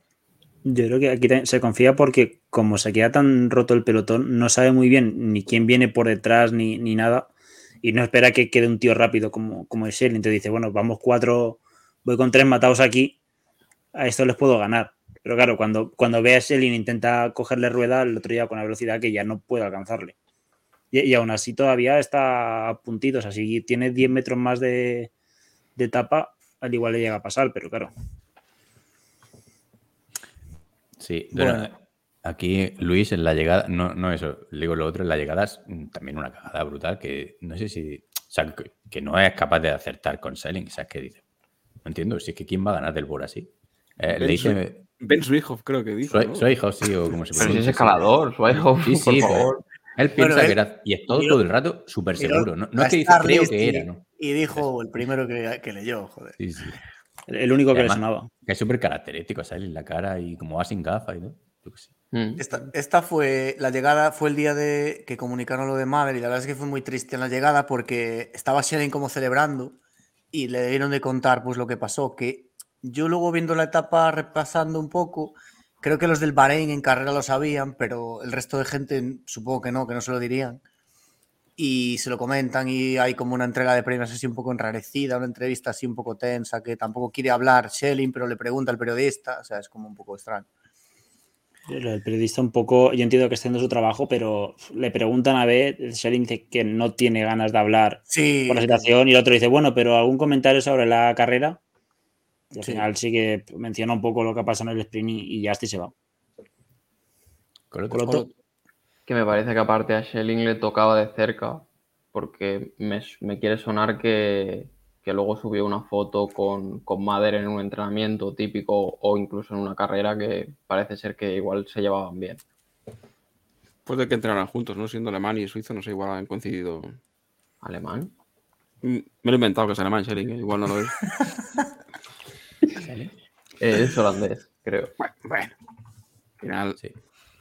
Yo creo que aquí se confía porque como se queda tan roto el pelotón, no sabe muy bien ni quién viene por detrás ni, ni nada y no espera que quede un tío rápido como, como es Shelly. Entonces dice, bueno, vamos cuatro, voy con tres matados aquí, a esto les puedo ganar. Pero claro, cuando, cuando ve a Shelly intenta cogerle rueda, el otro ya con la velocidad que ya no puede alcanzarle. Y, aún así todavía está a puntitos, así tiene 10 metros más de, de etapa, al igual le llega a pasar, pero claro. Sí, bueno, Aquí, Luis, en la llegada, no, no eso, digo lo otro, en la llegada es también una cagada brutal que no sé si, o sea, que, no es capaz de acertar con Selling, ¿sabes qué dice? No entiendo, si es que quién va a ganar del Bora así. Eh, le dice... Ben Swihoff creo que dijo. Swihoff, sí, o como se Pero si es escalador, Swihoff, sí, sí, por favor. Él piensa que era, y es todo, todo el rato súper seguro. No, es que dice, creo que era, ¿no? Y dijo el primero que, que leyó, joder. Sí, sí. El único que le sonaba. Que es súper característico, ¿sabes? La cara y como va sin gafas y todo. Mm. Esta, fue la llegada, fue el día de que comunicaron lo de Mother y la verdad es que fue muy triste en la llegada porque estaba Shane como celebrando y le dieron de contar pues lo que pasó, que yo luego viendo la etapa repasando un poco, creo que los del Bahrein en carrera lo sabían, pero el resto de gente supongo que no, que no se lo dirían. Y se lo comentan y hay como una entrega de premios así un poco enrarecida, una entrevista así un poco tensa, que tampoco quiere hablar Schelling, pero le pregunta al periodista, o sea, es como un poco extraño. El periodista un poco, yo entiendo que está haciendo su trabajo, pero le preguntan a ver, Shelling dice que no tiene ganas de hablar por la situación y el otro dice, bueno, pero algún comentario sobre la carrera. Y al final sí que menciona un poco lo que ha pasado en el sprint y, ya está se va. Que me parece que aparte a Schelling le tocaba de cerca, porque me quiere sonar que, que luego subió una foto con, con Mader en un entrenamiento típico o incluso en una carrera que parece ser que igual se llevaban bien. Pues de que entrenaran juntos, ¿no? Siendo alemán y suizo, no sé, igual han coincidido. ¿Alemán? Mm, me lo he inventado que es alemán, Schelling, ¿eh? igual no lo es. [laughs] es holandés, creo. Bueno, bueno. Final. Sí,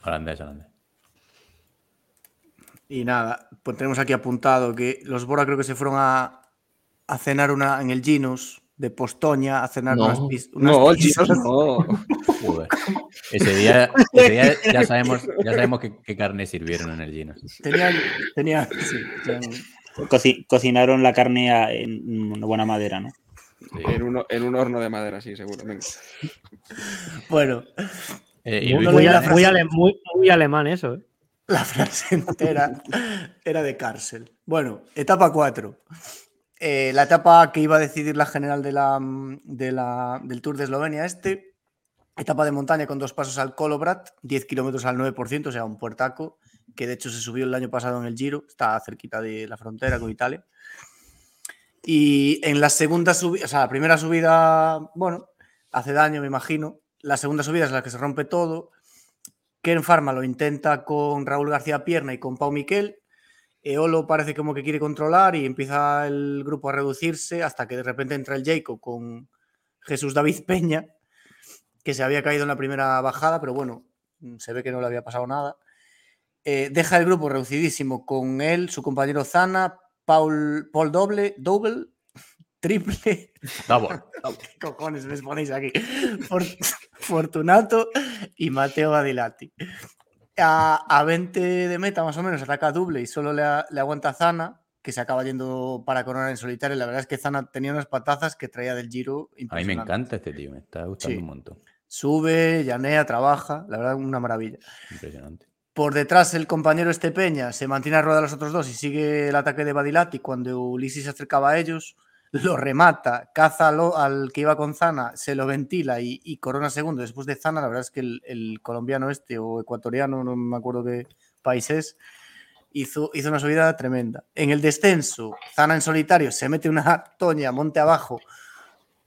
holandés, holandés. Y nada, pues tenemos aquí apuntado que los Bora creo que se fueron a, a cenar una en el Ginos de Postoña a cenar unas, unas No, el Ginos no. Ese día, ese día, ya sabemos, ya sabemos qué, carne sirvieron en el Ginos. Tenían, tenían, sí, cocinaron la carne en una buena madera, ¿no? En, un, en, un, horno de madera, sí, seguramente. [laughs] bueno. Eh, muy, muy, muy, alemán eso, ¿eh? La frase entera era de cárcel. Bueno, etapa 4. Eh, la etapa que iba a decidir la general de la, del Tour de Eslovenia este, etapa de montaña con dos pasos al Kolobrat, 10 kilómetros al 9%, o sea, un puertaco, que de hecho se subió el año pasado en el Giro, está cerquita de la frontera con Italia. Y en la segunda subida, o sea, la primera subida, bueno, hace daño, me imagino. La segunda subida es la que se rompe todo. Ken Farma lo intenta con Raúl García Pierna y con Pau Miquel. Eolo parece como que quiere controlar y empieza el grupo a reducirse hasta que de repente entra el Jacob con Jesús David Peña, que se había caído en la primera bajada, pero bueno, se ve que no le había pasado nada. Eh, deja el grupo reducidísimo con él, su compañero Zana, Paul, Paul Doble, Double, [laughs] Triple. Double. [laughs] ¿Qué cojones me ponéis aquí? Fortunato y Mateo Badilati a, 20 de meta más o menos ataca doble y solo le, aguanta Zana, que se acaba yendo para coronar en solitario. La verdad es que Zana tenía unas patazas que traía del Giro. A mí me encanta este tío, me está gustando un montón. Sube, llanea, trabaja, la verdad, una maravilla. Impresionante. Por detrás, el compañero Estepeña se mantiene a rueda de los otros dos y sigue el ataque de Badilati cuando Ulises se acercaba a ellos lo remata, caza al que iba con Zana, se lo ventila y, corona segundo. Después de Zana, la verdad es que el, colombiano este o ecuatoriano, no me acuerdo qué país es, hizo, hizo una subida tremenda. En el descenso, Zana en solitario se mete una [laughs] toña monte abajo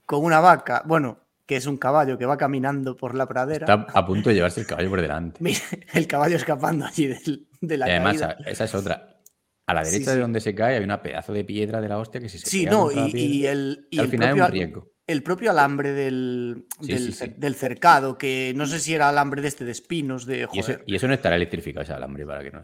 con una vaca, bueno, que es un caballo que va caminando por la pradera. Está a punto de llevarse el caballo por delante. [laughs] el caballo escapando allí de, la y además, esa es otra. A la derecha de donde se cae hay una pedazo de piedra de la hostia que si se Sí, no, y, el, al final propio, es un riesgo. El propio alambre del, del, cercado, que no sé si era alambre de este de espinos, de y, eso, no estará electrificado ese alambre para que no.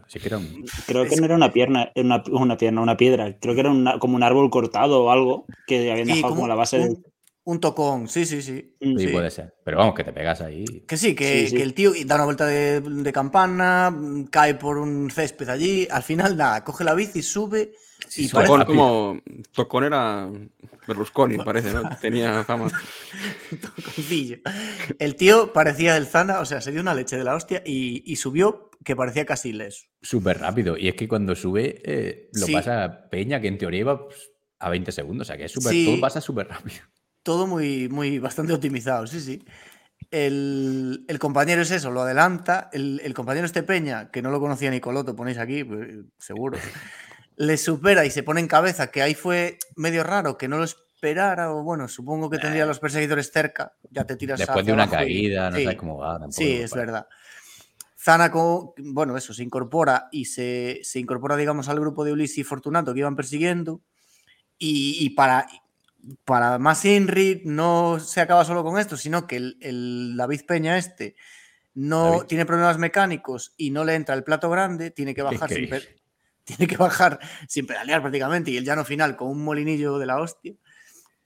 Creo que no era una pierna, una, una pierna, una piedra. Creo que era como un árbol cortado o algo que habían dejado como, la base del un tocón, sí, sí, sí. Sí, puede ser. Pero vamos, que te pegas ahí. Que sí, que, el tío da una vuelta de, campana, cae por un césped allí. Al final, nada, coge la bici, sube. y tocón, como. Tocón era Berlusconi, parece, ¿no? Tenía fama. [laughs] Toconcillo. El tío parecía el Zana, o sea, se dio una leche de la hostia y, subió que parecía casi leso. Súper rápido. Y es que cuando sube, eh, lo pasa Peña, que en teoría iba pues, a 20 segundos. O sea, que es súper. Todo pasa súper rápido todo muy, muy bastante optimizado, sí, sí. El, compañero es eso, lo adelanta. El, compañero este Peña, que no lo conocía ni Coloto, ponéis aquí, pues, seguro, [laughs] le supera y se pone en cabeza, que ahí fue medio raro, que no lo esperara, o bueno, supongo que tendría los perseguidores cerca, ya te tiras Después de una caída, no sabes cómo va. sí, es verdad. Zanaco, bueno, eso, se incorpora y se, incorpora, digamos, al grupo de Ulises y Fortunato que iban persiguiendo. Y, y, para, para más Inri no se acaba solo con esto, sino que el, David Peña este no tiene problemas mecánicos y no le entra el plato grande, tiene que bajar sin, tiene que bajar sin pedalear prácticamente y el llano final con un molinillo de la hostia.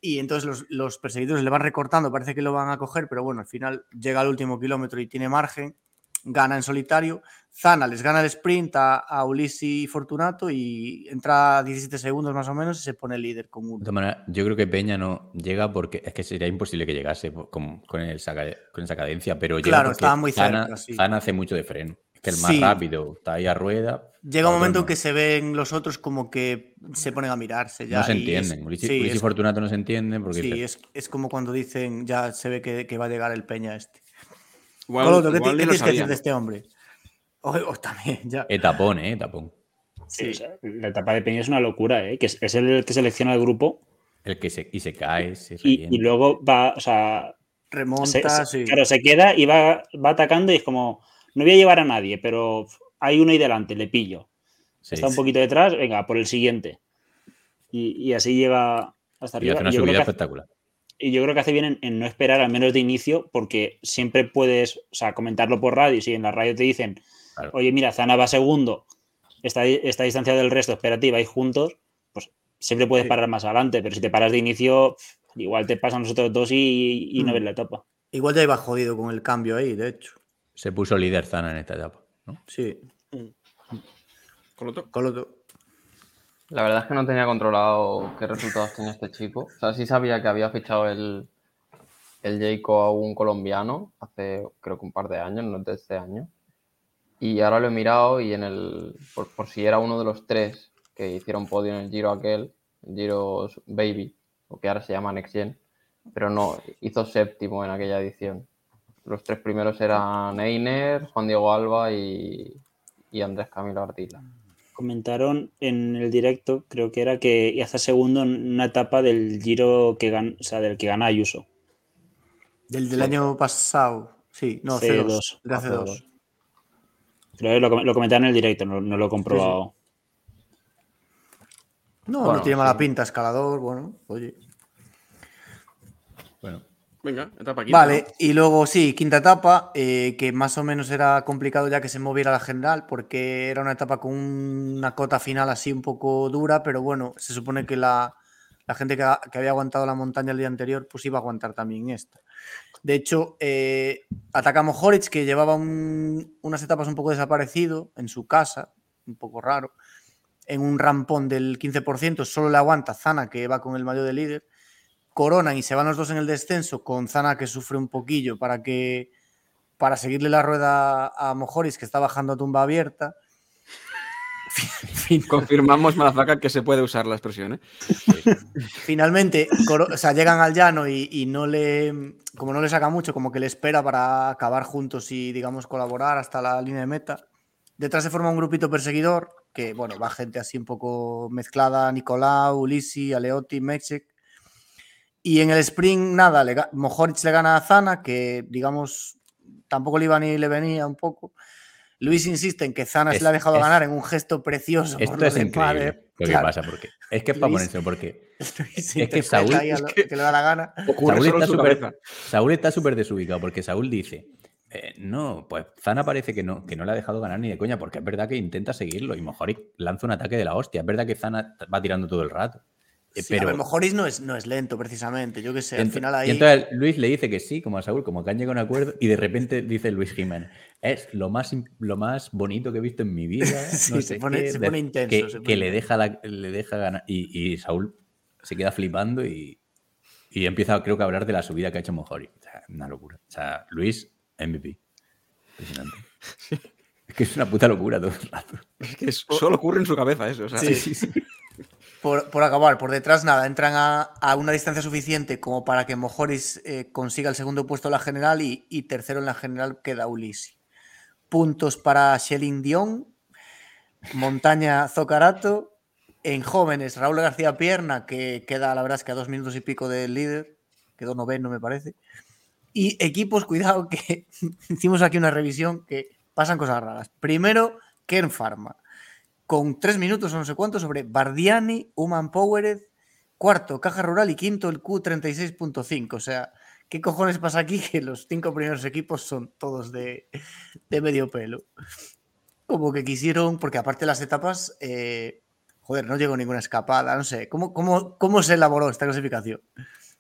Y entonces los, los perseguidores le van recortando, parece que lo van a coger, pero bueno, al final llega al último kilómetro y tiene margen gana en solitario. Zana les gana el sprint a, a Ulisi y Fortunato y entra 17 segundos más o menos y se pone líder con uno. De todas maneras, yo creo que Peña no llega porque es que sería imposible que llegase con, con, esa cadencia, pero claro, estaba muy cerca. Zana, hace mucho de freno. que el más rápido está ahí a rueda. Llega un momento en que se ven los otros como que se ponen a mirarse ya. No se entienden. Ulisi, y Fortunato no se entienden porque. Sí, es, es, como cuando dicen ya se ve que, que va a llegar el Peña este. ¿Qué, tienes que decir de este hombre? O, también, ya. Etapón, ¿eh? Etapón. Sí, la etapa de Peña es una locura, ¿eh? Que es, el que selecciona el grupo. El que se, y se cae, y, luego va, o sea. Remonta, sí. Claro, se queda y va, va atacando y es como. No voy a llevar a nadie, pero hay uno ahí delante, le pillo. Está un poquito detrás, venga, por el siguiente. Y, así llega hasta arriba. Y hace una subida espectacular y yo creo que hace bien en, no esperar al menos de inicio, porque siempre puedes, o sea, comentarlo por radio, si en la radio te dicen, oye, mira, Zana va segundo, está, está distanciado del resto, espérate, vais juntos, pues siempre puedes parar más adelante, pero si te paras de inicio, igual te pasan los otros dos y, no mm. ves la etapa. Igual ya iba jodido con el cambio ahí, de hecho. Se puso líder Zana en esta etapa, ¿no? Sí. Coloto. Coloto. La verdad es que no tenía controlado qué resultados tenía este chico. O sea, sí sabía que había fichado el, el Jayco a un colombiano hace creo que un par de años, no de este año. Y ahora lo he mirado y en el. Por, si era uno de los tres que hicieron podio en el Giro aquel, el Giro Baby, o que ahora se llama Next Gen, pero no, hizo séptimo en aquella edición. Los tres primeros eran Einer, Juan Diego Alba y, Andrés Camilo Artila. Comentaron en el directo, creo que era que hace segundo en una etapa del Giro que gan, o sea, del que gana Ayuso. Del, del año pasado, sí, no, C2. hace dos lo, comentaron en el directo, no, lo he comprobado. No, no tiene mala pinta, escalador, bueno, oye. Bueno. Venga, etapa quinta. Vale, y luego sí, quinta etapa, eh, que más o menos era complicado ya que se moviera la general, porque era una etapa con una cota final así un poco dura, pero bueno, se supone que la, gente que, había aguantado la montaña el día anterior, pues iba a aguantar también esta. De hecho, eh, atacamos Horic, que llevaba unas etapas un poco desaparecido en su casa, un poco raro, en un rampón del 15%, solo le aguanta Zana, que va con el mayo de líder. Coronan y se van los dos en el descenso, con Zana que sufre un poquillo para que para seguirle la rueda a Mojoris, que está bajando a tumba abierta. [laughs] Confirmamos, Malafaca, que se puede usar la expresión. ¿eh? Finalmente, o sea, llegan al llano y, no le, como no le saca mucho, como que le espera para acabar juntos y, digamos, colaborar hasta la línea de meta. Detrás se forma un grupito perseguidor, que, bueno, va gente así un poco mezclada, Nicolau, Ulisi, Aleotti, Mexec. Y en el sprint, nada, le, Mojoric le gana a Zana, que, digamos, tampoco le iba ni le venía un poco. Luis insiste en que Zana se le ha dejado ganar en un gesto precioso. Esto es increíble lo que pasa, porque es que es para ponerse, porque [laughs] es que Saúl que, le da la gana. Saúl está súper desubicado porque Saúl dice, eh, no, pues Zana parece que no, que no le ha dejado ganar ni de coña, porque es verdad que intenta seguirlo y Mojoric lanza un ataque de la hostia. Es verdad que Zana va tirando todo el rato. Eh, pero a lo no es, no es lento, precisamente. Yo qué sé, al final ahí. Y entonces Luis le dice que sí, como a Saúl, como que han llegado a un acuerdo, y de repente dice Luis Jiménez: Es lo más, lo más bonito que he visto en mi vida. [laughs] se, pone, intenso. Que, le, deja le deja ganar. Y, Saúl se queda flipando y, y, empieza, creo que, a hablar de la subida que ha hecho Mojori. O sea, una locura. O sea, Luis, MVP. Impresionante. [laughs] Es que es una puta locura todo el rato. Es que solo ocurre en su cabeza eso. O sea. sí, sí, sí por, acabar, por detrás nada, entran a, una distancia suficiente como para que Mojoris eh, consiga el segundo puesto en la general y, tercero en la general queda Ulisi. Puntos para Shelin Dion, Montaña Zocarato, en jóvenes Raúl García Pierna, que queda la verdad es que a dos minutos y pico del líder, quedó noveno me parece. Y equipos, cuidado, que [laughs] hicimos aquí una revisión que pasan cosas raras. Primero, Ken Pharma con tres minutos o no sé cuánto sobre Bardiani, Human Powered, cuarto Caja Rural y quinto el Q36.5. O sea, ¿qué cojones pasa aquí? [laughs] Que los cinco primeros equipos son todos de, medio pelo. Como que quisieron, porque aparte las etapas, eh, joder, no llegó ninguna escapada, no sé. ¿Cómo, cómo, cómo se elaboró esta clasificación?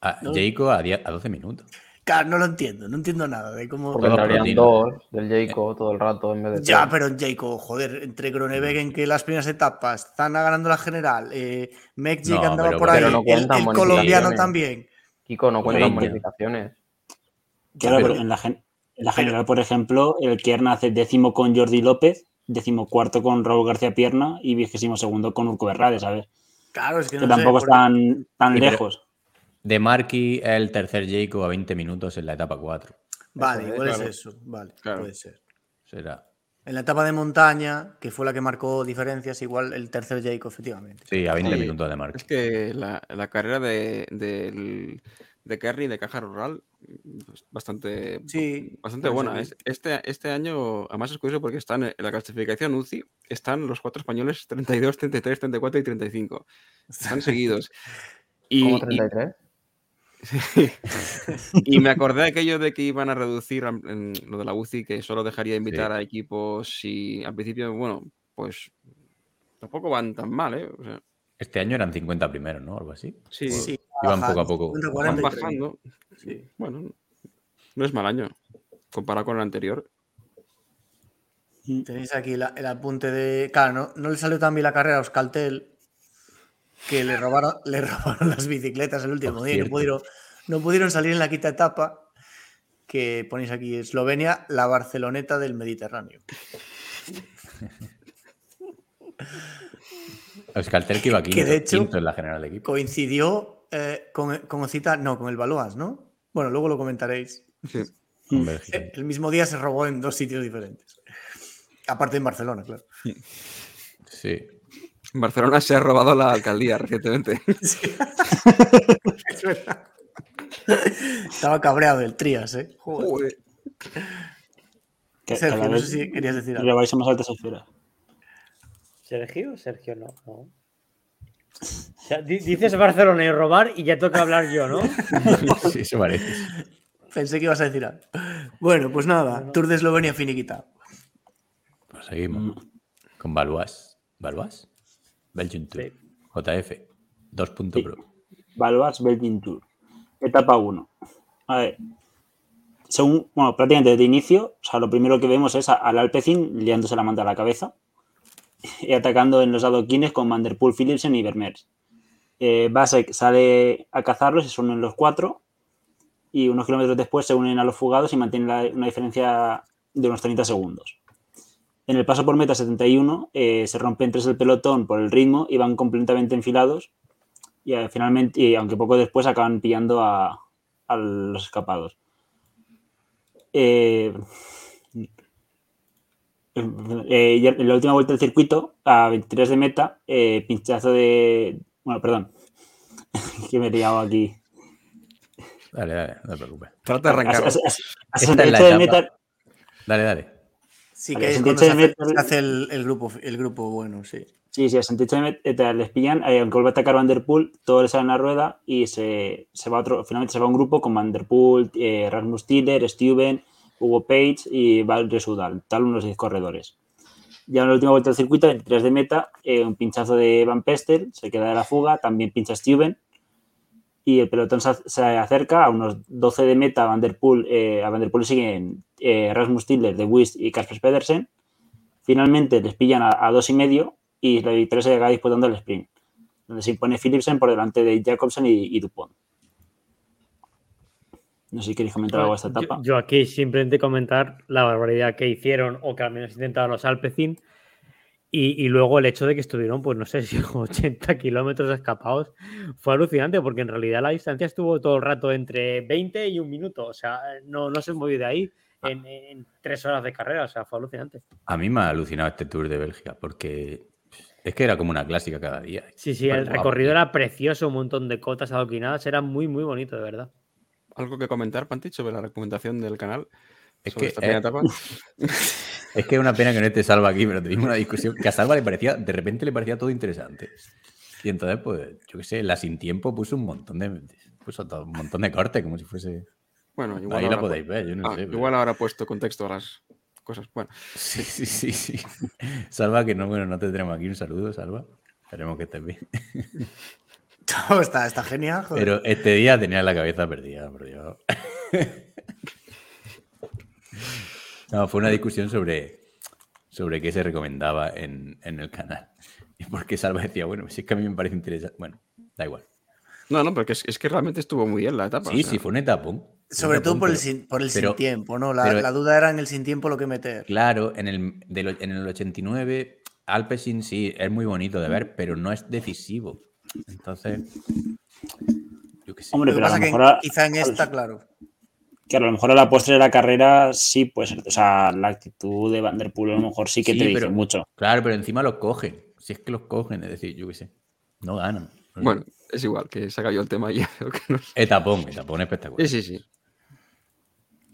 A Jayco a, a 12 minutos. Claro, no lo entiendo, no entiendo nada de cómo. Porque entrarían dos del Jayco todo el rato en vez de. Ya, pero en Jayco, joder, entre Gronewegen que las primeras etapas están ganando la general, eh, andaba por ahí, el, colombiano también. Kiko, no cuentan modificaciones. Claro, pero en la, general, por ejemplo, el Kierna hace décimo con Jordi López, décimo cuarto con Raúl García Pierna y vigésimo segundo con Urco Berrade, ¿sabes? Claro, es que, no tampoco están tan lejos. De Marky el tercer Jacob a 20 minutos en la etapa 4. Vale, igual es eso. Vale, puede ser. Será. En la etapa de montaña, que fue la que marcó diferencias, igual el tercer Jacob, efectivamente. Sí, a 20 minutos de Marky. Es que la, carrera de, de, de Kerry de Caja Rural pues, bastante, sí, bastante buena. Este, este año, además es curioso porque están en la clasificación UCI, están los cuatro españoles 32, 33, 34 y 35. Están [laughs] seguidos. Y, ¿Cómo 33? y [laughs] me acordé de aquello de que iban a reducir lo de la UCI, que solo dejaría invitar a equipos y al principio, bueno, pues tampoco van tan mal, ¿eh? este año eran 50 primeros, ¿no? Algo así. Sí, sí. Iban poco a poco. van bajando. Sí. Bueno, no es mal año comparado con el anterior. Tenéis aquí el apunte de. Claro, no, no le salió tan bien la carrera a Euskaltel que le robaron, le [laughs] robaron las bicicletas el último día y no pudieron, no pudieron salir en la quinta etapa. Que ponéis aquí Eslovenia, la Barceloneta del Mediterráneo. [laughs] Euskaltel que iba quinto, que de hecho, quinto en la general de equipo. Coincidió eh, con, con Cita, no, con el Baloas, ¿no? Bueno, luego lo comentaréis. Sí. El mismo día se robó en dos sitios diferentes. Aparte en Barcelona, claro. Sí. Barcelona se ha robado la alcaldía recientemente. [laughs] Estaba cabreado el Trias, ¿eh? Joder. Sergio, no sé si querías decir algo. vais a más altas esferas. ¿Sergio? Sergio no. no. dices Barcelona y robar y ya toca hablar yo, ¿no? [laughs] sí, eso parece. Pensé que ibas a decir algo. Bueno, pues nada, Tour de Eslovenia finiquita. Pues seguimos. Con Baluas. ¿Baluas? Belgian Tour. JF. 2.pro. Sí. Belgian Tour. Etapa 1. A ver. Según, bueno, prácticamente desde inicio, o sea, lo primero que vemos es al Alpecin liándose la manta a la cabeza y atacando en los adoquines con Vanderpool, Philipsen y Vermeers. Eh, Basek sale a cazarlos y se unen los cuatro y unos kilómetros después se unen a los fugados y mantienen una diferencia de unos 30 segundos. En el paso por meta 71 eh, se rompen tres el pelotón por el ritmo y van completamente enfilados y eh, finalmente, y aunque poco después acaban pillando a, los escapados. Eh, en la última vuelta del circuito, a 23 de meta, pinchazo de... Bueno, perdón, [laughs] que me he liado aquí. Dale, dale, no te preocupes. Trata de arrancar. Dale, dale. Sí, que es cuando se hace, el, grupo, el grupo bueno, sí. Sí, sí, a 68 de les pillan, eh, aunque vuelve a atacar Vanderpool, todo le sale en la rueda y se, se, va otro, finalmente se va un grupo con Vanderpool, eh, Rasmus Tiller, Steven, Hugo Page y Val Resudal, tal unos 10 corredores. Ya en la última vuelta del circuito, en 3 de meta, eh, un pinchazo de Van Pestel, se queda de la fuga, también pincha Steven, y el pelotón se, acerca a unos 12 de meta. Vanderpool, eh, a Vanderpool siguen eh, Rasmus Tiller, De Wist y Kasper Pedersen. Finalmente les pillan a, dos y medio y la victoria se llega disputando el sprint, donde se impone Philipsen por delante de Jacobsen y, Dupont. No sé si queréis comentar algo de esta etapa. Yo, aquí simplemente comentar la barbaridad que hicieron o que al menos intentaron los Alpecin y, luego el hecho de que estuvieron, pues no sé [laughs] si 80 kilómetros escapados fue alucinante porque en realidad la distancia estuvo todo el rato entre 20 y un minuto. O sea, no, no se movió de ahí ah. en, tres horas de carrera. O sea, fue alucinante. A mí me ha alucinado este Tour de Bélgica porque es que era como una clásica cada día. Sí, sí, el recorrido era precioso, un montón de cotas adoquinadas, era muy, muy bonito, de verdad. ¿Algo que comentar, Pantich, sobre la recomendación del canal? Es que, esta etapa? Es que es una pena que no esté Salva aquí, pero tuvimos una discusión que a Salva le parecía, de repente le parecía todo interesante. Y entonces, pues, yo qué sé, la sin tiempo puso un montón de puso todo, un montón de corte, como si fuese. Bueno, igual. Ahí la podéis ver, yo no ah, sé. Igual ahora puesto contexto a las cosas. Bueno. Sí, sí, sí, sí. Salva, que no, bueno, no te tenemos aquí. Un saludo, Salva. Esperemos que estés bien. [laughs] está, está genial. Joder. Pero este día tenía la cabeza perdida, por Dios. No, fue una discusión sobre, sobre qué se recomendaba en, el canal. Y porque Salva decía, bueno, si es que a mí me parece interesante. Bueno, da igual. No, no, porque es, que realmente estuvo muy bien la etapa. Sí, sí, fue una etapa. Sobre todo por el, sin, por el sin tiempo, ¿no? La, duda era en el sin tiempo lo que meter. Claro, en el, en el 89, Alpecin sí, es muy bonito de ver, pero no es decisivo. Entonces, yo qué sé. Hombre, pero a quizá en esta, claro que a lo mejor a la postre de la carrera sí pues O sea, la actitud de Vanderpool a lo mejor sí que te dice mucho. Claro, pero encima los cogen. Si es que los cogen, es decir, yo qué sé. No ganan. bueno, es igual, que se ha caído el tema [laughs] ya. Etapón, etapón espectacular. Sí, sí, sí.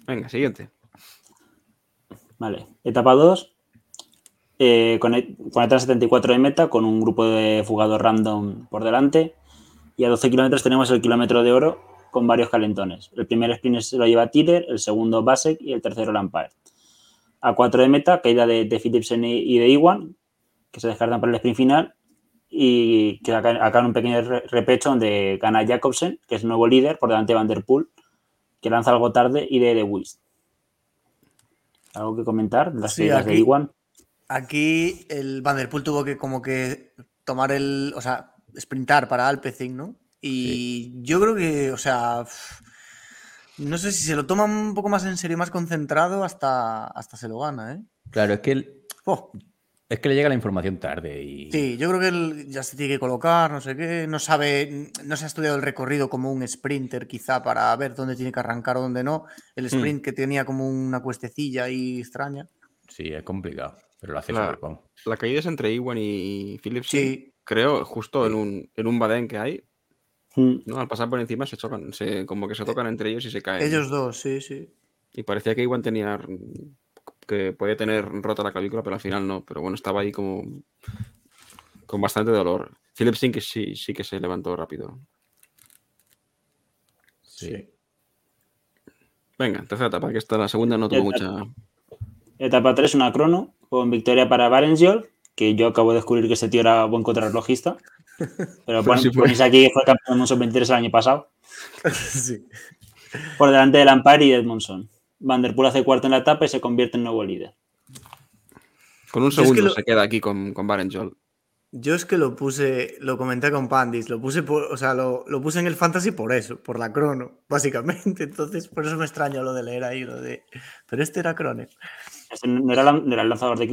Venga, siguiente. Vale, etapa 2. Eh, con, con 74 de meta, con un grupo de fugados random por delante. Y a 12 kilómetros tenemos el kilómetro de oro, con varios calentones. El primer sprint se lo lleva Tiller, el segundo Basek y el tercero Lampard. A 4 de meta, caída de, de Philipsen y de Iwan, que se descartan para el sprint final. Y que acá, en un pequeño repecho donde gana Jacobsen, que es el nuevo líder, por delante de Van Der Poel, que lanza algo tarde, y de De Wist. ¿Algo que comentar? Las sí, de Iwan. Aquí el Van Der Poel tuvo que como que tomar el, o sea, sprintar para Alpecin, ¿no? Y yo creo que, o sea, no sé si se lo toma un poco más en serio, más concentrado, hasta, hasta se lo gana, ¿eh? Claro, es que Oh. Es que le llega la información tarde y. Sí, yo creo que él ya se tiene que colocar, no sé qué. No sabe, no se ha estudiado el recorrido como un sprinter, quizá, para ver dónde tiene que arrancar o dónde no. El hmm. sprint que tenía como una cuestecilla ahí extraña. Sí, es complicado, pero lo hace la, La caída es entre Iwan y Phillips. Sí. Creo, justo en un, en un badén que hay. Hmm. ¿no? Al pasar por encima se chocan, se, como que se tocan entre ellos y se caen. Ellos dos, sí, sí. Y parecía que Iwan tenía que podía tener rota la clavícula, pero al final no. Pero bueno, estaba ahí como con bastante dolor. Philip Sink sí, sí que se levantó rápido. Sí. Venga, tercera etapa, que esta la segunda no tuvo mucha. Etapa 3, una crono, con victoria para Barenjol, que yo acabo de descubrir que ese tío era buen contrarrelojista. Pero pues aquí fue campeón de 23 el año pasado. [laughs] sí. Por delante de Lampard y Edmondson. Van der Poel hace cuarto en la etapa y se convierte en nuevo líder. Con un segundo se queda aquí con, con Barenjol. Yo es que lo puse, lo comenté con Pandis, lo puse por, o sea, lo, puse en el fantasy por eso, por la crono, básicamente. [laughs] Entonces, por eso me extraño lo de leer ahí, lo de. Pero este era crono. Este no era, el lanzador de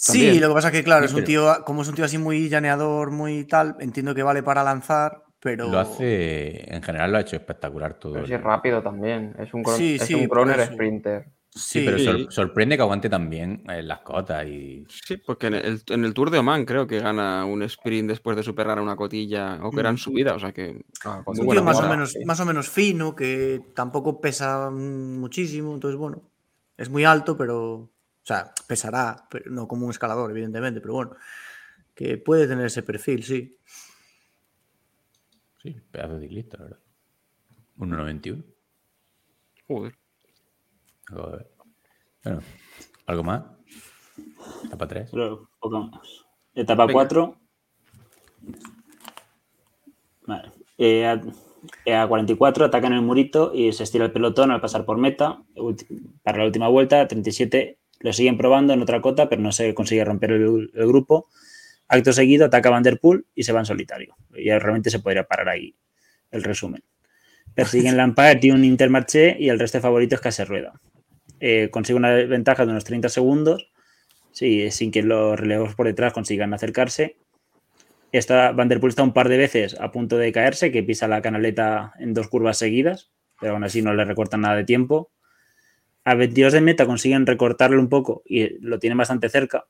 Sí, lo que pasa es que, claro, es un tío, como es un tío así muy llaneador, muy tal, entiendo que vale para lanzar, pero... Lo hace, en general lo ha hecho espectacular todo. Pero es rápido también, es un, es un croner sprinter. Sí, pero sorprende que aguante también en las cotas y... Sí, porque en el, Tour de Oman creo que gana un sprint después de superar a una cotilla o que era en subida, o sea que... Ah, un tío más, o menos, más o menos fino, que tampoco pesa muchísimo, entonces bueno, es muy alto, pero... O sea, pesará, pero no como un escalador, evidentemente, pero bueno, que puede tener ese perfil, sí. Sí, pedazo de lista, ¿verdad? 1.91. Joder. Bueno, ¿algo más? Etapa 3. poco más. Etapa 4. Vale. Eh, a, 44 atacan el murito y se estira el pelotón al pasar por meta. Para la última vuelta, 37 lo siguen probando en otra cota, pero no se consigue romper el grupo. Acto seguido ataca Van Der Poel y se va en solitario. Y realmente se podría parar ahí el resumen. Persiguen [laughs] Lampard y un Intermarché y el resto de favoritos se rueda. Eh, consigue una ventaja de unos 30 segundos sí, sin que los relevos por detrás consigan acercarse. Esta, Van Der Poel está un par de veces a punto de caerse, que pisa la canaleta en dos curvas seguidas, pero aún así no le recortan nada de tiempo. A 22 de meta consiguen recortarle un poco y lo tienen bastante cerca,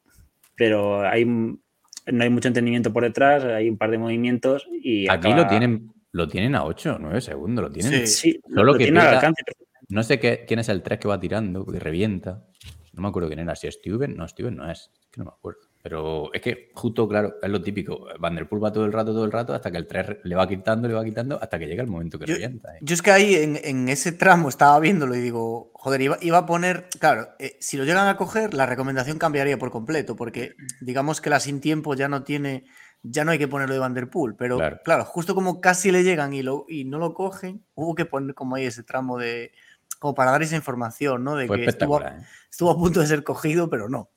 pero hay no hay mucho entendimiento por detrás, hay un par de movimientos y... Aquí lo, tienen, lo tienen a 8 9 segundos, lo tienen. Sí, solo que alcance. No sé qué, quién es el 3 que va tirando, que revienta. No me acuerdo quién era, si es Steven, no, Steven no es, es que no me acuerdo. Pero es que justo, claro, es lo típico. Van der Poel va todo el rato, todo el rato, hasta que el 3 le va quitando, le va quitando, hasta que llega el momento que revienta. ¿eh? Yo es que ahí en, ese tramo estaba viéndolo y digo, joder, iba, a poner, claro, eh, si lo llegan a coger, la recomendación cambiaría por completo, porque digamos que la sin tiempo ya no tiene, ya no hay que ponerlo de Van der Poel, pero claro, justo como casi le llegan y, lo, y no lo cogen, hubo que poner como ahí ese tramo de, como para dar esa información, ¿no? De que estuvo, ¿eh? estuvo, a punto de ser cogido, pero no.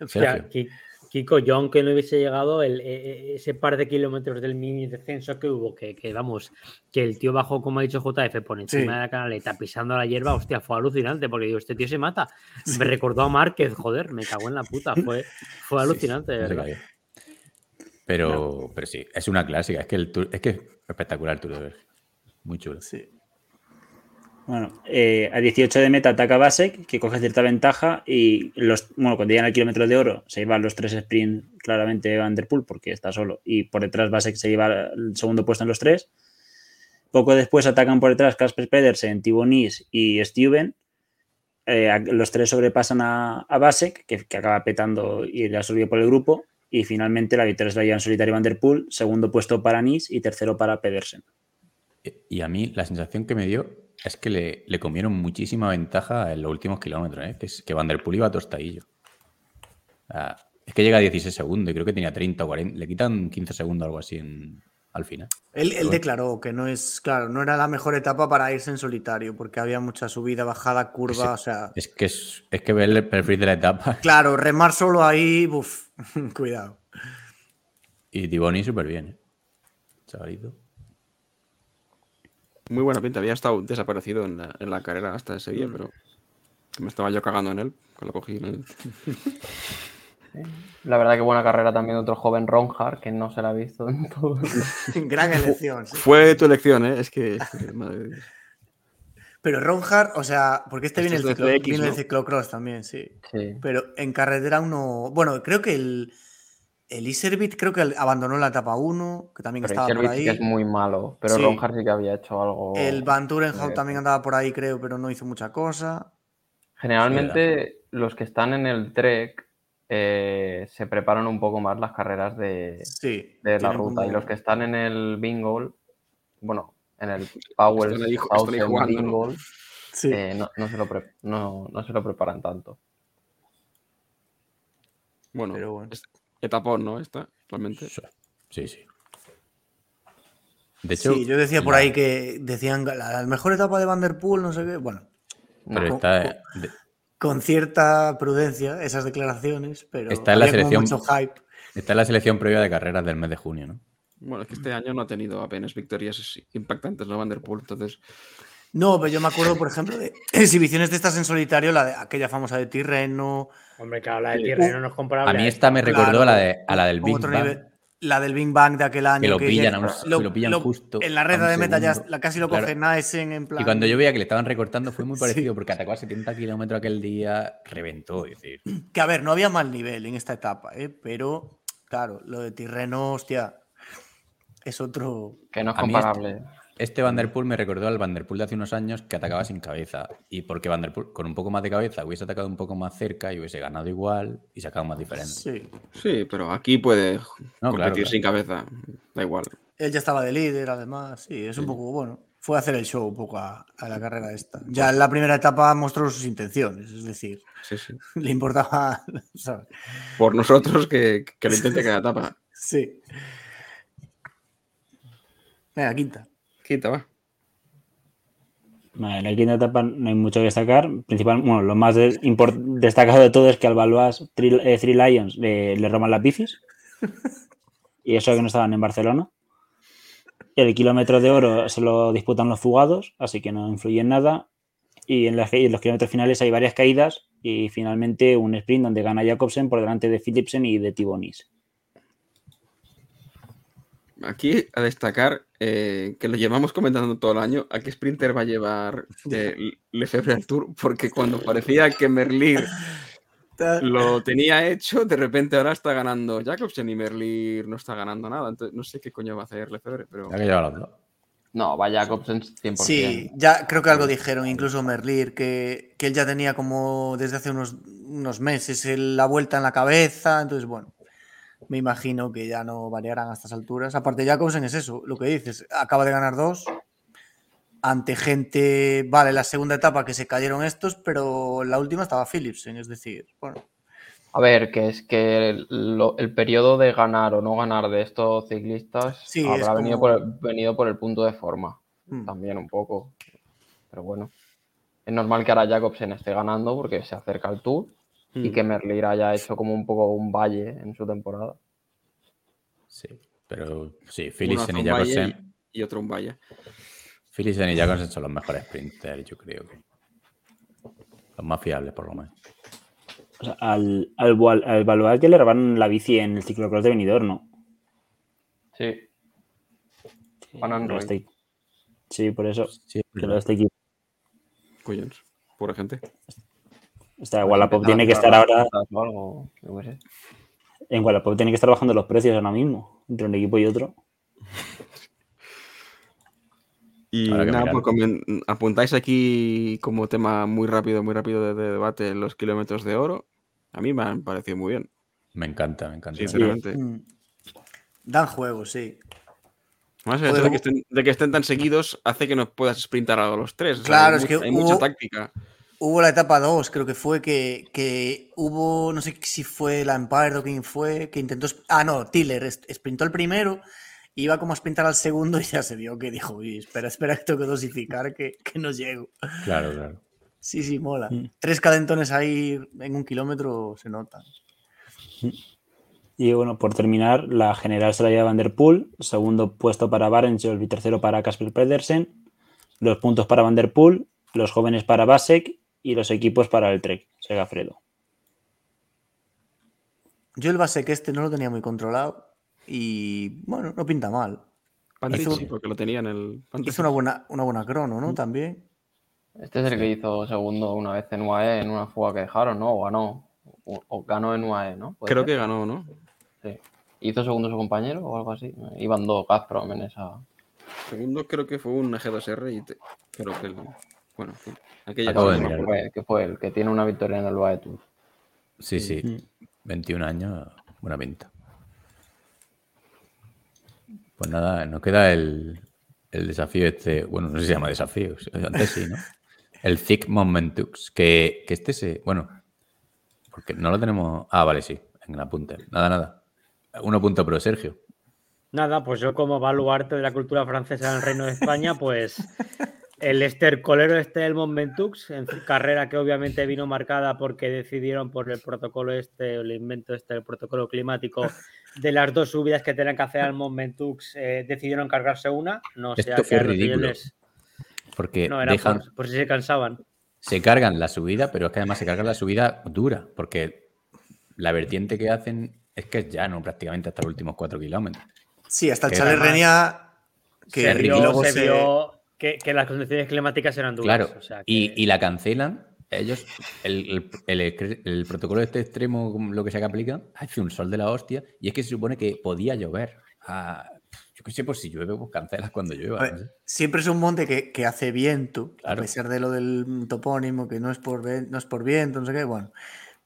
O sea, aquí Kiko, yo aunque no hubiese llegado el, e, e, ese par de kilómetros del mini descenso que hubo, que, que vamos, que el tío bajó, como ha dicho JF, por encima de la canaleta pisando la hierba, hostia, fue alucinante, porque digo, este tío se mata. Me recordó a Márquez, joder, me cago en la puta, fue, fue alucinante. pero, pero sí, es una clásica, es que, el es que es espectacular el Tour de Muy chulo. Sí. Bueno, eh, a 18 de meta ataca Basek, que coge cierta ventaja y los, bueno, cuando llegan al kilómetro de oro se llevan los tres sprints claramente Van Der Poel porque está solo y por detrás Basek se lleva el segundo puesto en los tres. Poco después atacan por detrás Casper Pedersen, Tibonis y Steven. Eh, los tres sobrepasan a, a Basek, que, acaba petando y le ha subido por el grupo. Y finalmente la victoria es la lleva en solitario Van Der Poel, segundo puesto para Nis y tercero para Pedersen. Y a mí la sensación que me dio es que le, comieron muchísima ventaja en los últimos kilómetros, ¿eh? que, es, que Van der Poel iba tostadillo. es que llega a 16 segundos y creo que tenía 30 o 40. Le quitan 15 segundos o algo así al final. Él, declaró que no es, claro, no era la mejor etapa para irse en solitario, porque había mucha subida, bajada, curva, o sea. Es que es, que ver el perfil de la etapa. [laughs] Claro, remar solo ahí, uff, [laughs] cuidado. Y Tiboni súper bien, ¿eh? Chavalito. Muy buena pinta, había estado desaparecido en la, carrera hasta ese día, mm. pero. Me estaba yo cagando en él, que lo cogí en él. [laughs] La verdad que buena carrera también de otro joven Ronhard, que no se la ha visto en todo. [laughs] Gran elección. Fue tu elección, ¿eh? Es que... Pero Ronhard, o sea, porque este, viene, el, viene el ciclocross también, sí. sí. Pero en carretera uno... Bueno, creo que el... El Iserbit creo que abandonó la etapa 1, que también estaba por ahí. Sí que es muy malo, pero sí. sí que había hecho algo. El Van Turenhout también andaba por ahí, creo, pero no hizo mucha cosa. Generalmente los que están en el Trek eh, se preparan un poco más las carreras de, de la ruta. Y los que están en el Bingo, bueno, en el Power Bingo, eh, no, no, se lo no, no, se lo preparan tanto. Bueno, Pero bueno. Etapón, ¿no? Esta, realmente. Sí, sí. De hecho, sí, yo decía por ahí que decían la mejor etapa de Vanderpool, no sé qué. Bueno, pero está, con cierta prudencia esas declaraciones, pero está en la selección, mucho hype. Está en la selección previa de carreras del mes de junio, ¿no? Bueno, es que este año no ha tenido apenas victorias impactantes, ¿no? Vanderpool, entonces. No, pero yo me acuerdo, por ejemplo, de [coughs] exhibiciones de estas en solitario, la de aquella famosa de Tirreno. Hombre, claro, la de Tirreno no es comparable. A mí esta me recordó a, la de, a la del Big Bang la del Big Bang de aquel año. Que lo pillan, lo, pillan justo. En la red de meta ya la, casi lo coge Naesen en plan. Y cuando yo veía que le estaban recortando fue muy [laughs] parecido porque atacó a 70 kilómetros aquel día, reventó. decir. Que a ver, no había mal nivel en esta etapa, ¿eh? pero claro, lo de Tirreno, hostia, es otro. Que no es comparable. Este Vanderpool me recordó al Vanderpool de hace unos años que atacaba sin cabeza. Y porque Vanderpool con un poco más de cabeza hubiese atacado un poco más cerca y hubiese ganado igual y sacado más diferente. Sí, sí pero aquí puede competir sin cabeza. Da igual. Él ya estaba de líder, además. Sí, es un poco bueno. Fue a hacer el show un poco a, la carrera esta. Ya en la primera etapa mostró sus intenciones, es decir, [laughs] le importaba. [laughs] Por nosotros que, que lo intente cada [laughs] etapa. Sí. Venga, quinta. Quinta, va. en la quinta etapa no hay mucho que destacar. Principal, bueno, lo más destacado de todo es que al Three, eh, Lions le, roban las bicis. [laughs] y eso que no estaban en Barcelona. El kilómetro de oro se lo disputan los fugados, así que no influye en nada. Y en, los kilómetros finales hay varias caídas y finalmente un sprint donde gana Jacobsen por delante de Philipsen y de Tibonis aquí a destacar eh, que lo llevamos comentando todo el año, a qué sprinter va a llevar eh, [laughs] Lefebvre al Tour, porque cuando parecía que Merlir [laughs] lo tenía hecho, de repente ahora está ganando Jacobsen y Merlir no está ganando nada. Entonces, no sé qué coño va a hacer Lefebvre, pero... No, va Jacobsen 100%. Sí, ya creo que algo dijeron, incluso Merlir, que, que él ya tenía como desde hace unos, unos meses la vuelta en la cabeza, entonces bueno me imagino que ya no variarán a estas alturas. Aparte, Jacobsen es eso, lo que dices, acaba de ganar dos. Ante gente, vale, la segunda etapa que se cayeron estos, pero la última estaba Philipsen, es decir, bueno. A ver, que es que el, periodo de ganar o no ganar de estos ciclistas habrá venido, por el, venido por el punto de forma, mm. también un poco. Pero bueno, es normal que ahora Jacobsen esté ganando porque se acerca al Tour y mm. que Merlir haya hecho como un poco un valle en su temporada. Sí, pero sí, Philipsen y Jacobsen. Y otro un valle. Philipsen y Jacobsen son los mejores sprinters, yo creo que. Los más fiables, por lo menos. O sea, al, al, al que le robaron la bici en el ciclocross de Benidorm, ¿no? Sí. Van Android. Sí, por eso. Sí, pero este equipo. Cuyons, pura gente. Está Wallapop tiene que estar ahora. En Wallapop tiene que estar bajando los precios ahora mismo, entre un equipo y otro. Y nada, pues apuntáis aquí como tema muy rápido, muy rápido de, debate los kilómetros de oro. A mí me han parecido muy bien. Me encanta, me encanta. Sinceramente. Mm. Dan juego, sí. Más el hecho de que, estén, tan seguidos hace que no puedas sprintar a los tres. Claro, es que hay mucha táctica. Hubo la etapa 2, creo que fue que, hubo, no sé si fue la Empire o quién fue, que intentó. Ah, no, Tiller sprintó el primero, iba como a sprintar al segundo y ya se vio que dijo, espera, espera, que tengo que dosificar, que, no llego. Claro, claro. Sí, sí, mola. Mm. Tres calentones ahí en un kilómetro se notan. Y bueno, por terminar, la general se la lleva Van der Poel, segundo puesto para Barensjol y tercero para Casper Pedersen, los puntos para Van der Poel, los jóvenes para Basek y los equipos para el Trek, Segafredo. Yo el base que este no lo tenía muy controlado y bueno, no pinta mal. porque lo tenía en el. Hizo una buena, una buena crono, ¿no? También. Este es el que hizo segundo una vez en UAE en una fuga que dejaron, ¿no? O ganó. O, ganó en UAE, ¿no? Creo que ganó, ¿no? Sí. ¿Hizo segundo su compañero o algo así? Iban dos Gazprom en esa. Segundo creo que fue un G2R y creo que el... Bueno, aquella que, fue, que fue el que tiene una victoria en el UAE Tour. Sí, sí. 21 años, buena pinta. Pues nada, nos queda el, desafío este, bueno, no sé si se llama desafío, antes sí, ¿no? [laughs] El Thick Momentux, que, que este se, bueno, porque no lo tenemos, ah, vale, sí, en la punta, nada, nada. Uno punto pro, Sergio. Nada, pues yo como baluarte de la cultura francesa en el Reino de España, pues [laughs] el estercolero este del Momentux, en carrera que obviamente vino marcada porque decidieron por el protocolo este, el invento este, el protocolo climático, de las dos subidas que tenían que hacer al Momentux, eh, decidieron cargarse una. No sé Esto fue ridículo. Porque no, era por, si se cansaban. Se cargan la subida, pero es que además se cargan la subida dura, porque la vertiente que hacen es que es llano prácticamente hasta los últimos cuatro kilómetros. Sí, hasta el Chalet Renia que se luego se, vio que, las condiciones climáticas eran duras. Claro, y, la cancelan. Ellos, el, protocolo de este extremo, lo que sea que aplican, hace un sol de la hostia y es que se supone que podía llover. Ah, yo qué sé, pues si llueve, pues cancelas cuando llueva. Siempre es un monte que, hace viento, a pesar de lo del topónimo, que no es por, no es por viento, no sé qué, bueno.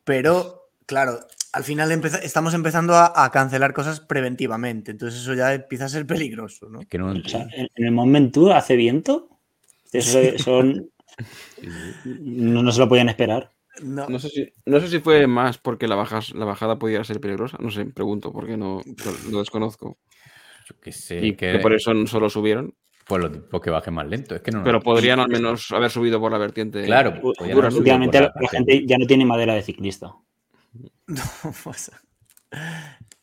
Pero, claro, al final estamos empezando a, cancelar cosas preventivamente, entonces eso ya empieza a ser peligroso, ¿no? en, el momento hace viento, eso son... no, se lo podían esperar. No. sé si, no sé si fue más porque la, la bajada podía ser peligrosa, no sé, pregunto, porque no lo desconozco. Yo que sé. Y que, por eso no solo subieron. Pues lo, porque baje más lento. Es que no, Pero podrían al menos haber subido por la vertiente. Claro, últimamente la, gente ya no tiene madera de ciclista. [laughs] No pasa.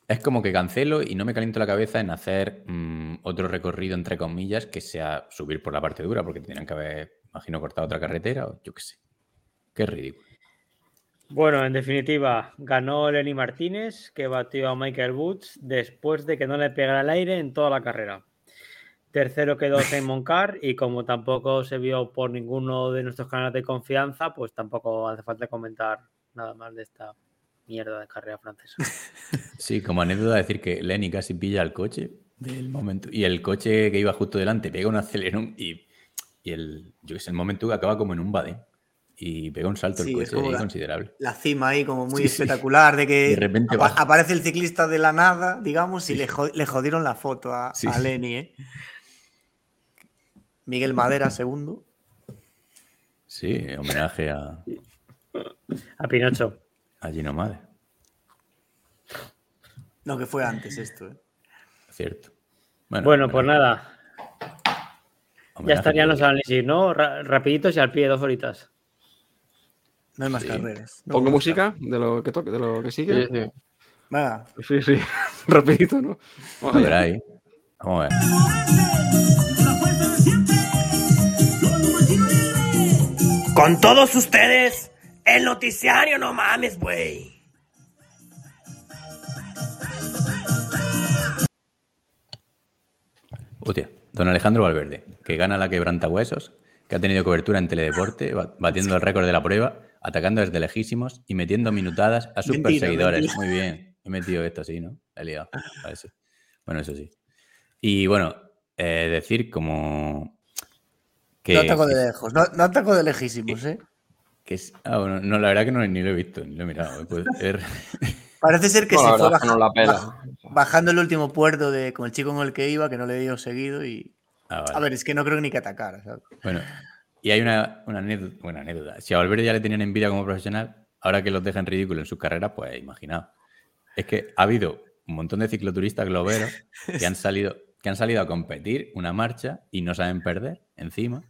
Es como que cancelo y no me caliento la cabeza en hacer mm, otro recorrido, entre comillas, que sea subir por la parte dura, porque tendrían que haber, imagino, cortado otra carretera o yo qué sé. Qué ridículo. Bueno, en definitiva, ganó Lenny Martínez, que batió a Michael Woods después de que no le pegara el aire en toda la carrera. Tercero quedó [laughs] Simon Carr y como tampoco se vio por ninguno de nuestros canales de confianza, pues tampoco hace falta comentar nada más de esta mierda de carrera francesa. [laughs] Sí, como anécdota decir que Lenny casi pilla el coche del momento y el coche que iba justo delante pega un acelerón y, el, yo el momento que acaba como en un bade y pega un salto el coche considerable. La cima ahí como muy espectacular de que repente aparece el ciclista de la nada, digamos, y le, jodieron la foto a, Lenny. ¿eh? Miguel Madera, segundo. Sí, homenaje a... A Pinocho. Allí nomás. No, que fue antes esto. ¿eh? Cierto. Bueno, pues nada. Ya estarían los análisis, ¿no? rapiditos y al pie, dos horitas. No hay más carreras. ¿Pongo música de lo que toque, de lo que sigue? Sí, sí. Venga. Sí, sí. [laughs] Rapidito, ¿no? Vamos a ver ahí. Vamos a ver. Con todos ustedes, el noticiario, no mames, güey. Hostia, don Alejandro Valverde, que gana la quebranta huesos, que ha tenido cobertura en Teledeporte, batiendo el récord de la prueba, atacando desde lejísimos y metiendo minutadas a sus perseguidores. Muy bien, he metido esto así, ¿no? He liado. Bueno, eso sí. Y bueno, eh, decir como... Que, no ataco de lejos, no, no ataco de lejísimos, ¿eh? Que es, ah, bueno, no, la verdad que no, ni lo he visto, ni lo he mirado. [laughs] Parece ser que se fue bajando, el último puerto de, con el chico con el que iba, que no le dio seguido y... Ah, a ver, es que no creo ni que atacara. Bueno, y hay una, una anécdota, bueno, anécdota. Si a Valverde ya le tenían envidia como profesional, ahora que los dejan ridículo en sus carreras, pues imaginaos. Es que ha habido un montón de cicloturistas globeros [laughs] que han salido, que han salido a competir una marcha y no saben perder encima.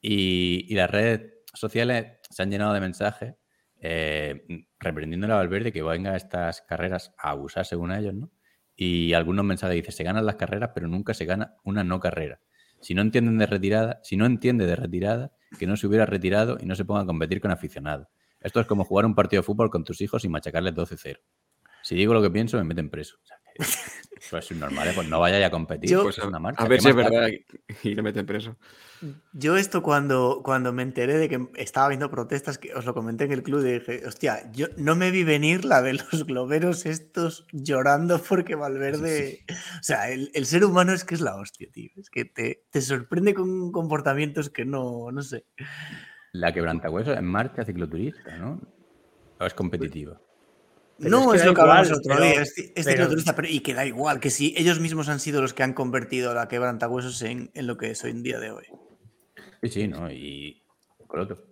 Y, y las redes sociales se han llenado de mensajes eh, reprendiéndole a Valverde que venga a estas carreras a abusar según ellos, ¿no? Y algunos mensajes dicen, se ganan las carreras, pero nunca se gana una no carrera. Si no entienden de retirada, si no entiende de retirada, que no se hubiera retirado y no se ponga a competir con aficionados. Esto es como jugar un partido de fútbol con tus hijos y machacarles 12-0. Si digo lo que pienso, me meten preso. [laughs] Pues es normal, ¿eh? pues no vaya a competir. pues una marcha. A ver si es verdad y le meten preso. Yo esto cuando, cuando me enteré de que estaba habiendo protestas, que os lo comenté en el club, dije, hostia, yo no me vi venir la de los globeros estos llorando porque Valverde... O sea, el, ser humano es que es la hostia, tío. Es que te, te sorprende con comportamientos que no, no sé. La quebrantahuesos en marcha cicloturista, ¿no? ¿O es competitiva? No, es, lo que hablamos el otro día, es, cicloturista, pero, y que da igual, que si ellos mismos han sido los que han convertido la quebrantahuesos en, en lo que es hoy en día de hoy. Sí, sí, ¿no? Y con otro.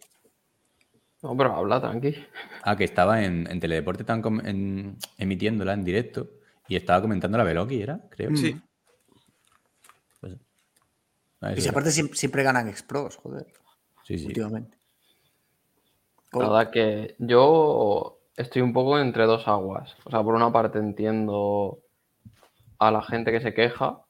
No, pero habla tranqui. Ah, que estaba en, en Teledeporte, estaban emitiéndola en directo y estaba comentando la Veloki, ¿era? Creo. Sí. Pues, y si aparte siempre, ganan Expros, joder. Sí, sí. Últimamente. Nada, que yo estoy un poco entre dos aguas. O sea, por una parte entiendo a la gente que se queja,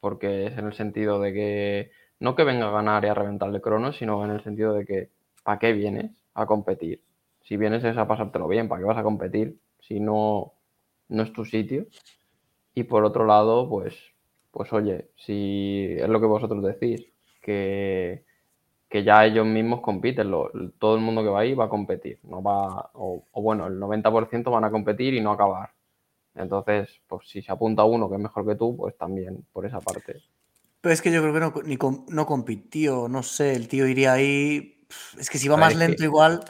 porque es en el sentido de que no que venga a ganar y a reventarle cronos, sino en el sentido de que ¿para qué vienes a competir? Si vienes es a pasártelo bien, ¿para qué vas a competir? Si no, no es tu sitio. Y por otro lado, pues, pues oye, si es lo que vosotros decís, que, que ya ellos mismos compiten, todo el mundo que va ahí va a competir, no va, o, o bueno, el 90% van a competir y no acabar. Entonces, pues si se apunta uno que es mejor que tú, pues también por esa parte. Pero es que yo creo que no, ni no compitió, no sé, el tío iría ahí. Es que si va más lento, igual.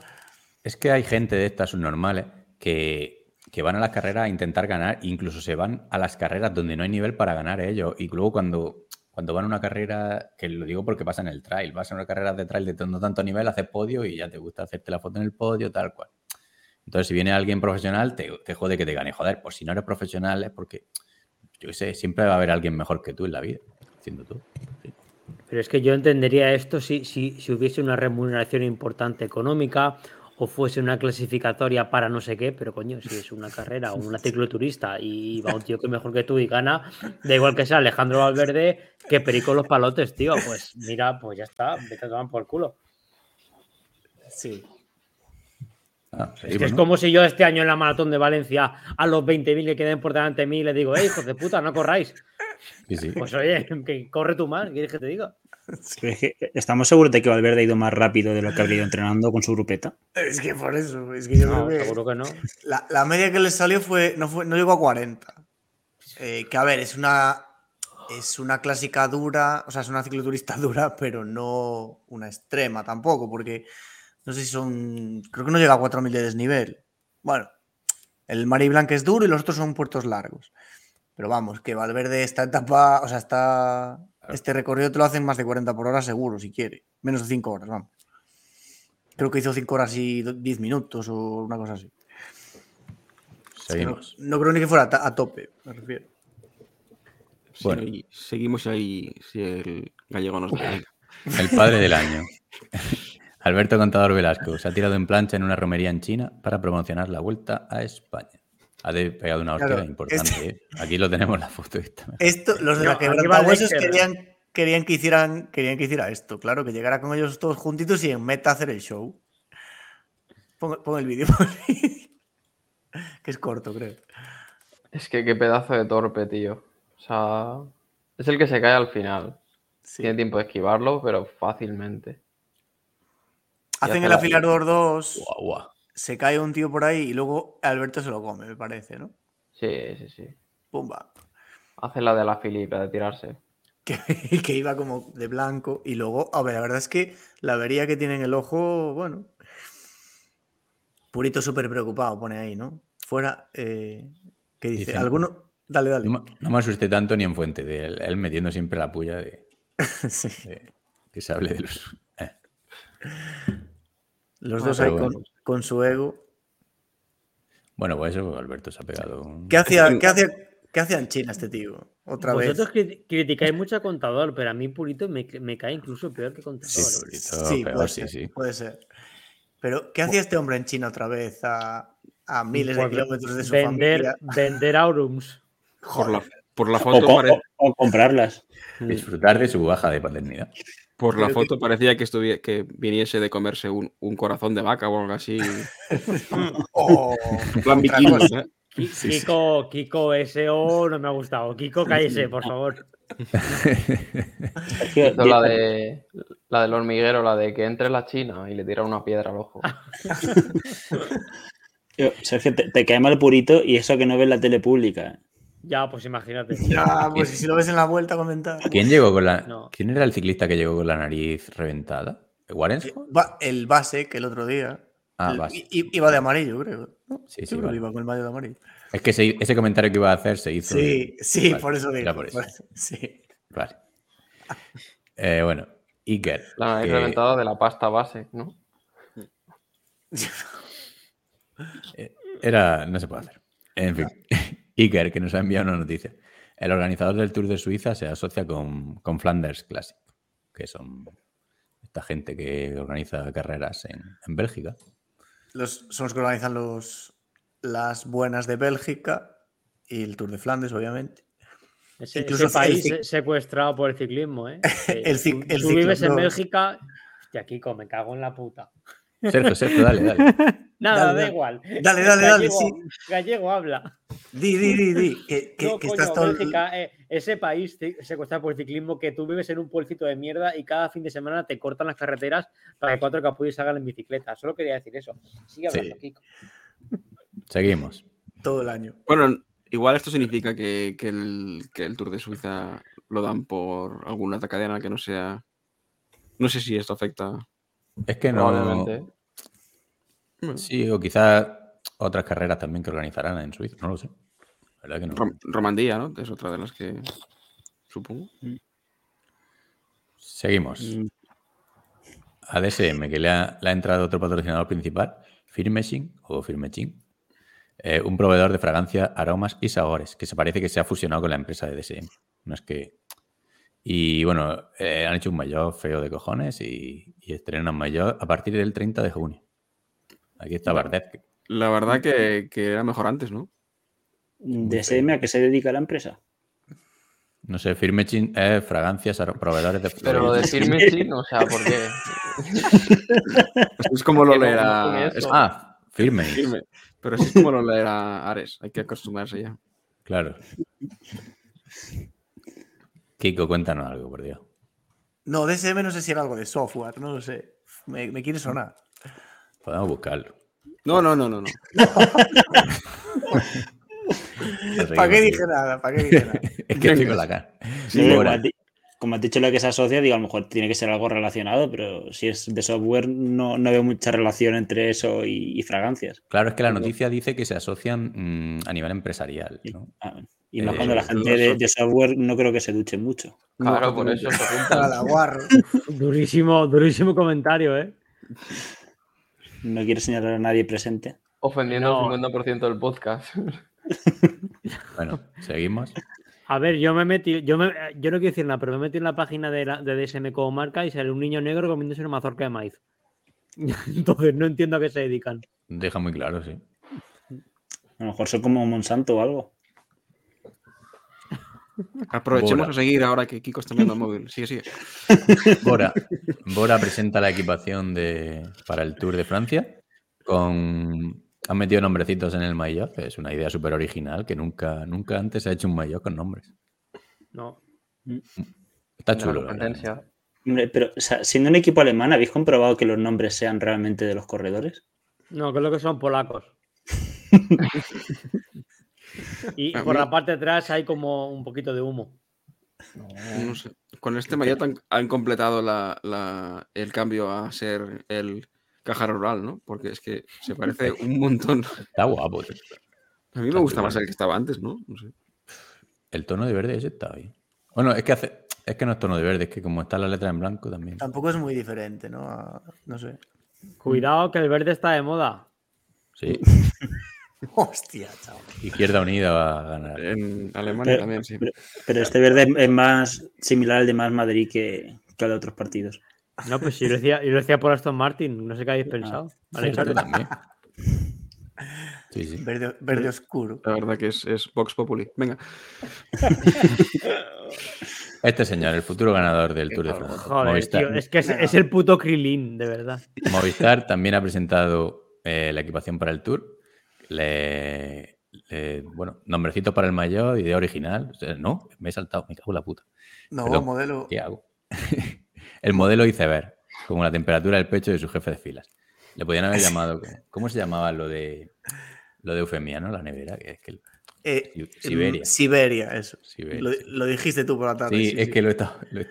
Es que hay gente de estas subnormales que, que van a las carreras a intentar ganar, incluso se van a las carreras donde no hay nivel para ganar ellos. Y luego cuando, cuando van a una carrera, que lo digo porque pasa en el trail, vas a una carrera de trail de no tanto nivel, haces podio y ya te gusta hacerte la foto en el podio, tal cual. Entonces, si viene alguien profesional, te, te jode que te gane. Joder, pues si no eres profesional es porque, yo sé, siempre va a haber alguien mejor que tú en la vida tú. Pero es que yo entendería esto si, si, si hubiese una remuneración importante económica o fuese una clasificatoria para no sé qué, pero coño, si es una carrera o una cicloturista y va un tío que es mejor que tú y gana, da igual que sea Alejandro Valverde que Perico los palotes, tío, pues mira, pues ya está, vete a tomar por culo. Sí. Ah, es que es como si yo este año en la maratón de Valencia a los 20.000 que queden por delante de mí le digo, hey, hijos de puta, no corráis. Pues oye, que corre tú más, ¿quieres que te diga? ¿Estamos seguros de que Valverde ha ido más rápido de lo que ha ido entrenando con su grupeta? Es que por eso, es que yo no, creo que seguro que no. La, media que le salió fue no, fue, no llegó a 40. Eh, que a ver, es una, es una clásica dura, o sea, es una cicloturista [laughs] dura, pero no una extrema tampoco, porque no sé si son, creo que no llega a 4.000 de desnivel. Bueno, el Mari Blanc es duro y los otros son puertos largos. Pero vamos, que Valverde esta etapa, o sea, está, este recorrido te lo hacen más de 40 por hora seguro, si quiere. Menos de 5 horas, vamos. Creo que hizo 5 horas y 10 minutos o una cosa así. Seguimos. No, creo ni que fuera a, tope, me refiero. Bueno, seguimos ahí si el gallego nos da. [laughs] El padre del año. [laughs] Alberto Contador Velasco se ha tirado en plancha en una romería en China para promocionar la vuelta a España. Ha pegado una hostia importante. ¿eh? Aquí lo tenemos la foto. [laughs] Esto, los de la quebrantahuesos querían, querían, que hicieran, querían que hiciera esto, claro, que llegara con ellos todos juntitos y en meta hacer el show. Pon, [laughs] el vídeo, que es corto, creo. Es que qué pedazo de torpe, tío. O sea, es el que se cae al final. Tiene tiempo de esquivarlo, pero fácilmente. Hacen el afilador 2 se cae un tío por ahí y luego Alberto se lo come, me parece, ¿no? Sí, sí, sí. Pumba. Hace la de la Filipe, de tirarse. [laughs] Que, que, iba como de blanco y luego, a ver, la verdad es que la avería que tiene en el ojo, bueno. Purito súper preocupado, pone ahí, ¿no? Fuera, eh, ¿qué dice? ¿Alguno? Dale, dale. No, me asusté tanto ni en fuente, de él, metiendo siempre la puya de, [laughs] sí. que se hable de los. Eh. Los dos ahí con, con su ego. Bueno, pues eso Alberto se ha pegado. ¿Qué hacía, ¿qué hacía, qué hacía en China este tío? Otra Vosotros criticáis mucho a Contador, pero a mí Purito me, me cae incluso peor que Contador. Sí, Purito, sí, puede, ser, sí, puede ser. Pero, ¿qué hacía este hombre en China otra vez a, a miles de kilómetros de su vender, familia? Vender Aurums. Por la, por la foto o, o, comprarlas. Disfrutar de su baja de paternidad. Por la foto parecía que, estuviera, que viniese de comerse un, corazón de vaca o algo así. [laughs] oh, Kiko, Kiko, SO no me ha gustado. Kiko, cállese, por favor. la, de, [laughs] la del hormiguero, la de que entre la China y le tira una piedra al ojo. [laughs] Sergio, te, te, cae mal purito y eso que no ves la tele pública. Ya, pues imagínate. Ya, [laughs] pues si lo ves en la vuelta, comentar. ¿Quién llegó con la. ¿Quién era el ciclista que llegó con la nariz reventada? ¿Warren? Eh, el base que el otro día. Ah, base. Iba de amarillo, creo. Sí, sí. iba con el mayo de amarillo. Es que ese comentario que iba a hacer se hizo. Sí, sí, por eso digo. Por eso. Sí. Vale. Eh, bueno, Iker. La nariz reventada de la pasta base, ¿no? Eh, era. No se puede hacer. En fin. [laughs] Iker, que nos ha enviado una noticia. El organizador del Tour de Suiza se asocia con, Flanders Classic, que son esta gente que organiza carreras en, Bélgica. Los, son los que organizan los, las buenas de Bélgica y el Tour de Flandes, obviamente. Ese, país secuestrado por el ciclismo, ¿eh? [laughs] Tú vives en Bélgica, hostia, Kiko, me cago en la puta. Sergio, Sergio, dale, dale. [laughs] Nada, da igual. Dale, dale, dale. Gallego, sí. Gallego habla. Di, di, di, di. Que, [laughs] que, que estás todo... eh, ese país secuestrado por el ciclismo que tú vives en un pueblecito de mierda y cada fin de semana te cortan las carreteras para que cuatro capullos hagan en bicicleta. Solo quería decir eso. Sigue hablando, Kiko. Seguimos. Todo el año. Bueno, igual esto significa que, que, el, que el Tour de Suiza lo dan por alguna cadena que no sea. No sé si esto afecta es que no. Sí, o quizás otras carreras también que organizarán en Suiza, no lo sé. Romandía, ¿no? Es otra de las que supongo. Mm. Seguimos. Mm. A DSM, que le ha, entrado otro patrocinador principal, Firmeshing o Firmeshing, eh, un proveedor de fragancias, aromas y sabores, que se parece que se ha fusionado con la empresa de DSM. No es que y bueno, eh, han hecho un mayor feo de cojones y, y estrenan mayor a partir del 30 de junio. Aquí está Bardet. La verdad que, era mejor antes, ¿no? ¿DSM a qué se dedica la empresa? No sé, Firmechin es fragancias, proveedores de. Pero lo de Firmechin, [laughs] o sea, ¿por qué? es como lo [laughs] leerá. Ah, firme. firme. Pero es como lo leerá Ares, hay que acostumbrarse ya. Claro. Kiko, cuéntanos algo, por Dios. No, DSM no sé si era algo de software, no lo sé. Me, quiere sonar. Podemos buscarlo. No, no, no, no, no. [laughs] ¿Para qué dije nada? ¿Para qué dije nada? [laughs] es que estoy con la cara. Como, has dicho lo que se asocia, digo, a lo mejor tiene que ser algo relacionado, pero si es de software, no, no veo mucha relación entre eso y, fragancias. Claro, es que la noticia dice que se asocian mm, a nivel empresarial. ¿no? Ah, y más cuando la eh, gente de, software no creo que se duche mucho. Claro, por eso [laughs] se apunta. la guarro. durísimo, durísimo comentario, ¿eh? No quiere señalar a nadie presente. Ofendiendo al 50% del podcast. bueno, seguimos. A ver, yo me metí, yo, me, yo no quiero decir nada, pero me metí en la página de, la, de DSM como marca y sale un niño negro comiéndose una mazorca de maíz. [laughs] Entonces no entiendo a qué se dedican. Deja muy claro, sí. A lo mejor son como Monsanto o algo. [laughs] Aprovechemos a seguir ahora que Kiko está viendo el móvil. Sigue, sigue. [laughs] Bora. Bora presenta la equipación de, para el Tour de Francia. Con, han metido nombrecitos en el maillot. Es una idea súper original que nunca, nunca antes se ha hecho un maillot con nombres. No. Está chulo. pero siendo un equipo alemán, ¿habéis comprobado que los nombres sean realmente de los corredores? No, creo que son polacos. [laughs] Y por la parte de atrás hay como un poquito de humo. Con este maillot han, completado el cambio a ser el caja rural, ¿no? Porque es que se parece [laughs] un montón. Está guapo. A mí me gusta más el que estaba antes, ¿no? El tono de verde ese está ahí. Bueno, es que hace, es que no es tono de verde, es que como está la letra en blanco también. Tampoco es muy diferente, ¿no? No sé. Cuidado que el verde está de moda. Sí. [laughs] Hostia, chaval. Izquierda Unida va a ganar. En Alemania también, sí. Pero, este verde es más similar al de Más Madrid que, que al de otros partidos. No, pues yo lo decía, yo lo decía por Aston Martin, no sé qué habéis ah, pensado. vale, también. Verde, oscuro. La verdad que es, es Vox Populi. Venga. [laughs] Este señor, el futuro ganador del Tour de Francia. Joder, es que es, el puto Krilin, de verdad. Movistar también ha presentado eh, la equipación para el Tour. Le, bueno, nombrecito para el mayor, idea original. no, me he saltado, me cago en la puta. No, modelo. ¿Qué hago? El modelo iceberg, como la temperatura del pecho de su jefe de filas. Le podían haber llamado. ¿Cómo se llamaba lo de lo de eufemia, no? La nevera, que es que. Eh, Siberia. Siberia, eso. Lo, dijiste tú por la tarde. Sí, es que lo he, estado, me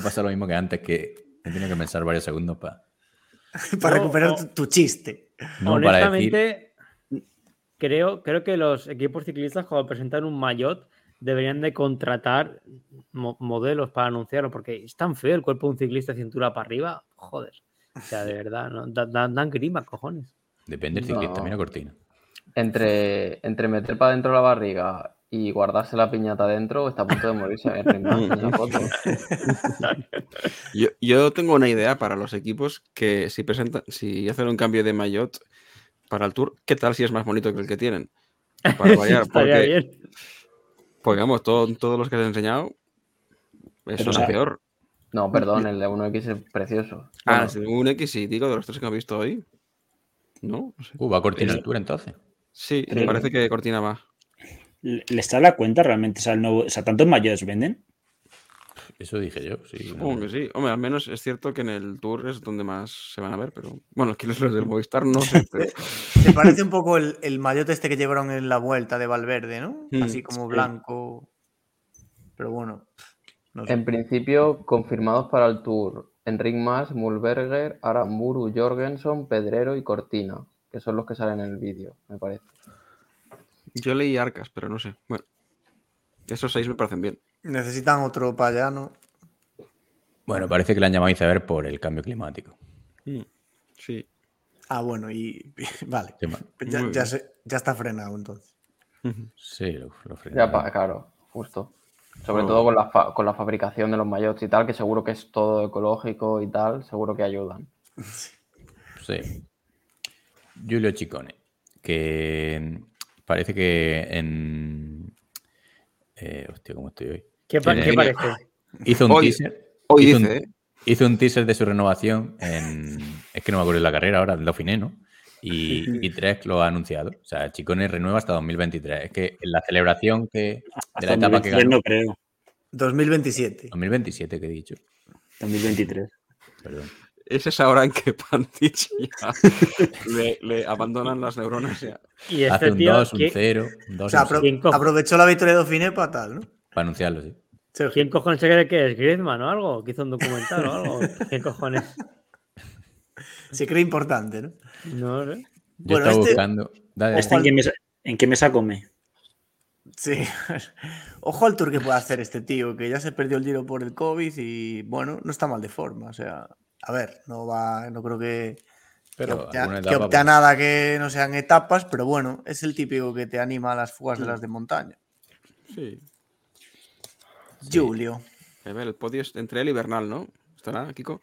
ha pasado lo mismo que antes, que he tenido que pensar varios segundos [laughs] para. para recuperar tu, chiste. Honestamente, creo, creo que los equipos ciclistas, cuando presentan un maillot, deberían de contratar modelos para anunciarlo, porque es tan feo el cuerpo de un ciclista cintura para arriba. Joder. O sea, de [laughs] verdad, ¿no? dan, dan grima, cojones. Depende del ciclista, mira cortina. Entre, entre meter para dentro la barriga y guardarse la piñata dentro, está a punto de morirse. [laughs] yo, yo tengo una idea para los equipos que si presentan, si hacen un cambio de maillot para el tour, ¿qué tal si es más bonito que el que tienen? [laughs] Para variar, porque, pues digamos, todos los que te he enseñado, eso es peor. No, perdón, el de 1X es precioso. Ah, el de 1X sí, digo, de los tres que he visto hoy. No, no sé. Uh, va a cortina el tour entonces. Sí, me parece que cortina más. ¿Le está la cuenta realmente? O sea, nuevo, o sea ¿tantos mayores venden? Eso dije yo, sí. Supongo que sí. Hombre, al menos es cierto que en el Tour es donde más se van a ver, pero bueno, es que los del Movistar no sé. Se [laughs] parece un poco el, el maillot este que llevaron en la vuelta de Valverde, ¿no? Mm, Así como blanco. Pero bueno. En principio, confirmados para el Tour, Enric Mas, Mulberger, Aramburu, Jorgensen, Pedrero y Cortina, que son los que salen en el vídeo, me parece. Yo leí Arcas, pero no sé. Bueno, esos seis me parecen bien. Necesitan otro payano. Bueno, parece que le han llamado iceberg por el cambio climático. Mm, sí. Ah, bueno, y [laughs] vale. ya, está frenado entonces. Sí, lo, lo Ya, claro, justo. Sobre todo con la, con la fabricación de los mayots y tal, que seguro que es todo ecológico y tal, seguro que ayudan. Sí. Julio Chicone, que parece que en... Eh, hostia, ¿cómo estoy hoy? ¿Qué, parece? Hizo un teaser. Hoy hizo, un, ¿eh? hizo, un, teaser de su renovación en... Es que no me acuerdo de la carrera ahora, del Dauphiné, ¿no? Y, [laughs] y Trek lo ha anunciado. O sea, Chicone renueva hasta 2023. Es que en la celebración que, de la etapa que ganó. No creo. 2027. 2027, que he dicho. 2023. Perdón. Es esa hora en que Pantich ya [laughs] le, abandonan las neuronas. Ya. Y este Hace un tío, 2, un 0. O sea, aprovechó la victoria de Dauphiné para tal, ¿no? Para anunciarlo, sí. ¿Quién cojones se cree que es? ¿Griezmann o algo? ¿Que hizo un documental o algo? ¿Quién cojones? Se cree importante, ¿no? No sé. Yo estaba este... buscando. ¿Este en, qué mesa, en, qué mesa, come? Sí. [laughs] Ojo al tour que puede hacer este tío, que ya se perdió el giro por el COVID y bueno, no está mal de forma. O sea, a ver, no va, no creo que, pero que, opte, que nada que no sean etapas, pero bueno, es el típico que te anima a las fugas de las de montaña. Sí. Julio. A ver, el podio es entre él y Bernal, ¿no? ¿Estará, Kiko?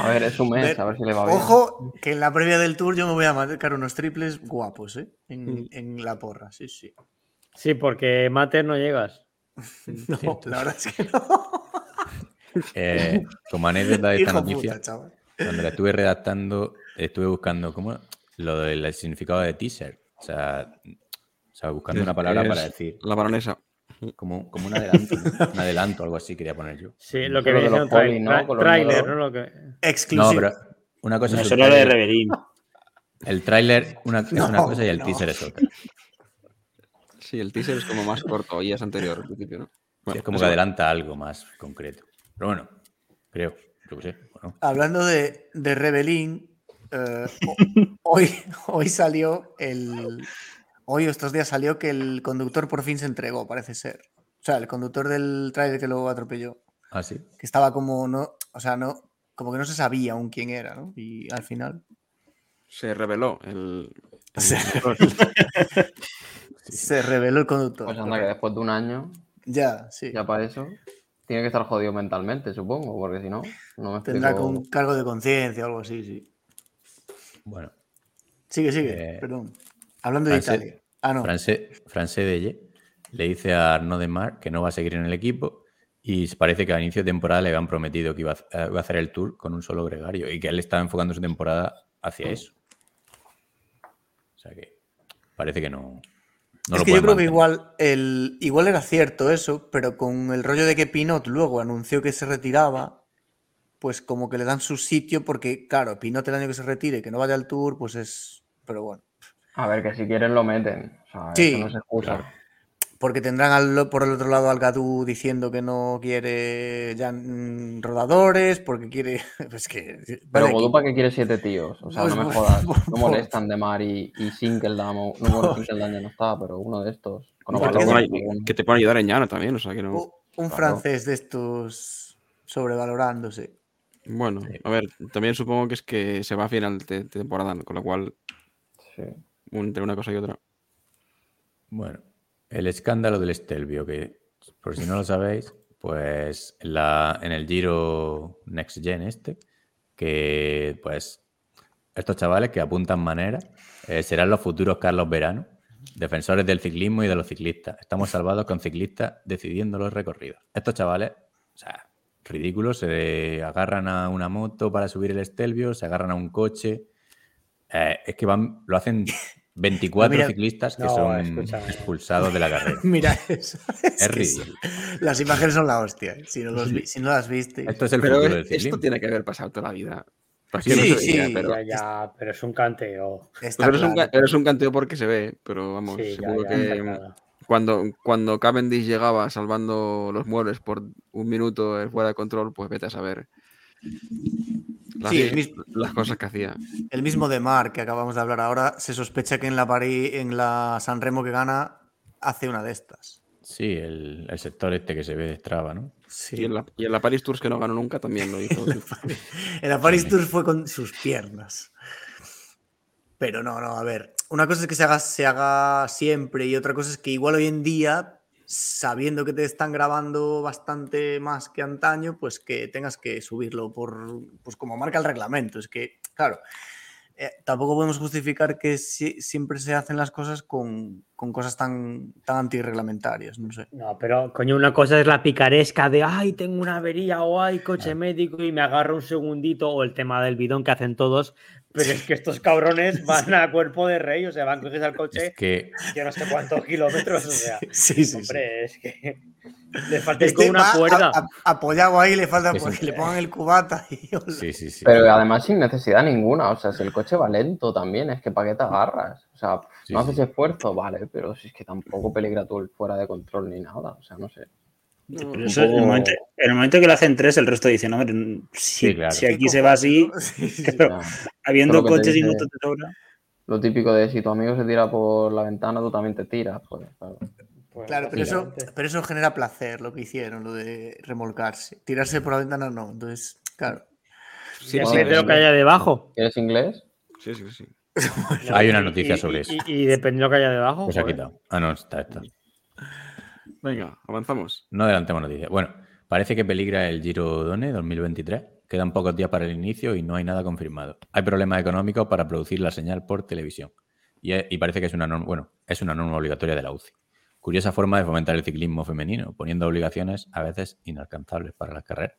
A ver, es un mes, a ver si le va bien. Ojo, que en la previa del tour yo me voy a marcar unos triples guapos, ¿eh? En, en la porra, sí, sí. Sí, porque Mater no llegas. [laughs] no, la verdad es que no. [laughs] Eh, como anécdota de esta noticia, cuando la estuve redactando, estuve buscando ¿cómo? lo del significado de teaser. O sea, o sea buscando una palabra para decir. La baronesa. Como, como un adelanto, [laughs] un adelanto, algo así quería poner yo. Sí, lo que viene siendo tra ¿no? trailer, ¿no? Lo que... Exclusivo. No, pero una cosa no, es el de Reverín. [laughs] El tráiler una, es una cosa y el teaser es otra. [laughs] Sí, el teaser es como más corto y es anterior al principio, ¿no? Bueno, es como que adelanta algo más concreto. Pero bueno, creo, creo que. Bueno. Hablando de, de Rebelín, eh, hoy, hoy salió el, Hoy, estos días, salió que el conductor por fin se entregó, parece ser. O sea, el conductor del trailer que luego atropelló. Ah, sí. Que estaba como, no, o sea, no, como que no se sabía aún quién era, ¿no? Y al final. Se reveló el. [laughs] Se, reveló el conductor. Pues anda que después de un año. Ya, sí. Ya para eso. Tiene que estar jodido mentalmente, supongo, porque si no, no me Tendrá con cargo de conciencia o algo así, sí. Bueno. Sigue, sigue, eh, perdón. Hablando de Italia. Ah, no. Francés de le dice a Arnaud Mar que no va a seguir en el equipo y parece que a inicio de temporada le habían prometido que iba a, hacer el tour con un solo gregario y que él estaba enfocando su temporada hacia eso. O sea que parece que no. es que yo creo que igual, el, igual era cierto eso, pero con el rollo de que Pinot luego anunció que se retiraba, pues como que le dan su sitio, porque claro, Pinot el año que se retire, que no vaya al tour, pues es. Pero bueno. A ver, que si quieren lo meten. O sea, sí, eso no se excusa porque tendrán por el otro lado al Gadú diciendo que no quiere ya mm, rodadores, porque quiere. [laughs] Pues que, Pero Godú, ¿para qué quiere siete tíos? O sea, no me jodas. [laughs] No molestan de Mar y, y Sinkeldam. No, bueno, Sinkeldam ya no está, pero uno de estos. que te puede ayudar en llano también. O sea, que no... Un francés de estos sobrevalorándose. Bueno, a ver, también supongo que es que se va a final de, temporada, con lo cual. Sí. Entre una cosa y otra. Bueno, el escándalo del Estelvio, que por si no lo sabéis, pues la, en el Giro Next Gen este, que pues estos chavales que apuntan manera eh, serán los futuros Carlos Verano, defensores del ciclismo y de los ciclistas. Estamos salvados con ciclistas decidiendo los recorridos. Estos chavales, o sea, ridículos, se agarran a una moto para subir el Estelvio, se agarran a un coche. Eh, es que van, lo hacen 24 ciclistas que son expulsados de la carrera. [laughs] Mira eso. Es, ridículo. Las imágenes son la hostia. ¿eh? Si no, las viste. Esto es el futuro del ciclismo. Esto tiene que haber pasado toda la vida. Sí, sí, pero... pero es un canteo. Pues eres, un, canteo porque se ve, pero vamos, seguro que cuando, cuando Cavendish llegaba salvando los muebles por un minuto fuera de control, pues vete a saber las, sí, las cosas que hacía. El mismo de Mar que acabamos de hablar ahora, se sospecha que en la París, en la San Remo que gana, hace una de estas. Sí, el, sector este que se ve de Strava, ¿no? Sí. Y en, la, y en la Paris Tours que no ganó nunca también lo hizo. [laughs] en la Paris Tours fue con sus piernas. Pero no, no, a ver. Una cosa es que se haga, se haga siempre y otra cosa es que igual hoy en día sabiendo que te están grabando bastante más que antaño, pues que tengas que subirlo por, pues como marca el reglamento. Es que, claro, eh, tampoco podemos justificar que siempre se hacen las cosas con, cosas tan, tan antirreglamentarias, no sé. No, pero coño, una cosa es la picaresca de, ay, tengo una avería o hay coche médico y me agarro un segundito, o el tema del bidón que hacen todos, pero es que estos cabrones [laughs] van a cuerpo de rey, o sea, van coges al coche que... yo no sé cuántos kilómetros, o [laughs] sea. Sí, sí, hombre, es que le falta este una cuerda. apoyado ahí, le falta que le pongan el cubata. [laughs] sí, sí, sí. Pero además sin necesidad ninguna, o sea, si el coche va lento también, es que para qué te agarras. O sea, no haces esfuerzo, vale, pero si es que tampoco peligra tú el fuera de control ni nada, o sea, no sé en, el momento, que lo hacen tres, el resto dice, no, si, si aquí se va así, [laughs] [laughs] habiendo coches y motos de sobra. Lo típico de si tu amigo se tira por la ventana, tú también te tiras. Pues, claro. Pues, pero, eso, pero eso genera placer, lo que hicieron, lo de remolcarse. Tirarse por la ventana no, entonces, claro. Sí, sí, lo que haya debajo. ¿Eres inglés? Sí, sí, sí. [laughs] Hay una noticia sobre eso. Y, depende de lo que haya debajo. Pues ha quitado. Ah, no, está, está. Venga, avanzamos. No adelantemos noticias. Bueno, parece que peligra el Giro Done 2023. Quedan pocos días para el inicio y no hay nada confirmado. Hay problemas económicos para producir la señal por televisión. Y, parece que es una norma, bueno, es una norma obligatoria de la UCI. Curiosa forma de fomentar el ciclismo femenino, poniendo obligaciones a veces inalcanzables para las carreras.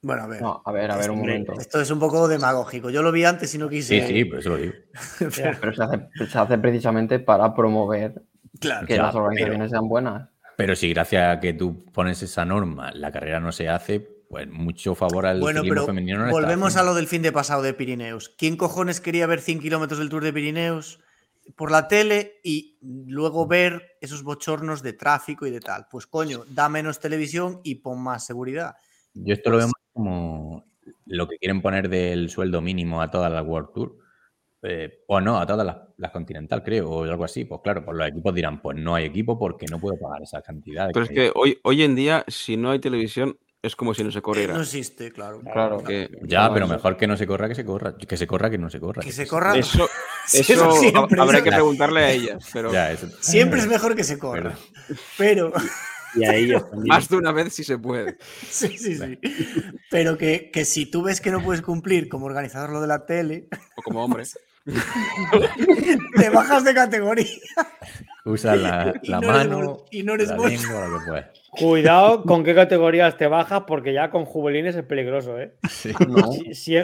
Bueno, a ver. a ver, a ver, un momento. Esto es un poco demagógico. Yo lo vi antes y no quise. Sí, sí, por eso lo digo. [laughs] pero se hace precisamente para promover que las organizaciones sean buenas. Pero si gracias a que tú pones esa norma la carrera no se hace, pues mucho favor al bueno, pero femenino. volvemos a lo del fin de pasado de Pirineos. ¿Quién cojones quería ver 100 kilómetros del Tour de Pirineos por la tele y luego ver esos bochornos de tráfico y de tal? Pues coño, da menos televisión y pon más seguridad. Yo esto lo veo pues como lo que quieren poner del sueldo mínimo a toda la World Tour eh, o no, a todas las, Continental, creo, o algo así. Pues claro, pues los equipos dirán, pues no hay equipo porque no puedo pagar esa cantidad. Pero es que hoy, hoy en día, si no hay televisión, es como si no se corriera. No existe, claro. Claro, que, ya, pero mejor que no se corra que se corra. Que se corra que no se corra. Que se corra. Eso, [laughs] eso habrá que preguntarle a ellas. [laughs] Pero... Siempre es mejor que se corra. Pero. Y a [laughs] ellos Más de una vez si se puede. Sí, sí, sí. Pero que, que, si tú ves que no puedes cumplir como organizador lo de la tele. O como hombre. Te bajas de categoría. Usa la, mano. y no eres Cuidado con qué categorías te bajas, porque ya con juveniles es peligroso, ¿eh?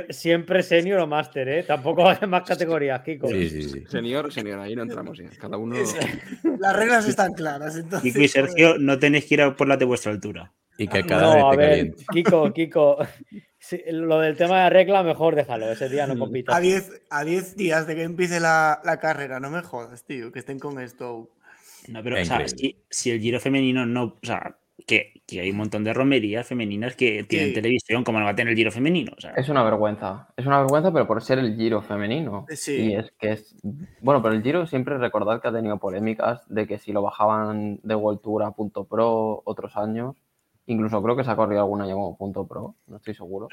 siempre senior o máster, ¿eh? Tampoco hay más categorías, Kiko. Sí, sí, sí. Senior, senior, ahí no entramos ya. Cada uno. Las reglas están claras. Entonces, Kiko y Sergio, no tenéis que ir por las de vuestra altura. Y que cada no, vez a ver, Kiko, Kiko. Lo del tema de regla, mejor déjalo. Ese día no compita. A 10 a días de que empiece la, la, carrera, no me jodas, tío, que estén con esto. No, pero, o sea, si, el giro femenino no. O sea, que, que, hay un montón de romerías femeninas que tienen televisión, como no va a tener el giro femenino? Es una vergüenza. Es una vergüenza, pero por ser el giro femenino. Sí. Y es que es. Bueno, pero el giro siempre recordad que ha tenido polémicas de que si lo bajaban de World Tour a punto pro otros años Incluso creo que se ha corrido alguna ya como punto pro, no estoy seguro.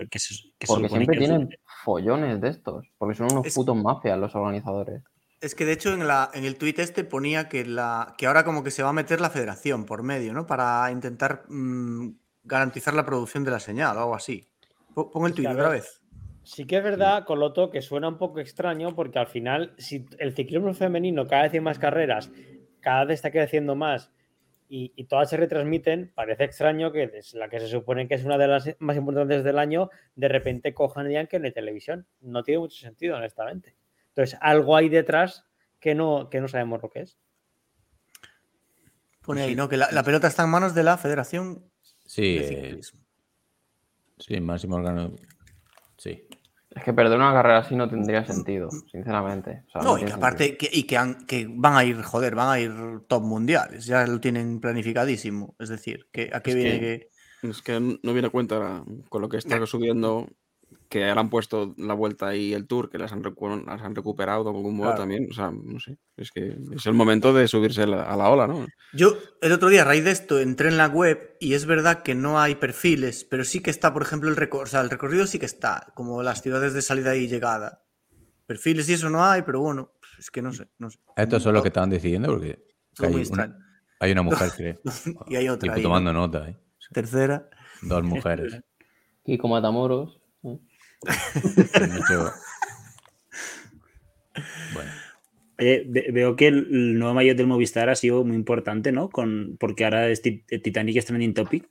porque siempre tienen follones de estos, porque son unos putos mafias los organizadores. Es que de hecho en, la, en el tuit este ponía que, la, que ahora como que se va a meter la federación por medio, ¿no? Para intentar mm, garantizar la producción de la señal o algo así. Pon el tuit otra vez. Sí que es verdad, Coloto, que suena un poco extraño porque al final, si el ciclismo femenino cada vez hay más carreras, cada vez está creciendo más y, todas se retransmiten, parece extraño que es la que se supone que es una de las más importantes del año, de repente cojan y digan que en televisión. No tiene mucho sentido, honestamente. Entonces, algo hay detrás que no, que no sabemos lo que es. Pone ahí, ¿no? Que la, pelota está en manos de la Federación. Sí. sí, máximo órgano. Sí. Es que perder una carrera así no tendría sentido, sinceramente. no, y que aparte que, y que, van a ir, joder, van a ir top mundiales, ya lo tienen planificadísimo. Es decir, que a qué viene que, Es que no viene a cuenta con lo que está subiendo que ahora han puesto la vuelta y el tour, que las han, las han recuperado de algún modo también. O sea, no sé. Es que es el momento de subirse a la, ola, ¿no? Yo el otro día, a raíz de esto, entré en la web y es verdad que no hay perfiles, pero sí que está, por ejemplo, el recorrido. O sea, el recorrido sí que está, como las ciudades de salida y llegada. Perfiles y eso no hay, pero bueno, es que no sé. No sé. Esto es lo que estaban decidiendo porque hay, una, hay, una, [laughs] mujer, creo. y hay otra. tomando nota. ¿eh? Tercera. Dos mujeres. [laughs] Y como Matamoros. Bueno. veo que el nuevo mayor del Movistar ha sido muy importante, ¿no? Con, porque ahora es Titanic es trending topic.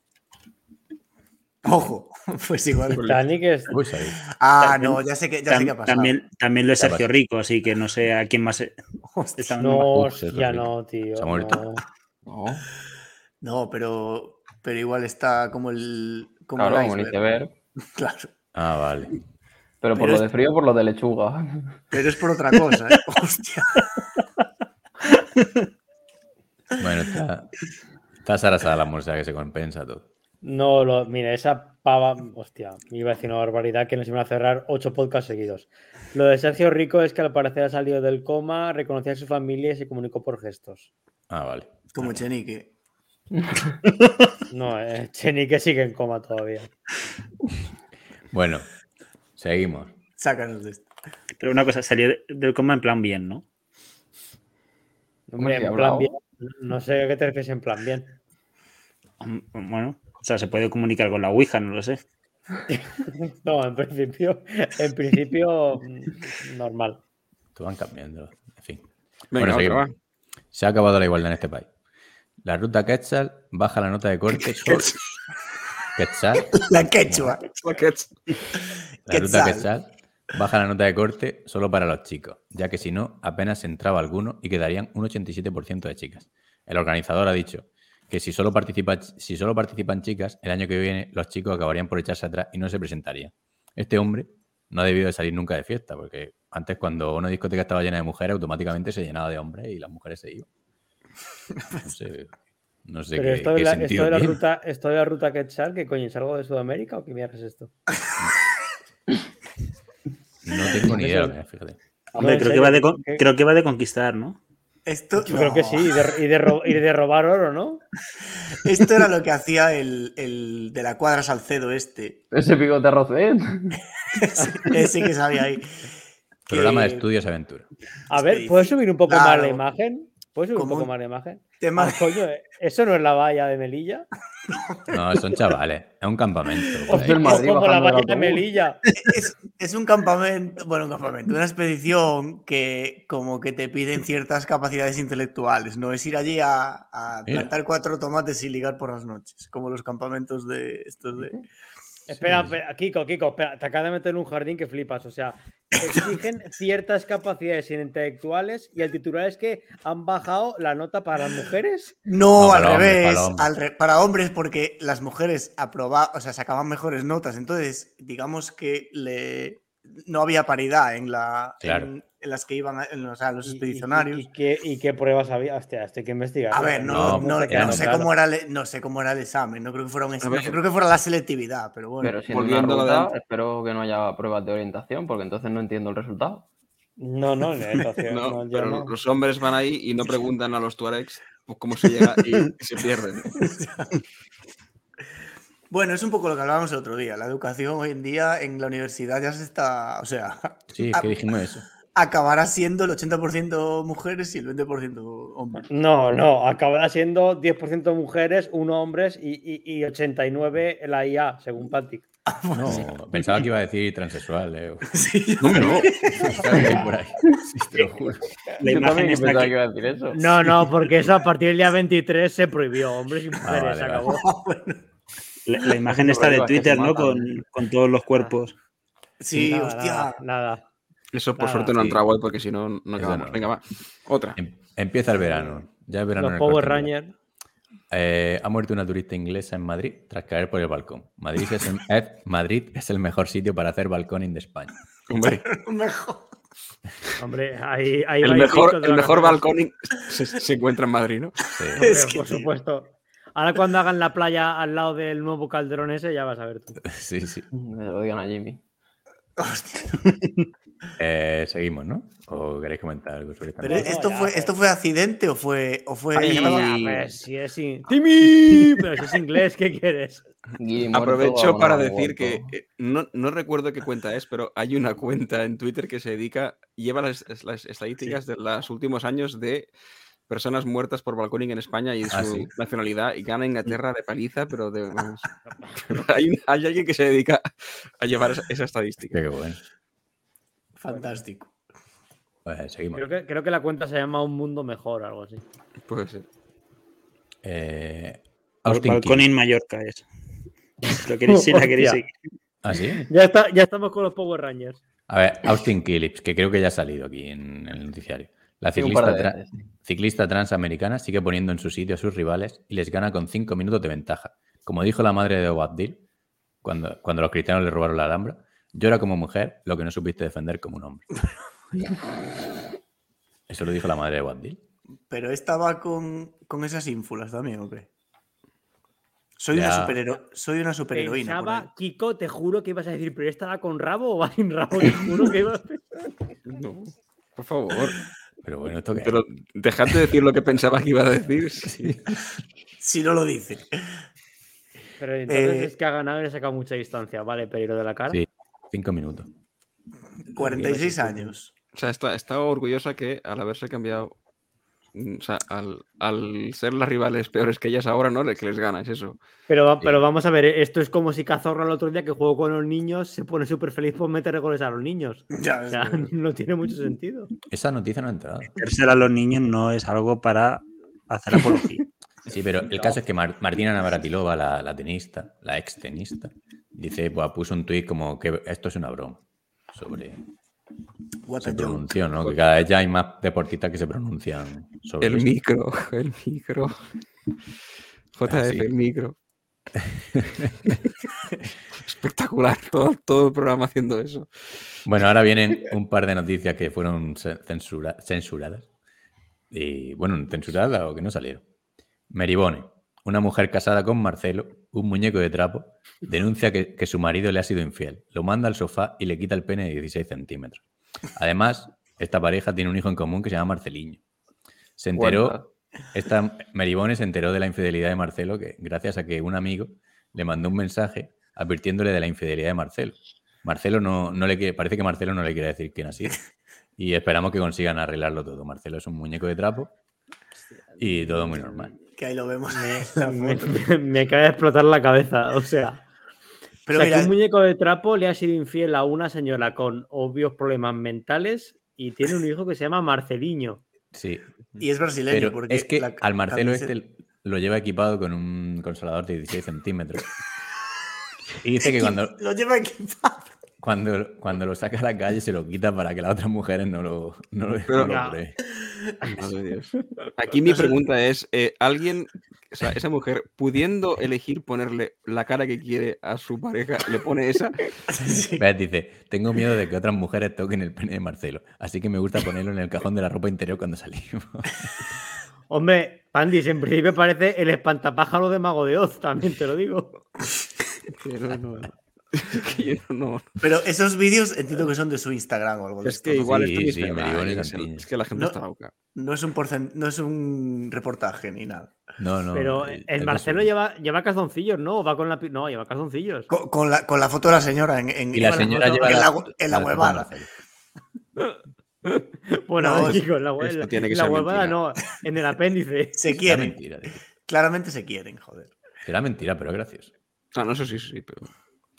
Ojo, [laughs] pues igual. Titanic es. Ah, no, ya sé que, ya sé qué ha pasado. También, también lo es Sergio Rico, así que no sé a quién más. no, ya no, tío. ¿Se ha muerto? No. no. pero, pero igual está como el. Como claro, el ver. [laughs] Claro. Ah, vale. Pero por lo de frío, por lo de lechuga. [laughs] Pero es por otra cosa, ¿eh? [laughs] Hostia. Bueno, está, está Sarasada la música que se compensa todo. No, lo, mira, esa pava, hostia, me iba a decir una barbaridad que nos iban a cerrar ocho podcasts seguidos. Lo de Sergio Rico es que al parecer ha salido del coma, reconocía a su familia y se comunicó por gestos. Ah, vale. Como Chenique. [laughs] No, eh, Chenique sigue en coma todavía. Bueno, seguimos. Sácanos de esto. Pero una cosa, salió del coma en plan bien, ¿no? en plan bien. No sé a qué te refieres en plan bien. Bueno, o sea, se puede comunicar con la Ouija, no lo sé. [laughs] no, en principio, en principio, mm, normal. Tú van cambiando, en fin. bueno, seguimos. Se ha acabado la igualdad en este país. La ruta Quetzal baja la nota de corte. [laughs] Quetzal. [laughs] La quechua. La ruta Quetzal baja la nota de corte solo para los chicos, ya que si no, apenas entraba alguno y quedarían un 87% de chicas. El organizador ha dicho que si solo, participa, si solo participan chicas, el año que viene los chicos acabarían por echarse atrás y no se presentarían. Este hombre no ha debido de salir nunca de fiesta, porque antes cuando una discoteca estaba llena de mujeres, automáticamente se llenaba de hombres y las mujeres se iban. [laughs] No sé, no sé Pero esto, de la, esto, de la ruta, esto de la ruta Quetzal, ¿qué coño? ¿Es algo de Sudamérica o qué mierda es esto? [laughs] no tengo ni idea, fíjate. Hombre, creo, que va de, creo que va de conquistar, ¿no? Esto, Yo creo que sí, y de, y, de robar oro, ¿no? [laughs] Esto era lo que hacía el, el de la cuadra Salcedo este. Ese picote Rocet. ese, [laughs] ese que sabía ahí. Programa de estudios aventura. A ver, ¿puedes subir un poco más la imagen? ¿Puedes subir un poco más la imagen? Tema... Ah, coño, ¿eso no es la valla de Melilla? No, son chavales. Es un campamento. como la valla de Melilla. Es, un campamento, bueno, un campamento, una expedición que como que te piden ciertas capacidades intelectuales. No es ir allí a, a plantar cuatro tomates y ligar por las noches, como los campamentos de estos de... Espera, Kiko, Kiko, espera, te acabas de meter en un jardín que flipas. O sea, exigen [laughs] ciertas capacidades intelectuales y el titular es que han bajado la nota para las mujeres. No, al revés, para, hombres, porque las mujeres aprobaban, o sea, sacaban mejores notas. Entonces, digamos que le, no había paridad en la, en las que iban o sea, los expedicionarios. ¿Y, qué, pruebas había? Hostia, esto hay que investigar. A ver, no, no, sé cómo era el, no sé cómo era el examen, no creo que fuera un examen, creo que fuera la selectividad, pero bueno. Pero si Volviendo ruta, espero que no haya pruebas de orientación, porque entonces no entiendo el resultado. No, no, [laughs] no, pero los hombres van ahí y no preguntan a los tuaregs pues, cómo se llega y [laughs] se pierden. [laughs] Bueno, es un poco lo que hablábamos el otro día. La educación hoy en día en la universidad ya se está. O sea. Sí, que dijimos eso acabará siendo el 80% mujeres y el 20% hombres. No, no, acabará siendo 10% mujeres, 1 hombres y, y, 89 la IA, según Patrick. [laughs] Ah, no, pensaba que iba a decir transexual, Leo. [laughs] Sí, no, no. [laughs] por ahí. te lo juro. La imagen está que iba a decir eso. No, no, porque eso a partir del día 23 se prohibió, hombres y ah, mujeres, acabó. la, imagen está de Twitter, ¿no? Con, con, todos los cuerpos. Sí, hostia. nada. Eso por suerte no ha entrado hoy porque si no, no quedamos. Venga, va. Otra. Em, empieza el verano. Ya el verano. Los Power Rangers. Eh, ha muerto una turista inglesa en Madrid tras caer por el balcón. Madrid es el, [laughs] eh, Madrid es el mejor sitio para hacer balconing de España. Hombre, [laughs] mejor. Hombre, ahí, ahí el mejor, el mejor balconing se, encuentra en Madrid, ¿no? Sí. [laughs] por supuesto. Ahora cuando hagan la playa al lado del nuevo calderón ese, ya vas a ver tú. Sí, sí. Me lo digan a Jimmy. Hostia. Eh, seguimos, ¿no? ¿O queréis comentar algo sobre Pero esto fue, ¿esto fue accidente o fue, o fue... si es [laughs] Timmy, [laughs] pero si es inglés, ¿qué quieres? Aprovecho para decir que eh, no, no, recuerdo qué cuenta es, pero hay una cuenta en Twitter que se dedica, lleva las, estadísticas de los últimos años de personas muertas por balconing en España y ah, su nacionalidad y gana Inglaterra de paliza, pero de, [laughs] hay, hay, alguien que se dedica a llevar esa, estadística. Qué bueno. Fantástico. Pues seguimos. Creo que, la cuenta se llama Un Mundo Mejor, algo así. Puede ser. Eh, Balcón Mallorca es. Lo queréis, si la [laughs] queréis seguir. ¿Ah, sí? Ya, está, ya estamos con los Power Rangers. A ver, Austin Killips, que creo que ya ha salido aquí en, el noticiario. La ciclista, ciclista, transamericana sigue poniendo en su sitio a sus rivales y les gana con cinco minutos de ventaja. Como dijo la madre de Boabdil, cuando, cuando los cristianos le robaron la alhambra, Llora como mujer lo que no supiste defender como un hombre. [laughs] Eso lo dijo la madre de Wandil. Pero estaba con, esas ínfulas también, ¿o qué? Soy una, superhero soy una superheroína. Pensaba, Kiko, te juro que ibas a decir, pero estaba con rabo o va sin rabo. Te juro que ibas a No, por favor. Pero bueno, esto qué. Pero dejad de decir lo que pensaba que iba a decir. si no lo dice. Pero entonces eh, es que ha ganado y ha sacado mucha distancia, ¿vale? Pero de la cara. Sí. Cinco minutos. 46 años. O sea, está, está orgullosa que al haberse cambiado, mm, o sea, al, ser las rivales peores que ellas ahora, ¿no? Que les gana, es eso. Pero, pero vamos a ver, esto es como si Cazorro el otro día que jugó con los niños se pone súper feliz por meter goles a los niños. Ya, o sea, [laughs] no tiene mucho sentido. Esa noticia no ha entrado. Ser a los niños no es algo para hacer apología. [laughs] Sí, pero el caso es que Martina Navratilova, la, la tenista, la ex tenista, Dice, pues puso un tuit como que esto es una broma sobre su pronunciación, ¿no? Que cada vez ya hay más deportistas que se pronuncian sobre El micro, [laughs] el micro. JF, ah, el micro. [laughs] Espectacular, todo, todo el programa haciendo eso. Bueno, ahora vienen un par de noticias que fueron censuradas. Y bueno, censuradas o que no salieron. Meribone, una mujer casada con Marcelo, un muñeco de trapo, denuncia que, su marido le ha sido infiel. Lo manda al sofá y le quita el pene de 16 centímetros. Además, esta pareja tiene un hijo en común que se llama Marceliño. Se enteró, esta Meribone se enteró de la infidelidad de Marcelo que, gracias a que un amigo le mandó un mensaje advirtiéndole de la infidelidad de Marcelo. Marcelo no, no le quiere, parece que Marcelo no le quiere decir quién ha sido. Y esperamos que consigan arreglarlo todo. Marcelo es un muñeco de trapo Y todo muy normal. Que ahí lo vemos. Me, [laughs] cae de explotar la cabeza. O sea. Pero que un muñeco de trapo le ha sido infiel a una señora con obvios problemas mentales y tiene un hijo que se llama Marceliño. Sí. Y es brasileño. porque es que al Marcelo este lo lleva equipado con un consolador de 16 centímetros. [laughs] Y dice que cuando. Lo lleva equipado. Cuando, cuando lo saca a la calle se lo quita para que las otras mujeres no lo, no lo, Aquí mi pregunta es: eh, ¿alguien, o sea, esa mujer, pudiendo elegir ponerle la cara que quiere a su pareja, le pone esa? [laughs] Dice: Tengo miedo de que otras mujeres toquen el pene de Marcelo, así que me gusta ponerlo en el cajón de la ropa interior cuando salimos. [laughs] Hombre, Pandis, en principio parece el espantapájaro de Mago de Oz, también te lo digo. Pero no. [laughs] Pero esos vídeos entiendo que son de su Instagram o algo de Es que igual es, que la gente no, está loca. No es, un no es un reportaje ni nada. No, no. Pero el Marcelo lleva, lleva calzoncillos, ¿no? va con la no, lleva calzoncillos. Con, la, con la foto de la señora en, en, y la señora lleva en la, en la huevada. [laughs] bueno, no, en la, huevada no, en el apéndice. [laughs] Se quieren. Claramente se quieren, joder. Será mentira, pero gracias. Ah, no, eso sí, sí, pero.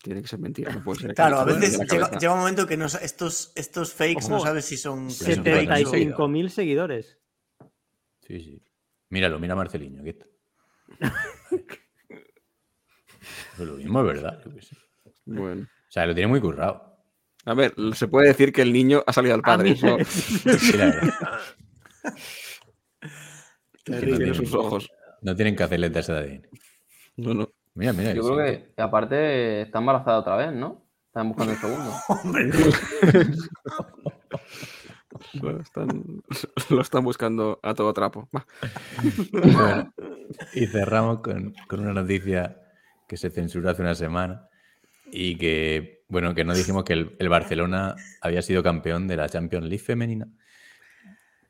Tiene que ser mentira, no puede [laughs] ser. Claro, a veces llega, un momento que estos, estos fakes no sabes si son. 75.000 seguidores. Sí, sí. Míralo, mira a Marceliño, aquí está. [laughs] lo mismo es verdad. Bueno. O sea, lo tiene muy currado. A ver, se puede decir que el niño ha salido al padre. [laughs] ¿no? tiene sus ojos. No tienen que hacerle test de ADN. No, no. Mira, mira. Yo creo que, aparte está embarazada otra vez, ¿no? Están buscando el segundo. [laughs] ¡Hombre! [laughs] [laughs] lo, están, buscando a todo trapo. y cerramos con, una noticia que se censuró hace una semana y que, bueno, que no dijimos que el, Barcelona había sido campeón de la Champions League femenina.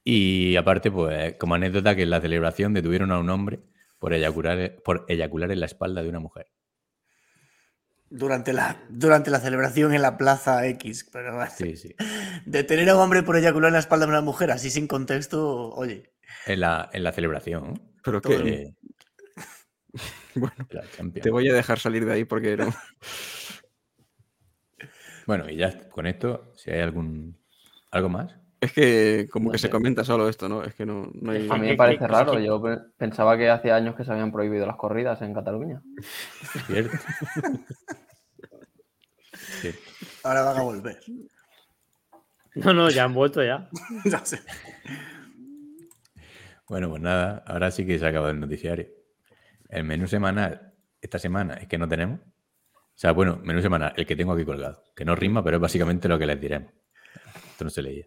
Y aparte, pues, como anécdota, que en la celebración detuvieron a un hombre por eyacular, por eyacular en la espalda de una mujer. Durante la, durante la celebración en la Plaza X. Pero, [laughs] sí, sí. Detener a un hombre por eyacular en la espalda de una mujer, así sin contexto, oye. En la, en la celebración. Pero que. [laughs] bueno, te voy a dejar salir de ahí porque no. bueno, y ya con esto, si hay algún. ¿Algo más? Es que como que se comenta solo esto, ¿no? Es que no, hay... A mí me parece raro. Yo pensaba que hace años que se habían prohibido las corridas en Cataluña. Cierto. [laughs] Ahora van a volver. No, no, ya han vuelto ya. [laughs] ya sé. Bueno, pues nada, ahora sí que se ha acabado el noticiario. El menú semanal, esta semana, es que no tenemos. O sea, bueno, menú semanal, el que tengo aquí colgado, que no rima, pero es básicamente lo que les diremos. Esto no se leía.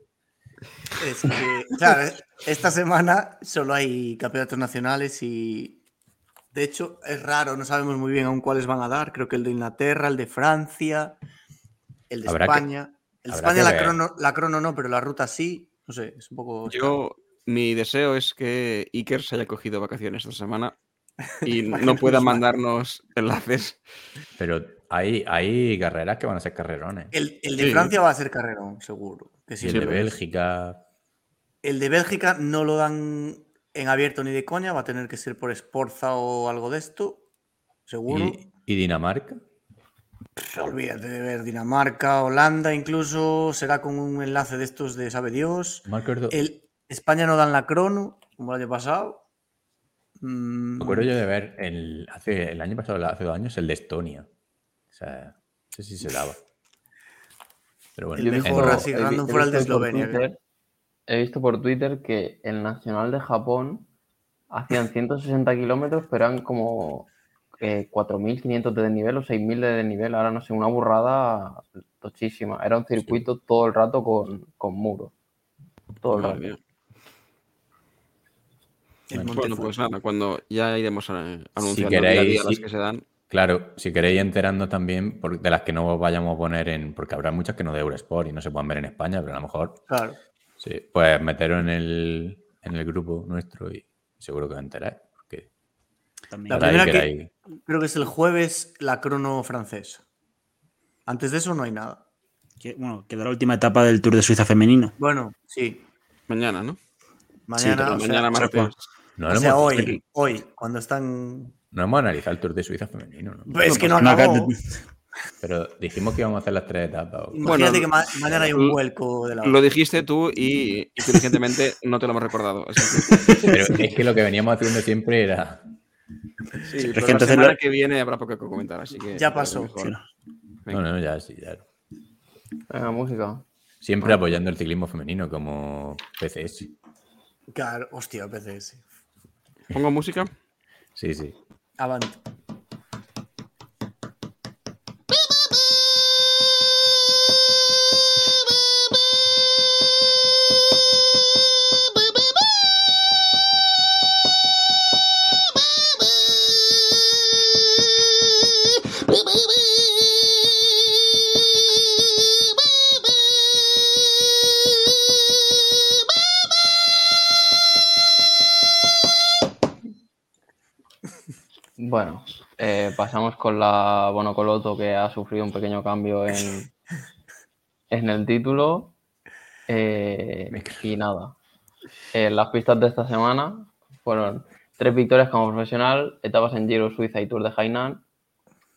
Es que, [laughs] claro, esta semana solo hay campeonatos nacionales y de hecho es raro, no sabemos muy bien aún cuáles van a dar. Creo que el de Inglaterra, el de Francia, el de España. el de España la crono, la crono no, pero la ruta sí. No sé, es un poco. Yo, mi deseo es que Iker se haya cogido vacaciones esta semana y [laughs] no pueda mandarnos enlaces. Pero hay, hay carreras que van a ser carrerones. El, de Francia va a ser carrerón, seguro. Que el de Bélgica. El de Bélgica no lo dan en abierto ni de coña, va a tener que ser por Sporza o algo de esto, seguro. ¿Y, Dinamarca? olvídate de ver Dinamarca, Holanda, incluso será con un enlace de estos de sabe Dios. El, España no dan la crono, como el año pasado. Mm. Me acuerdo yo de ver el, hace, el año pasado, hace dos años, el de Estonia. O sea, no sé si se daba. Pero bueno, el mejor así random fuera el de Eslovenia. he visto por Twitter que el Nacional de Japón hacían 160 kilómetros, pero eran como 4.500 de desnivel o 6.000 de desnivel. Ahora no sé, una burrada tochísima. Era un circuito todo el rato con, con muros. Todo el rato. Bueno, pues nada, cuando ya iremos anunciando si queréis, las que se dan. Claro, si queréis enterando también de las que no vayamos a poner en. Porque habrá muchas que no de Eurosport y no se puedan ver en España, pero a lo mejor. Claro. Sí, pues meteros en el, en el grupo nuestro y seguro que os enteráis. Porque la primera que, creo que es el jueves la crono francesa. Antes de eso no hay nada. bueno, queda la última etapa del Tour de Suiza femenino. Bueno, sí. Mañana, ¿no? Mañana, mañana martes. No o sea, hoy, hoy, cuando están. No hemos analizado el Tour de Suiza femenino, ¿no? Pues es que no acabó. Pero dijimos que íbamos a hacer las tres etapas. Bueno, que mañana hay un vuelco de la. Lo dijiste tú y inteligentemente no te lo hemos recordado. Pero es que lo que veníamos haciendo siempre era. Sí, pero la semana que viene habrá poco que comentar, así que. Ya pasó. No, no, ya sí, ya. Venga, música. Siempre apoyando el ciclismo femenino como PCS. Claro, hostia, PCS. ¿Pongo música? Sí, sí. Avante. Bueno, eh, pasamos con la Bonocoloto que ha sufrido un pequeño cambio en, [laughs] en el título. Eh, y nada, eh, las pistas de esta semana fueron tres victorias como profesional, etapas en Giro Suiza y Tour de Hainan,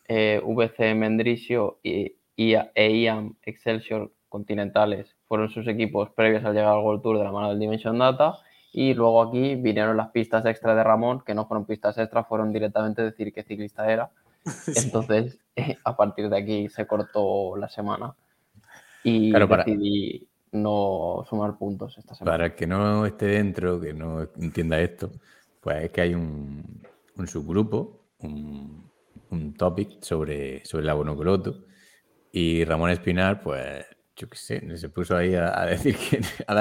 VC Mendrisio y, y, e IAM Excelsior Continentales fueron sus equipos previos al llegar al World Tour de la mano del Dimension Data y luego aquí vinieron las pistas extra de Ramón, que no fueron pistas extra, fueron directamente decir qué ciclista era. [laughs] Entonces, eh, [laughs] a partir de aquí se cortó la semana y decidí no sumar puntos esta semana. Para el que no esté dentro, que no entienda esto, pues es que hay un, subgrupo, un, un, topic sobre, sobre el abonocoloto y Ramón Espinar, pues yo qué sé, se puso ahí a, decir que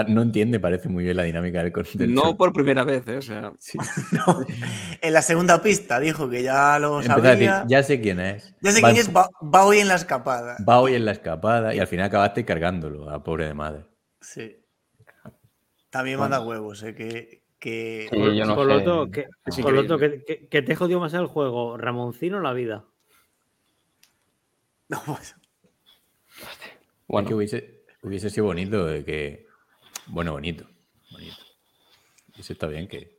no entiende, parece muy bien la dinámica del concepto. No por primera vez, ¿eh? o sea. [laughs] En la segunda pista dijo que ya lo sabía. ya sé quién es. Ya sé quién es, va, hoy en la escapada. Va hoy en la escapada y al final acabaste cargándolo a pobre de madre. Sí. También manda huevos, ¿eh? Que, que... Sí, yo no por lo que, que, que, te jodió más el juego, Ramoncino la vida. [laughs] No, pues. Bueno. que hubiese, hubiese sido bonito de que. Bueno, bonito. Bonito. Eso está bien que.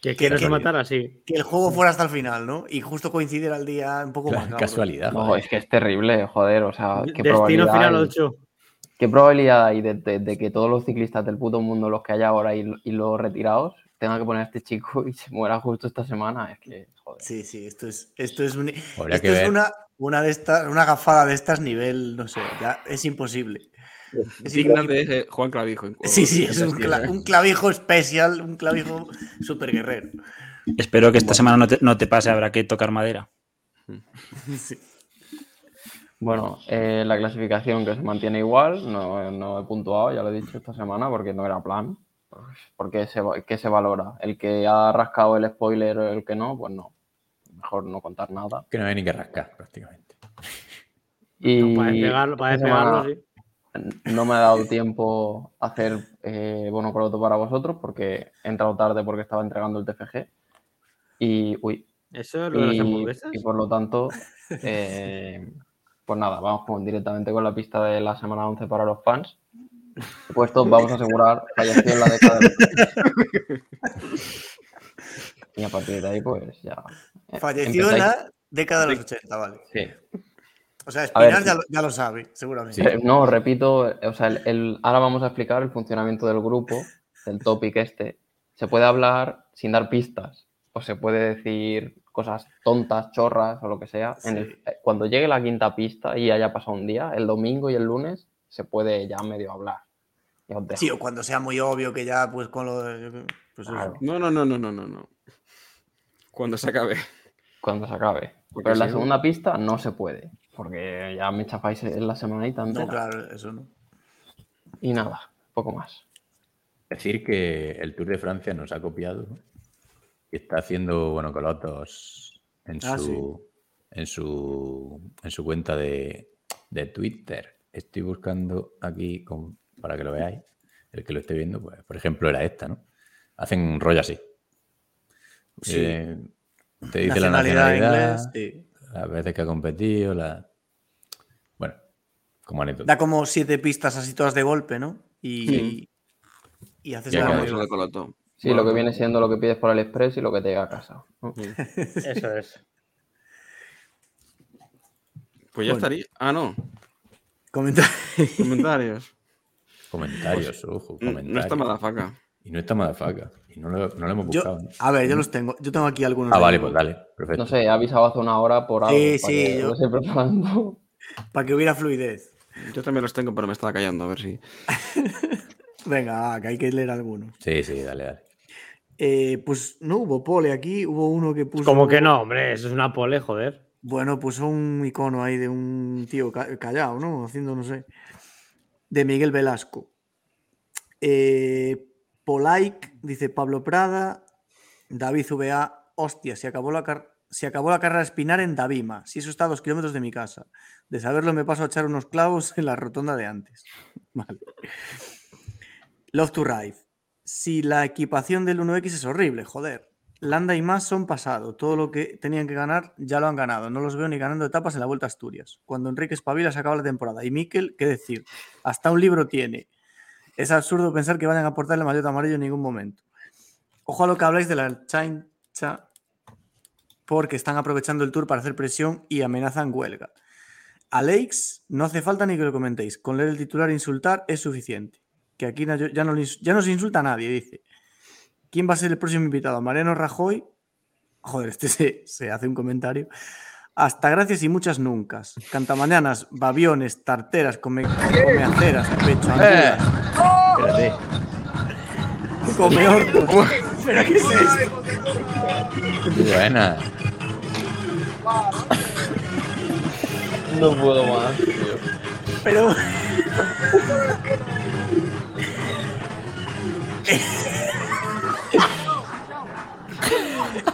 Que, que no se matara así. Que el juego fuera hasta el final, ¿no? Y justo coincidiera el día un poco más. Casualidad. No, es que es terrible, joder. O sea, qué Destino final 8. ¿Qué probabilidad hay de, que todos los ciclistas del puto mundo, los que hay ahora y, los retirados, tengan que poner a este chico y se muera justo esta semana? Es que, joder. Sí, sí, esto es, esto es, esto es una, una de estas, una gafada de estas nivel, no sé, ya es imposible. [laughs] Es de Juan Clavijo. Sí, sí, es un, clavijo especial, un clavijo súper guerrero. Espero que esta semana no te, no te, pase, habrá que tocar madera. [laughs] Bueno, eh, la clasificación que se mantiene igual, no, no, he puntuado, ya lo he dicho esta semana, porque no era plan. Porque se, ¿qué se valora? ¿El que ha rascado el spoiler o el que no? Pues no mejor no contar nada. Que no hay ni que rascar prácticamente. Y no, para pegarlo, para sí. No me ha dado tiempo a hacer eh, bono coloto para vosotros porque he entrado tarde porque estaba entregando el TFG. Y, uy. ¿Eso es lo de las hamburguesas? Y por lo tanto, [laughs] eh, pues nada, vamos directamente con la pista de la semana 11 para los fans. Puesto, vamos a asegurar falleció en la década. De... [laughs] y a partir de ahí, pues ya eh, Falleció en la década de los 80, vale. Sí. O sea, Espinar ya, lo, sabe, seguramente. No, repito, o sea, el, ahora vamos a explicar el funcionamiento del grupo, del topic este. Se puede hablar sin dar pistas, o se puede decir cosas tontas, chorras o lo que sea. Eh, cuando llegue la quinta pista y haya pasado un día, el domingo y el lunes, se puede ya medio hablar. Sí, o cuando sea muy obvio que ya, pues con lo de. Pues no, no, no, no, no, no. Cuando se acabe cuando se acabe. Pero en la segunda pista no se puede, porque ya me chafáis en la semanita entera. No, claro, eso no. Y nada, poco más. Decir que el Tour de Francia nos ha copiado y está haciendo, bueno, colotos en ah, su, en su en su cuenta de, Twitter. Estoy buscando aquí para que lo veáis. El que lo esté viendo, pues, por ejemplo, era esta, ¿no? Hacen un rollo así. Sí. Eh, te dice la nacionalidad, inglés, las veces que ha competido, la... Bueno, como anécdota. Da como siete pistas así todas de golpe, ¿no? Y, y haces la. Sí, lo que viene siendo lo que pides por el Express y lo que te llega a casa. [laughs] Eso es. Pues ya estaría. Ah, no. Comentarios. Comentarios. Comentarios, ojo. Comentarios. No está Madafaca. Y no está Madafaca. Y no lo, no lo hemos buscado. A ver, yo los tengo. Yo tengo aquí algunos. Ah, vale, pues dale. Perfecto. No sé, he avisado hace una hora por algo. Sí, sí. Que Yo... lo estoy preparando. [laughs] Para que hubiera fluidez. Yo también los tengo, pero me estaba callando, a ver si. [laughs] Venga, que hay que leer algunos. Sí, sí, dale, dale. Eh, pues no hubo pole aquí, hubo uno que puso. Como que no, hombre, eso es una pole, joder. Bueno, puso un icono ahí de un tío callado, ¿no? Haciendo, no sé. De Miguel Velasco. Eh, Polaic, dice Pablo Prada. David VA, hostia, se acabó la, car se acabó la carrera Espinar en Davima. Si eso está a dos kilómetros de mi casa. De saberlo me paso a echar unos clavos en la rotonda de antes. [laughs] Vale. Love to Ride. Si la equipación del 1X es horrible, joder. Landa y más son pasado. Todo lo que tenían que ganar ya lo han ganado. No los veo ni ganando etapas en la Vuelta Asturias. Cuando Enrique Espabila se acaba la temporada. Y Miquel, ¿qué decir? Hasta un libro tiene. Es absurdo pensar que vayan a aportarle maillot amarillo en ningún momento. Ojo a lo que habláis de la chancha, porque están aprovechando el tour para hacer presión y amenazan huelga. Alex, no hace falta ni que lo comentéis. Con leer el titular e insultar es suficiente. Que aquí ya no, ya no se insulta a nadie, dice. ¿Quién va a ser el próximo invitado? ¿Mariano Rajoy? Joder, este se, se hace un comentario. Hasta gracias y muchas nunca. Cantamañanas, babiones, tarteras, come, comeaceras, pecho, angulas. Espérate. Come orcos. ¿Pero qué es esto? Buena. No puedo más, tío. Pero.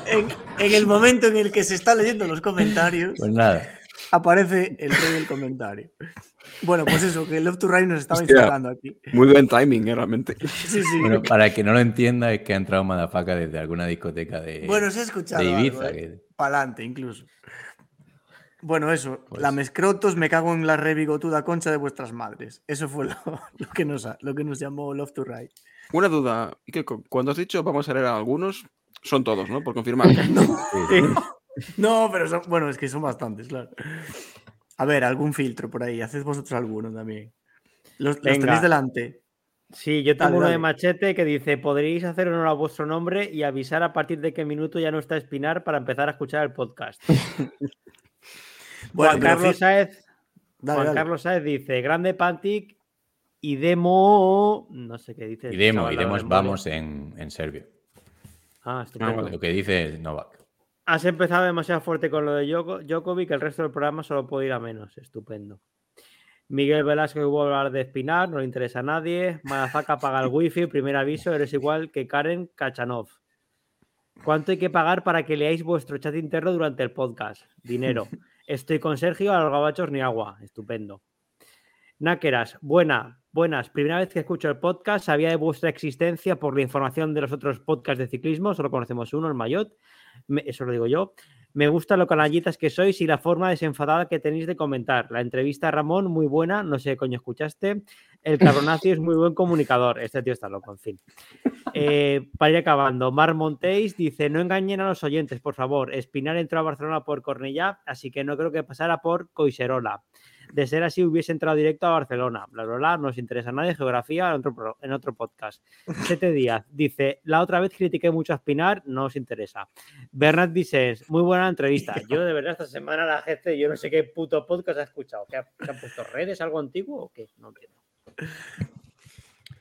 en, en el momento en el que se está leyendo los comentarios, Pues nada. aparece el rey del comentario. Bueno, pues eso, que Love to Ride nos estaba Hostia. insultando aquí. Muy buen timing, eh, realmente. [laughs] Sí, sí. Bueno, para el que no lo entienda, es que ha entrado Madafaca desde alguna discoteca de, Bueno, se ha escuchado. de Ibiza. algo, ¿eh? que- Para adelante, incluso. Bueno, eso. Pues- La mescrotos, me cago en la rebigotuda concha de vuestras madres. Eso fue lo, [laughs] lo que, nos, lo que nos llamó Love to Ride. Una duda. y que cu- cuando has dicho vamos a leer a algunos, son todos, ¿no? Por confirmar. [laughs] sí. No, pero son, bueno, es que son bastantes, claro. A ver, algún filtro por ahí. Haced vosotros alguno también. Los, los tenéis delante. Sí, yo tengo Dale, uno de machete que dice: podréis hacer honor a vuestro nombre y avisar a partir de qué minuto ya no está Espinar para empezar a escuchar el podcast. [laughs] Bueno, Juan Carlos Dale, Juan dale. Carlos Sáez dice: Grande Pantic y demo. No sé qué dice. Y demo, chaval, y memoria. vamos en, en serbio. Ah, estupendo. vale. Lo que dice Novak. Has empezado demasiado fuerte con lo de Djoko- Djokovic, el resto del programa solo puede ir a menos. Estupendo. Miguel Velasco hubo a hablar de Espinar, no le interesa a nadie. Madafaka [laughs] paga el wifi, primer aviso, eres igual que Karen Kachanov. ¿Cuánto hay que pagar para que leáis vuestro chat interno durante el podcast? Dinero. [laughs] Estoy con Sergio, a los gabachos ni agua. Estupendo. Náqueras, buena, buenas. Primera vez que escucho el podcast, sabía de vuestra existencia por la información de los otros podcasts de ciclismo, solo conocemos uno, el Mayot. Me- eso lo digo yo. Me gusta lo canallitas que sois y la forma desenfadada que tenéis de comentar. La entrevista a Ramón, muy buena, no sé coño escuchaste. El Carbonacio es muy buen comunicador. Este tío está loco, en fin. Eh, para ir acabando, Mar Montéis dice: No engañen a los oyentes, por favor. Espinar entró a Barcelona por Cornellá, así que no creo que pasara por Coiserola. De ser así, hubiese entrado directo a Barcelona. Bla, bla, bla, no os interesa a nadie, geografía, en otro, pro- en otro podcast. [laughs] Sete Díaz dice: La otra vez critiqué mucho a Espinar, no os interesa. Bernard Vicens, muy buena entrevista. [laughs] Yo, de verdad, esta semana la gente, yo no sé qué puto podcast ha escuchado. ¿Qué ha, qué han puesto redes, algo antiguo o qué? No entiendo.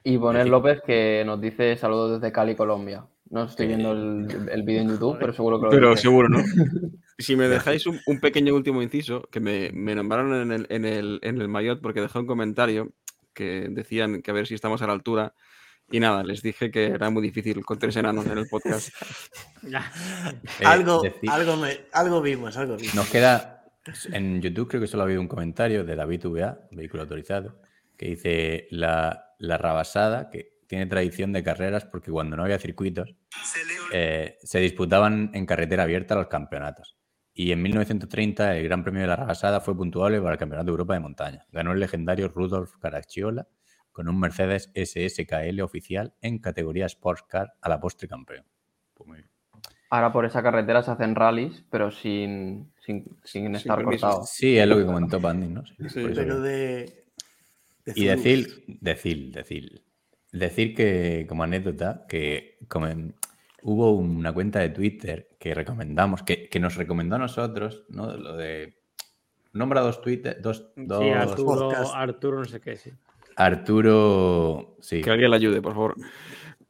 Y Poner López que nos dice saludos desde Cali, Colombia. No estoy viendo el, el vídeo en YouTube, pero seguro que lo Pero dice. seguro, ¿no? [laughs] Si me dejáis un, un pequeño último inciso, que me, me nombraron en el, en, el, en el Mayotte porque dejé un comentario que decían que a ver si estamos a la altura. Y nada, les dije que era muy difícil con tres enanos en el podcast. [laughs] Eh, algo, decir- algo, me- algo vimos, algo vimos. Nos queda. En YouTube creo que solo ha habido un comentario de David VA, vehículo autorizado, que dice la, la rabasada, que tiene tradición de carreras porque cuando no había circuitos eh, se disputaban en carretera abierta los campeonatos. Y en 1930 el Gran Premio de la Rabasada fue puntuable para el Campeonato de Europa de Montaña. Ganó el legendario Rudolf Caracciola, con un Mercedes SSKL oficial en categoría Sports Car a la postre campeón. Pues Ahora por esa carretera se hacen rallies, pero sin, sin, estar cortados. Sí, es lo que comentó Pandy, ¿no? pero de, Y decir, decir, decir, decir que, como anécdota, que hubo una cuenta de Twitter que recomendamos, que, nos recomendó a nosotros, ¿no? Lo de. Nombra dos Twitter, dos. Sí, Arturo, Arturo, no sé qué, sí. Arturo. Sí. Que alguien le ayude, por favor.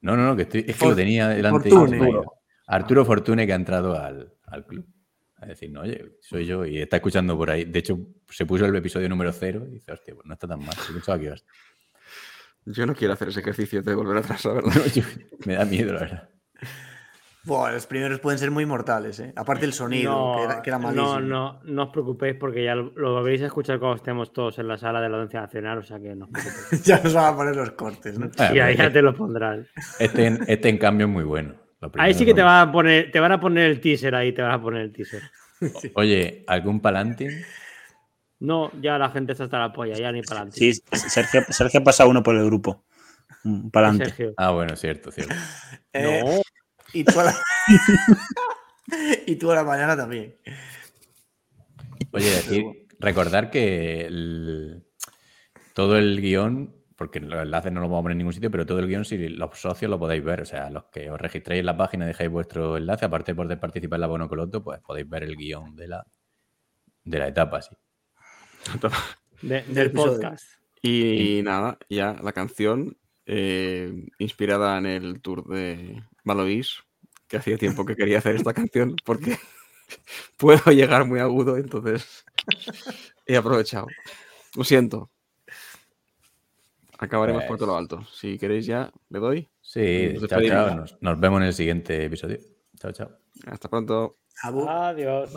No, no, no, que estoy, es que lo tenía delante. Arturo. Arturo Fortune que ha entrado al, club. A decir, no, oye, soy yo y está escuchando por ahí. De hecho, se puso el episodio número cero y dice, hostia, pues no está tan mal. Yo no quiero hacer ese ejercicio de volver atrás, la verdad. [laughs] me da miedo, la verdad. Buah, los primeros pueden ser muy mortales, ¿eh? Aparte el sonido, que, era, malísimo. No, no, no os preocupéis porque ya lo, vais a escuchar cuando estemos todos en la sala de la audiencia nacional, o sea que no. [laughs] ya nos van a poner los cortes, ¿no? y ahí ya te lo pondrán. Este, este en cambio es muy bueno. Ahí sí que te van, a poner, te van a poner el teaser ahí, te van a poner el teaser. [laughs] Oye, ¿algún palantín? No, ya la gente está hasta la polla, ya ni palantín. Sí, Sergio, Sergio pasa uno por el grupo. Palante. Ah, bueno, cierto, cierto. [laughs] Eh, no. Y tú, a la... [laughs] y tú a la mañana también. Oye, decir, recordar que todo el guion porque los enlaces no los vamos a poner en ningún sitio, pero todo el guion, si los socios lo podéis ver. O sea, los que os registréis en la página y dejáis vuestro enlace, aparte de poder participar en la Bono Coloto, pues podéis ver el guion de la, de la etapa, sí. del podcast. Y, nada, ya la canción eh, inspirada en el tour de Valois, que hacía tiempo que quería hacer esta canción porque puedo llegar muy agudo, entonces he aprovechado. Lo siento, Acabaremos por todo lo pues alto. Si queréis ya, le doy. Sí, chao, chao. Nos, vemos en el siguiente episodio. Chao, chao. Hasta pronto. Adiós.